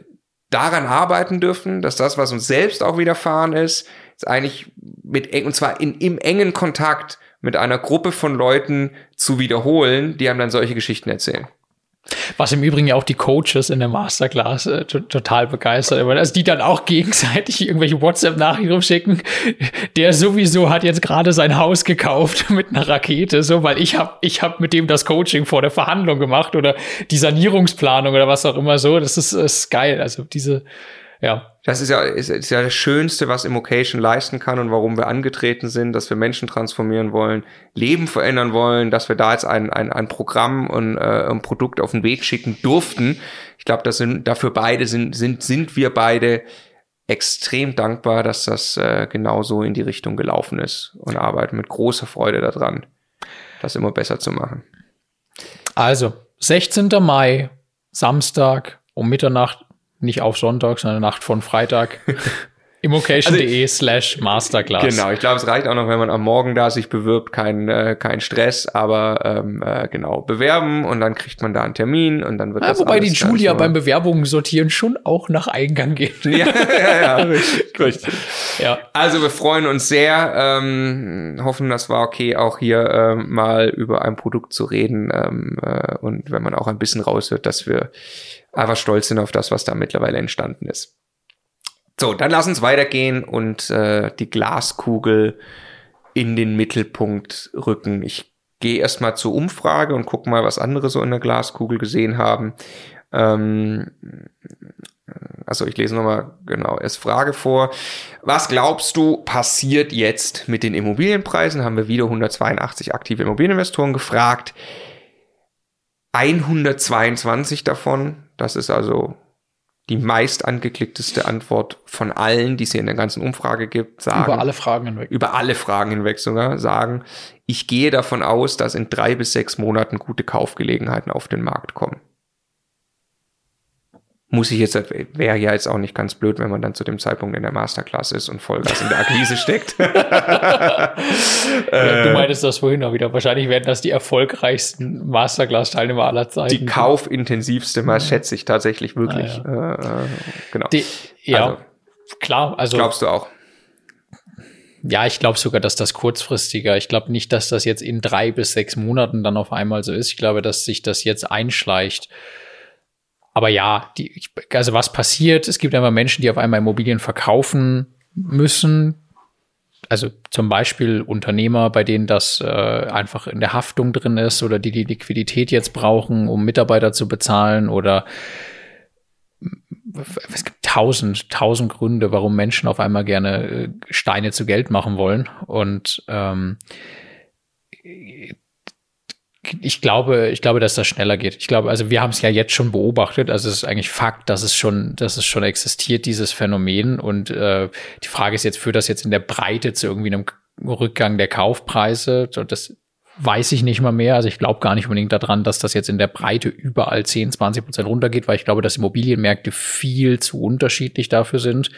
daran arbeiten dürfen, dass das, was uns selbst auch widerfahren ist, ist eigentlich mit und zwar in, im engen Kontakt mit einer Gruppe von Leuten zu wiederholen, die einem dann solche Geschichten erzählen. Was im Übrigen ja auch die Coaches in der Masterclass äh, total begeistert. Also die dann auch gegenseitig irgendwelche WhatsApp-Nachrichten schicken. Der sowieso hat jetzt gerade sein Haus gekauft mit einer Rakete, so, weil ich habe ich hab mit dem das Coaching vor der Verhandlung gemacht oder die Sanierungsplanung oder was auch immer so. Das ist, ist geil. Also diese, ja. Das ist ja, ist, ist ja das Schönste, was Immocation leisten kann und warum wir angetreten sind, dass wir Menschen transformieren wollen, Leben verändern wollen, dass wir da jetzt ein, ein, ein Programm und äh, ein Produkt auf den Weg schicken durften. Ich glaube, das sind dafür beide sind, sind, sind wir beide extrem dankbar, dass das äh, genauso in die Richtung gelaufen ist und arbeiten mit großer Freude daran, das immer besser zu machen. Also, 16. Mai, Samstag um Mitternacht nicht auf Sonntag, sondern Nacht von Freitag. Immocation.de also, slash Masterclass. Genau, ich glaube, es reicht auch noch, wenn man am Morgen da sich bewirbt, kein, äh, kein Stress, aber ähm, äh, genau, bewerben und dann kriegt man da einen Termin und dann wird ja, das Wobei die Julia beim Bewerbungen sortieren schon auch nach Eingang geht. ja, ja, ja, richtig, richtig. Ja. Also wir freuen uns sehr, ähm, hoffen, das war okay, auch hier ähm, mal über ein Produkt zu reden ähm, äh, und wenn man auch ein bisschen raushört, dass wir einfach stolz sind auf das, was da mittlerweile entstanden ist. So, dann lass uns weitergehen und äh, die Glaskugel in den Mittelpunkt rücken. Ich gehe erstmal zur Umfrage und gucke mal, was andere so in der Glaskugel gesehen haben. Ähm, also ich lese nochmal genau erst Frage vor. Was glaubst du passiert jetzt mit den Immobilienpreisen? Haben wir wieder 182 aktive Immobilieninvestoren gefragt. 122 davon das ist also die meist angeklickteste Antwort von allen, die es hier in der ganzen Umfrage gibt, sagen. Über alle Fragen hinweg. Über alle Fragen hinweg sogar, sagen, ich gehe davon aus, dass in drei bis sechs Monaten gute Kaufgelegenheiten auf den Markt kommen muss ich jetzt, wäre ja jetzt auch nicht ganz blöd, wenn man dann zu dem Zeitpunkt in der Masterclass ist und Vollgas in der Akquise steckt. ja, du meintest das vorhin auch wieder. Wahrscheinlich werden das die erfolgreichsten Masterclass-Teilnehmer aller Zeiten. Die kaufintensivste, mal schätze ich tatsächlich wirklich. Ah, ja. äh, genau. Die, ja, also, klar. Also, glaubst du auch? Ja, ich glaube sogar, dass das kurzfristiger. Ich glaube nicht, dass das jetzt in drei bis sechs Monaten dann auf einmal so ist. Ich glaube, dass sich das jetzt einschleicht aber ja, die, also was passiert? Es gibt einfach Menschen, die auf einmal Immobilien verkaufen müssen. Also zum Beispiel Unternehmer, bei denen das äh, einfach in der Haftung drin ist oder die die Liquidität jetzt brauchen, um Mitarbeiter zu bezahlen oder es gibt tausend, tausend Gründe, warum Menschen auf einmal gerne äh, Steine zu Geld machen wollen. Und ähm, ich glaube, ich glaube, dass das schneller geht. Ich glaube, also wir haben es ja jetzt schon beobachtet. Also es ist eigentlich Fakt, dass es schon, dass es schon existiert, dieses Phänomen. Und äh, die Frage ist jetzt, führt das jetzt in der Breite zu irgendwie einem Rückgang der Kaufpreise? Das weiß ich nicht mal mehr. Also ich glaube gar nicht unbedingt daran, dass das jetzt in der Breite überall 10, 20 Prozent runtergeht, weil ich glaube, dass Immobilienmärkte viel zu unterschiedlich dafür sind.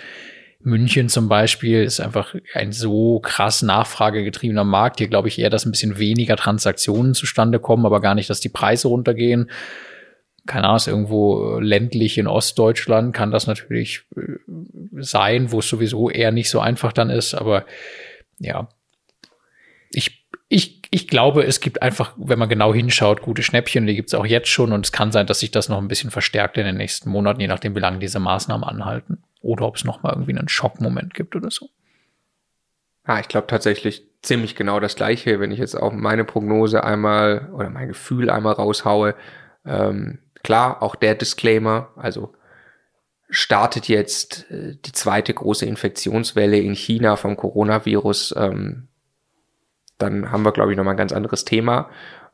München zum Beispiel ist einfach ein so krass nachfragegetriebener Markt. Hier glaube ich eher, dass ein bisschen weniger Transaktionen zustande kommen, aber gar nicht, dass die Preise runtergehen. Keine Ahnung, ist irgendwo ländlich in Ostdeutschland kann das natürlich äh, sein, wo es sowieso eher nicht so einfach dann ist. Aber ja, ich, ich, ich glaube, es gibt einfach, wenn man genau hinschaut, gute Schnäppchen. Die gibt es auch jetzt schon und es kann sein, dass sich das noch ein bisschen verstärkt in den nächsten Monaten, je nachdem, wie lange diese Maßnahmen anhalten oder ob es noch mal irgendwie einen Schockmoment gibt oder so. Ja, ich glaube tatsächlich ziemlich genau das gleiche, wenn ich jetzt auch meine Prognose einmal oder mein Gefühl einmal raushaue. Ähm, klar, auch der Disclaimer, also startet jetzt äh, die zweite große Infektionswelle in China vom Coronavirus, ähm, dann haben wir, glaube ich, nochmal ein ganz anderes Thema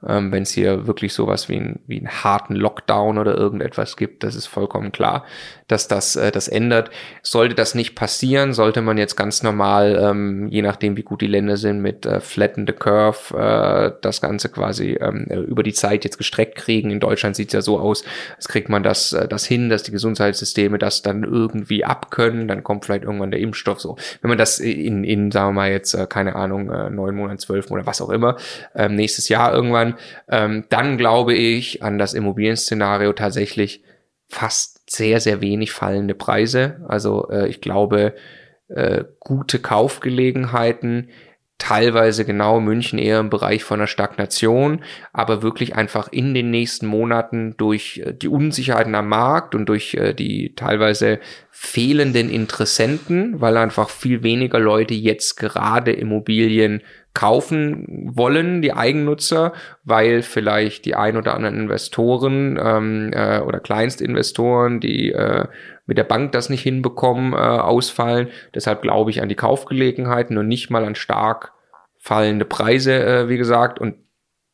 ähm, wenn es hier wirklich sowas wie, ein, wie einen harten Lockdown oder irgendetwas gibt. Das ist vollkommen klar, dass das äh, das ändert. Sollte das nicht passieren, sollte man jetzt ganz normal, ähm, je nachdem wie gut die Länder sind, mit äh, Flatten the Curve äh, das Ganze quasi ähm, über die Zeit jetzt gestreckt kriegen. In Deutschland sieht es ja so aus, als kriegt man das, äh, das hin, dass die Gesundheitssysteme das dann irgendwie abkönnen, dann kommt vielleicht irgendwann der Impfstoff so. Wenn man das in, in sagen wir mal jetzt, äh, keine Ahnung, äh, neun Monate, zwölf Monate, was auch immer, ähm, nächstes Jahr irgendwann ähm, dann glaube ich an das Immobilienszenario tatsächlich fast sehr, sehr wenig fallende Preise. Also äh, ich glaube, äh, gute Kaufgelegenheiten, teilweise genau München eher im Bereich von einer Stagnation, aber wirklich einfach in den nächsten Monaten durch äh, die Unsicherheiten am Markt und durch äh, die teilweise fehlenden Interessenten, weil einfach viel weniger Leute jetzt gerade Immobilien kaufen wollen, die Eigennutzer, weil vielleicht die ein oder anderen Investoren ähm, äh, oder Kleinstinvestoren, die äh, mit der Bank das nicht hinbekommen, äh, ausfallen. Deshalb glaube ich an die Kaufgelegenheiten und nicht mal an stark fallende Preise, äh, wie gesagt. Und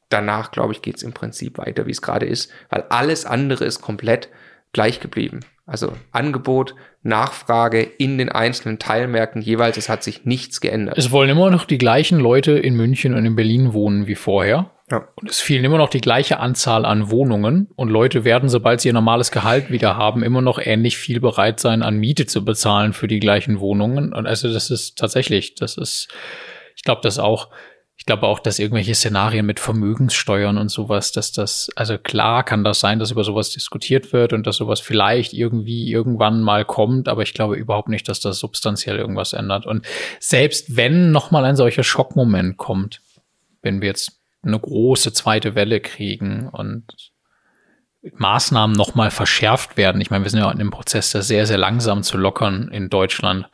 danach, glaube ich, geht es im Prinzip weiter, wie es gerade ist, weil alles andere ist komplett gleich geblieben. Also Angebot, Nachfrage in den einzelnen Teilmärkten jeweils, es hat sich nichts geändert. Es wollen immer noch die gleichen Leute in München und in Berlin wohnen wie vorher. Ja. Und es fehlen immer noch die gleiche Anzahl an Wohnungen und Leute werden, sobald sie ihr normales Gehalt wieder haben, immer noch ähnlich viel bereit sein, an Miete zu bezahlen für die gleichen Wohnungen. Und also das ist tatsächlich, das ist, ich glaube, das auch ich glaube auch, dass irgendwelche Szenarien mit Vermögenssteuern und sowas, dass das, also klar kann das sein, dass über sowas diskutiert wird und dass sowas vielleicht irgendwie irgendwann mal kommt, aber ich glaube überhaupt nicht, dass das substanziell irgendwas ändert. Und selbst wenn nochmal ein solcher Schockmoment kommt, wenn wir jetzt eine große zweite Welle kriegen und Maßnahmen nochmal verschärft werden, ich meine, wir sind ja in dem Prozess, das sehr, sehr langsam zu lockern in Deutschland,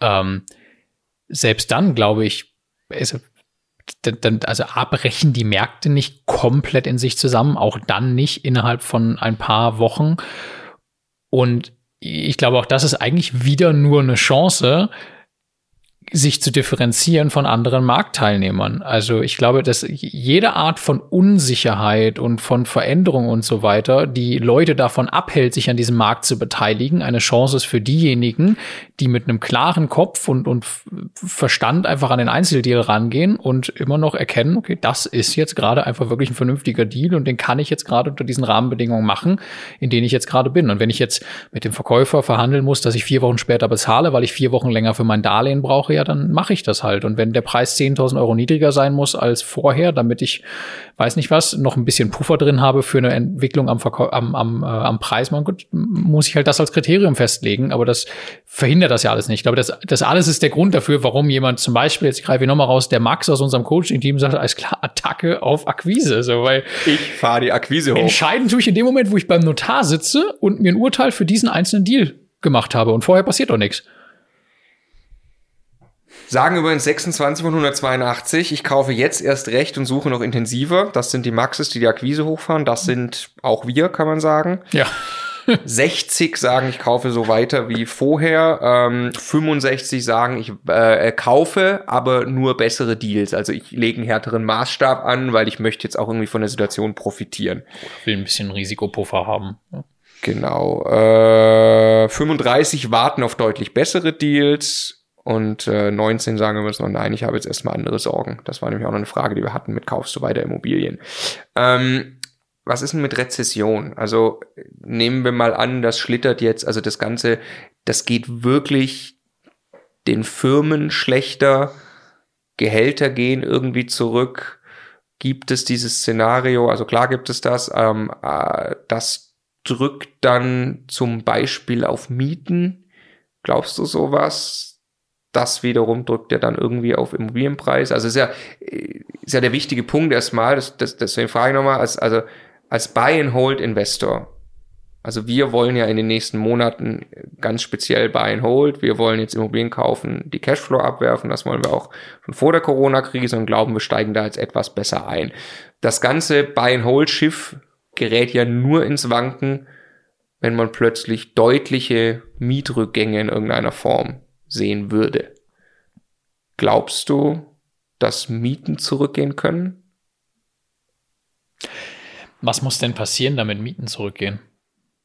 ähm, selbst dann glaube ich, ist, dann, also abbrechen die Märkte nicht komplett in sich zusammen, auch dann nicht innerhalb von ein paar Wochen. Und ich glaube, auch das ist eigentlich wieder nur eine Chance, sich zu differenzieren von anderen Marktteilnehmern. Also ich glaube, dass jede Art von Unsicherheit und von Veränderung und so weiter, die Leute davon abhält, sich an diesem Markt zu beteiligen, eine Chance ist für diejenigen, die mit einem klaren Kopf und, und Verstand einfach an den Einzeldeal rangehen und immer noch erkennen, okay, das ist jetzt gerade einfach wirklich ein vernünftiger Deal und den kann ich jetzt gerade unter diesen Rahmenbedingungen machen, in denen ich jetzt gerade bin. Und wenn ich jetzt mit dem Verkäufer verhandeln muss, dass ich vier Wochen später bezahle, weil ich vier Wochen länger für mein Darlehen brauche, ja, dann mache ich das halt. Und wenn der Preis 10.000 Euro niedriger sein muss als vorher, damit ich, weiß nicht was, noch ein bisschen Puffer drin habe für eine Entwicklung am, Verkäu am, am, äh, am Preis, man, gut, muss ich halt das als Kriterium festlegen. Aber das verhindert das ja alles nicht. Ich glaube, das, das alles ist der Grund dafür, warum jemand zum Beispiel, jetzt greife ich nochmal raus, der Max aus unserem Coaching-Team sagt, alles klar, Attacke auf Akquise. So, weil ich fahre die Akquise hoch. Entscheidend tue ich in dem Moment, wo ich beim Notar sitze und mir ein Urteil für diesen einzelnen Deal gemacht habe. Und vorher passiert doch nichts. Sagen übrigens 26 von 182, ich kaufe jetzt erst recht und suche noch intensiver. Das sind die Maxes, die die Akquise hochfahren. Das sind auch wir, kann man sagen. Ja. 60 sagen, ich kaufe so weiter wie vorher. Ähm, 65 sagen, ich äh, kaufe, aber nur bessere Deals. Also ich lege einen härteren Maßstab an, weil ich möchte jetzt auch irgendwie von der Situation profitieren. Ich will ein bisschen Risikopuffer haben. Ja. Genau. Äh, 35 warten auf deutlich bessere Deals. Und äh, 19 sagen wir müssen, nein, ich habe jetzt erstmal andere Sorgen. Das war nämlich auch noch eine Frage, die wir hatten mit kaufst du weiter Immobilien. Ähm, was ist denn mit Rezession? Also nehmen wir mal an, das schlittert jetzt, also das Ganze, das geht wirklich den Firmen schlechter, Gehälter gehen irgendwie zurück. Gibt es dieses Szenario? Also klar gibt es das. Ähm, äh, das drückt dann zum Beispiel auf Mieten. Glaubst du sowas? Das wiederum drückt ja dann irgendwie auf Immobilienpreis. Also ist ja, ist ja der wichtige Punkt erstmal, das, das, deswegen frage ich nochmal, als, also als Buy-and-Hold-Investor, Also wir wollen ja in den nächsten Monaten ganz speziell Buy and Hold. Wir wollen jetzt Immobilien kaufen, die Cashflow abwerfen. Das wollen wir auch schon vor der Corona-Krise und glauben, wir steigen da jetzt etwas besser ein. Das ganze Buy and Hold Schiff gerät ja nur ins Wanken, wenn man plötzlich deutliche Mietrückgänge in irgendeiner Form sehen würde. Glaubst du, dass Mieten zurückgehen können? Was muss denn passieren, damit Mieten zurückgehen?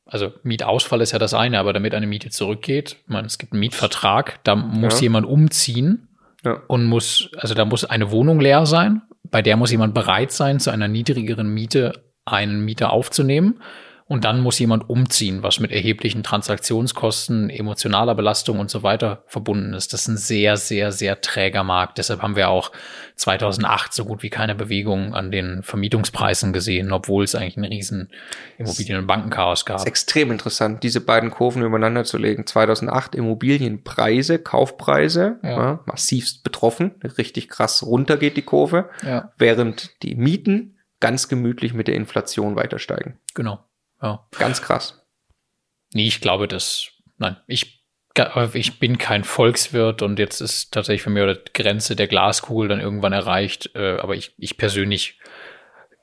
Also Mietausfall ist ja das eine, aber damit eine Miete zurückgeht, man, es gibt einen Mietvertrag, da muss ja. jemand umziehen ja. und muss, also da muss eine Wohnung leer sein, bei der muss jemand bereit sein, zu einer niedrigeren Miete einen Mieter aufzunehmen. Und dann muss jemand umziehen, was mit erheblichen Transaktionskosten, emotionaler Belastung und so weiter verbunden ist. Das ist ein sehr, sehr, sehr träger Markt. Deshalb haben wir auch 2008 so gut wie keine Bewegung an den Vermietungspreisen gesehen, obwohl es eigentlich ein riesen Immobilien- und Bankenchaos gab. Das ist extrem interessant, diese beiden Kurven übereinander zu legen. 2008 Immobilienpreise, Kaufpreise, ja. Ja, massivst betroffen, richtig krass runter geht die Kurve, ja. während die Mieten ganz gemütlich mit der Inflation weiter steigen. Genau. Ja. Ganz krass. Nee, ich glaube, dass, nein, ich, ich bin kein Volkswirt und jetzt ist tatsächlich für mich die Grenze der Glaskugel dann irgendwann erreicht. Äh, aber ich, ich persönlich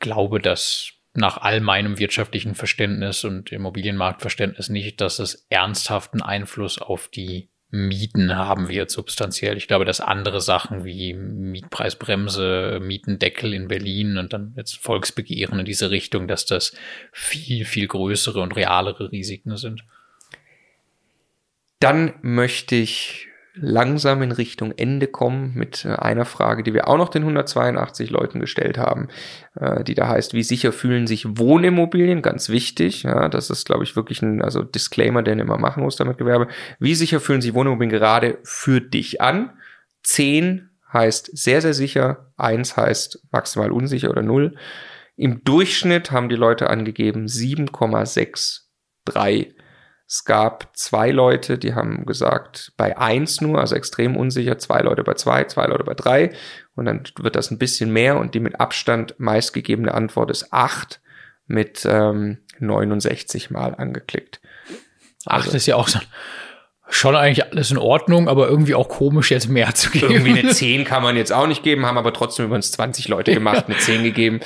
glaube, dass nach all meinem wirtschaftlichen Verständnis und Immobilienmarktverständnis nicht, dass es ernsthaften Einfluss auf die Mieten haben wir substanziell. Ich glaube, dass andere Sachen wie Mietpreisbremse, Mietendeckel in Berlin und dann jetzt Volksbegehren in diese Richtung, dass das viel, viel größere und realere Risiken sind. Dann möchte ich langsam in Richtung Ende kommen mit äh, einer Frage, die wir auch noch den 182 Leuten gestellt haben, äh, die da heißt, wie sicher fühlen sich Wohnimmobilien? Ganz wichtig, ja, das ist, glaube ich, wirklich ein also Disclaimer, den immer machen muss damit Gewerbe. Wie sicher fühlen sich Wohnimmobilien gerade für dich an? 10 heißt sehr, sehr sicher, 1 heißt maximal unsicher oder 0. Im Durchschnitt haben die Leute angegeben 7,63 es gab zwei Leute, die haben gesagt, bei eins nur, also extrem unsicher, zwei Leute bei zwei, zwei Leute bei drei. Und dann wird das ein bisschen mehr und die mit Abstand meistgegebene Antwort ist acht mit ähm, 69 Mal angeklickt. Acht also, ist ja auch so schon eigentlich alles in Ordnung, aber irgendwie auch komisch, jetzt mehr zu geben. Irgendwie eine 10 kann man jetzt auch nicht geben, haben aber trotzdem übrigens 20 Leute gemacht, eine 10 gegeben.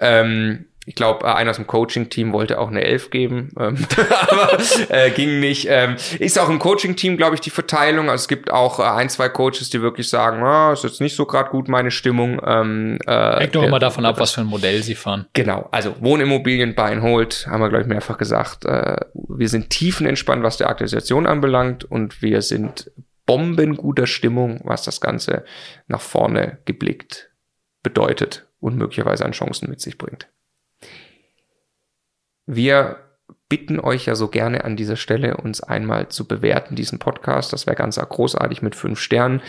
Ähm, ich glaube, äh, einer aus dem Coaching-Team wollte auch eine Elf geben, ähm, aber äh, ging nicht. Ähm, ist auch im Coaching-Team, glaube ich, die Verteilung. Also es gibt auch äh, ein, zwei Coaches, die wirklich sagen, oh, ist jetzt nicht so gerade gut meine Stimmung. Ähm, äh, Hängt doch immer davon ab, was für ein Modell sie fahren. Genau, also Wohnimmobilien, Buy and Hold, haben wir, glaube ich, mehrfach gesagt. Äh, wir sind tiefenentspannt, was der Aktualisation anbelangt und wir sind bombenguter Stimmung, was das Ganze nach vorne geblickt bedeutet und möglicherweise an Chancen mit sich bringt. Wir bitten euch ja so gerne an dieser Stelle, uns einmal zu bewerten, diesen Podcast. Das wäre ganz großartig mit fünf Sternen.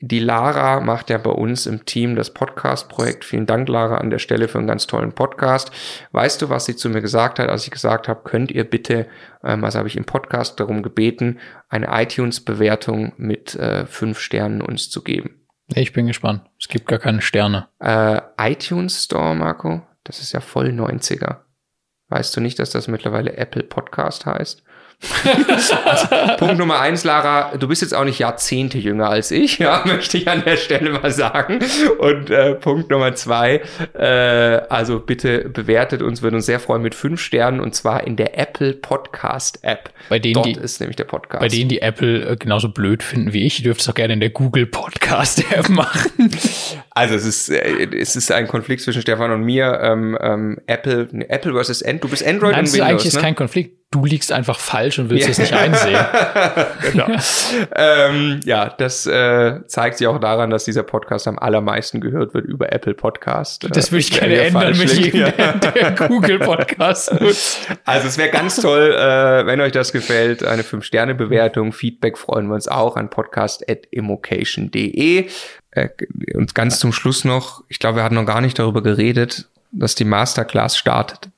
Die Lara macht ja bei uns im Team das Podcast-Projekt. Vielen Dank, Lara, an der Stelle für einen ganz tollen Podcast. Weißt du, was sie zu mir gesagt hat, als ich gesagt habe, könnt ihr bitte, ähm, also habe ich im Podcast darum gebeten, eine iTunes-Bewertung mit äh, fünf Sternen uns zu geben. Ich bin gespannt. Es gibt gar keine Sterne. Äh, iTunes Store, Marco, das ist ja voll 90er. Weißt du nicht, dass das mittlerweile Apple Podcast heißt? also, Punkt Nummer eins, Lara, du bist jetzt auch nicht Jahrzehnte jünger als ich, ja, möchte ich an der Stelle mal sagen. Und äh, Punkt Nummer zwei, äh, also bitte bewertet uns, würde uns sehr freuen mit fünf Sternen und zwar in der Apple Podcast App. Bei denen Dort die, ist nämlich der Podcast. Bei denen die Apple äh, genauso blöd finden wie ich, dürft es auch gerne in der Google Podcast App machen. Also es ist, äh, es ist ein Konflikt zwischen Stefan und mir. Ähm, ähm, Apple, Apple versus Android. Du bist Android Nein, und Windows. Eigentlich ist ne? kein Konflikt du liegst einfach falsch und willst es nicht einsehen. genau. ähm, ja, das äh, zeigt sich auch daran, dass dieser Podcast am allermeisten gehört wird über Apple Podcast. Das würde ich gerne ändern mit jedem, der, der Google Podcast nutzt. Also es wäre ganz toll, äh, wenn euch das gefällt, eine 5-Sterne-Bewertung, Feedback freuen wir uns auch an podcast.immocation.de. Äh, und ganz zum Schluss noch, ich glaube, wir hatten noch gar nicht darüber geredet, dass die Masterclass startet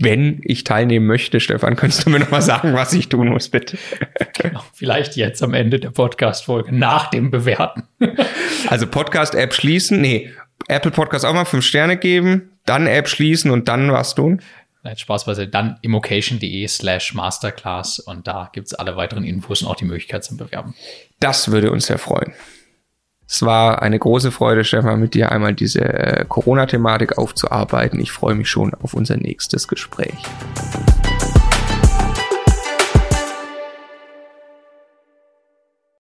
wenn ich teilnehmen möchte, Stefan, könntest du mir noch mal sagen, was ich tun muss, bitte? Genau, vielleicht jetzt am Ende der Podcast-Folge, nach dem Bewerten. also Podcast-App schließen, nee, Apple Podcast auch mal fünf Sterne geben, dann App schließen und dann was tun? Nein, Spaß beiseite. Dann immocation.de slash masterclass und da gibt es alle weiteren Infos und auch die Möglichkeit zum Bewerben. Das würde uns sehr freuen. Es war eine große Freude, Stefan, mit dir einmal diese äh, Corona-Thematik aufzuarbeiten. Ich freue mich schon auf unser nächstes Gespräch.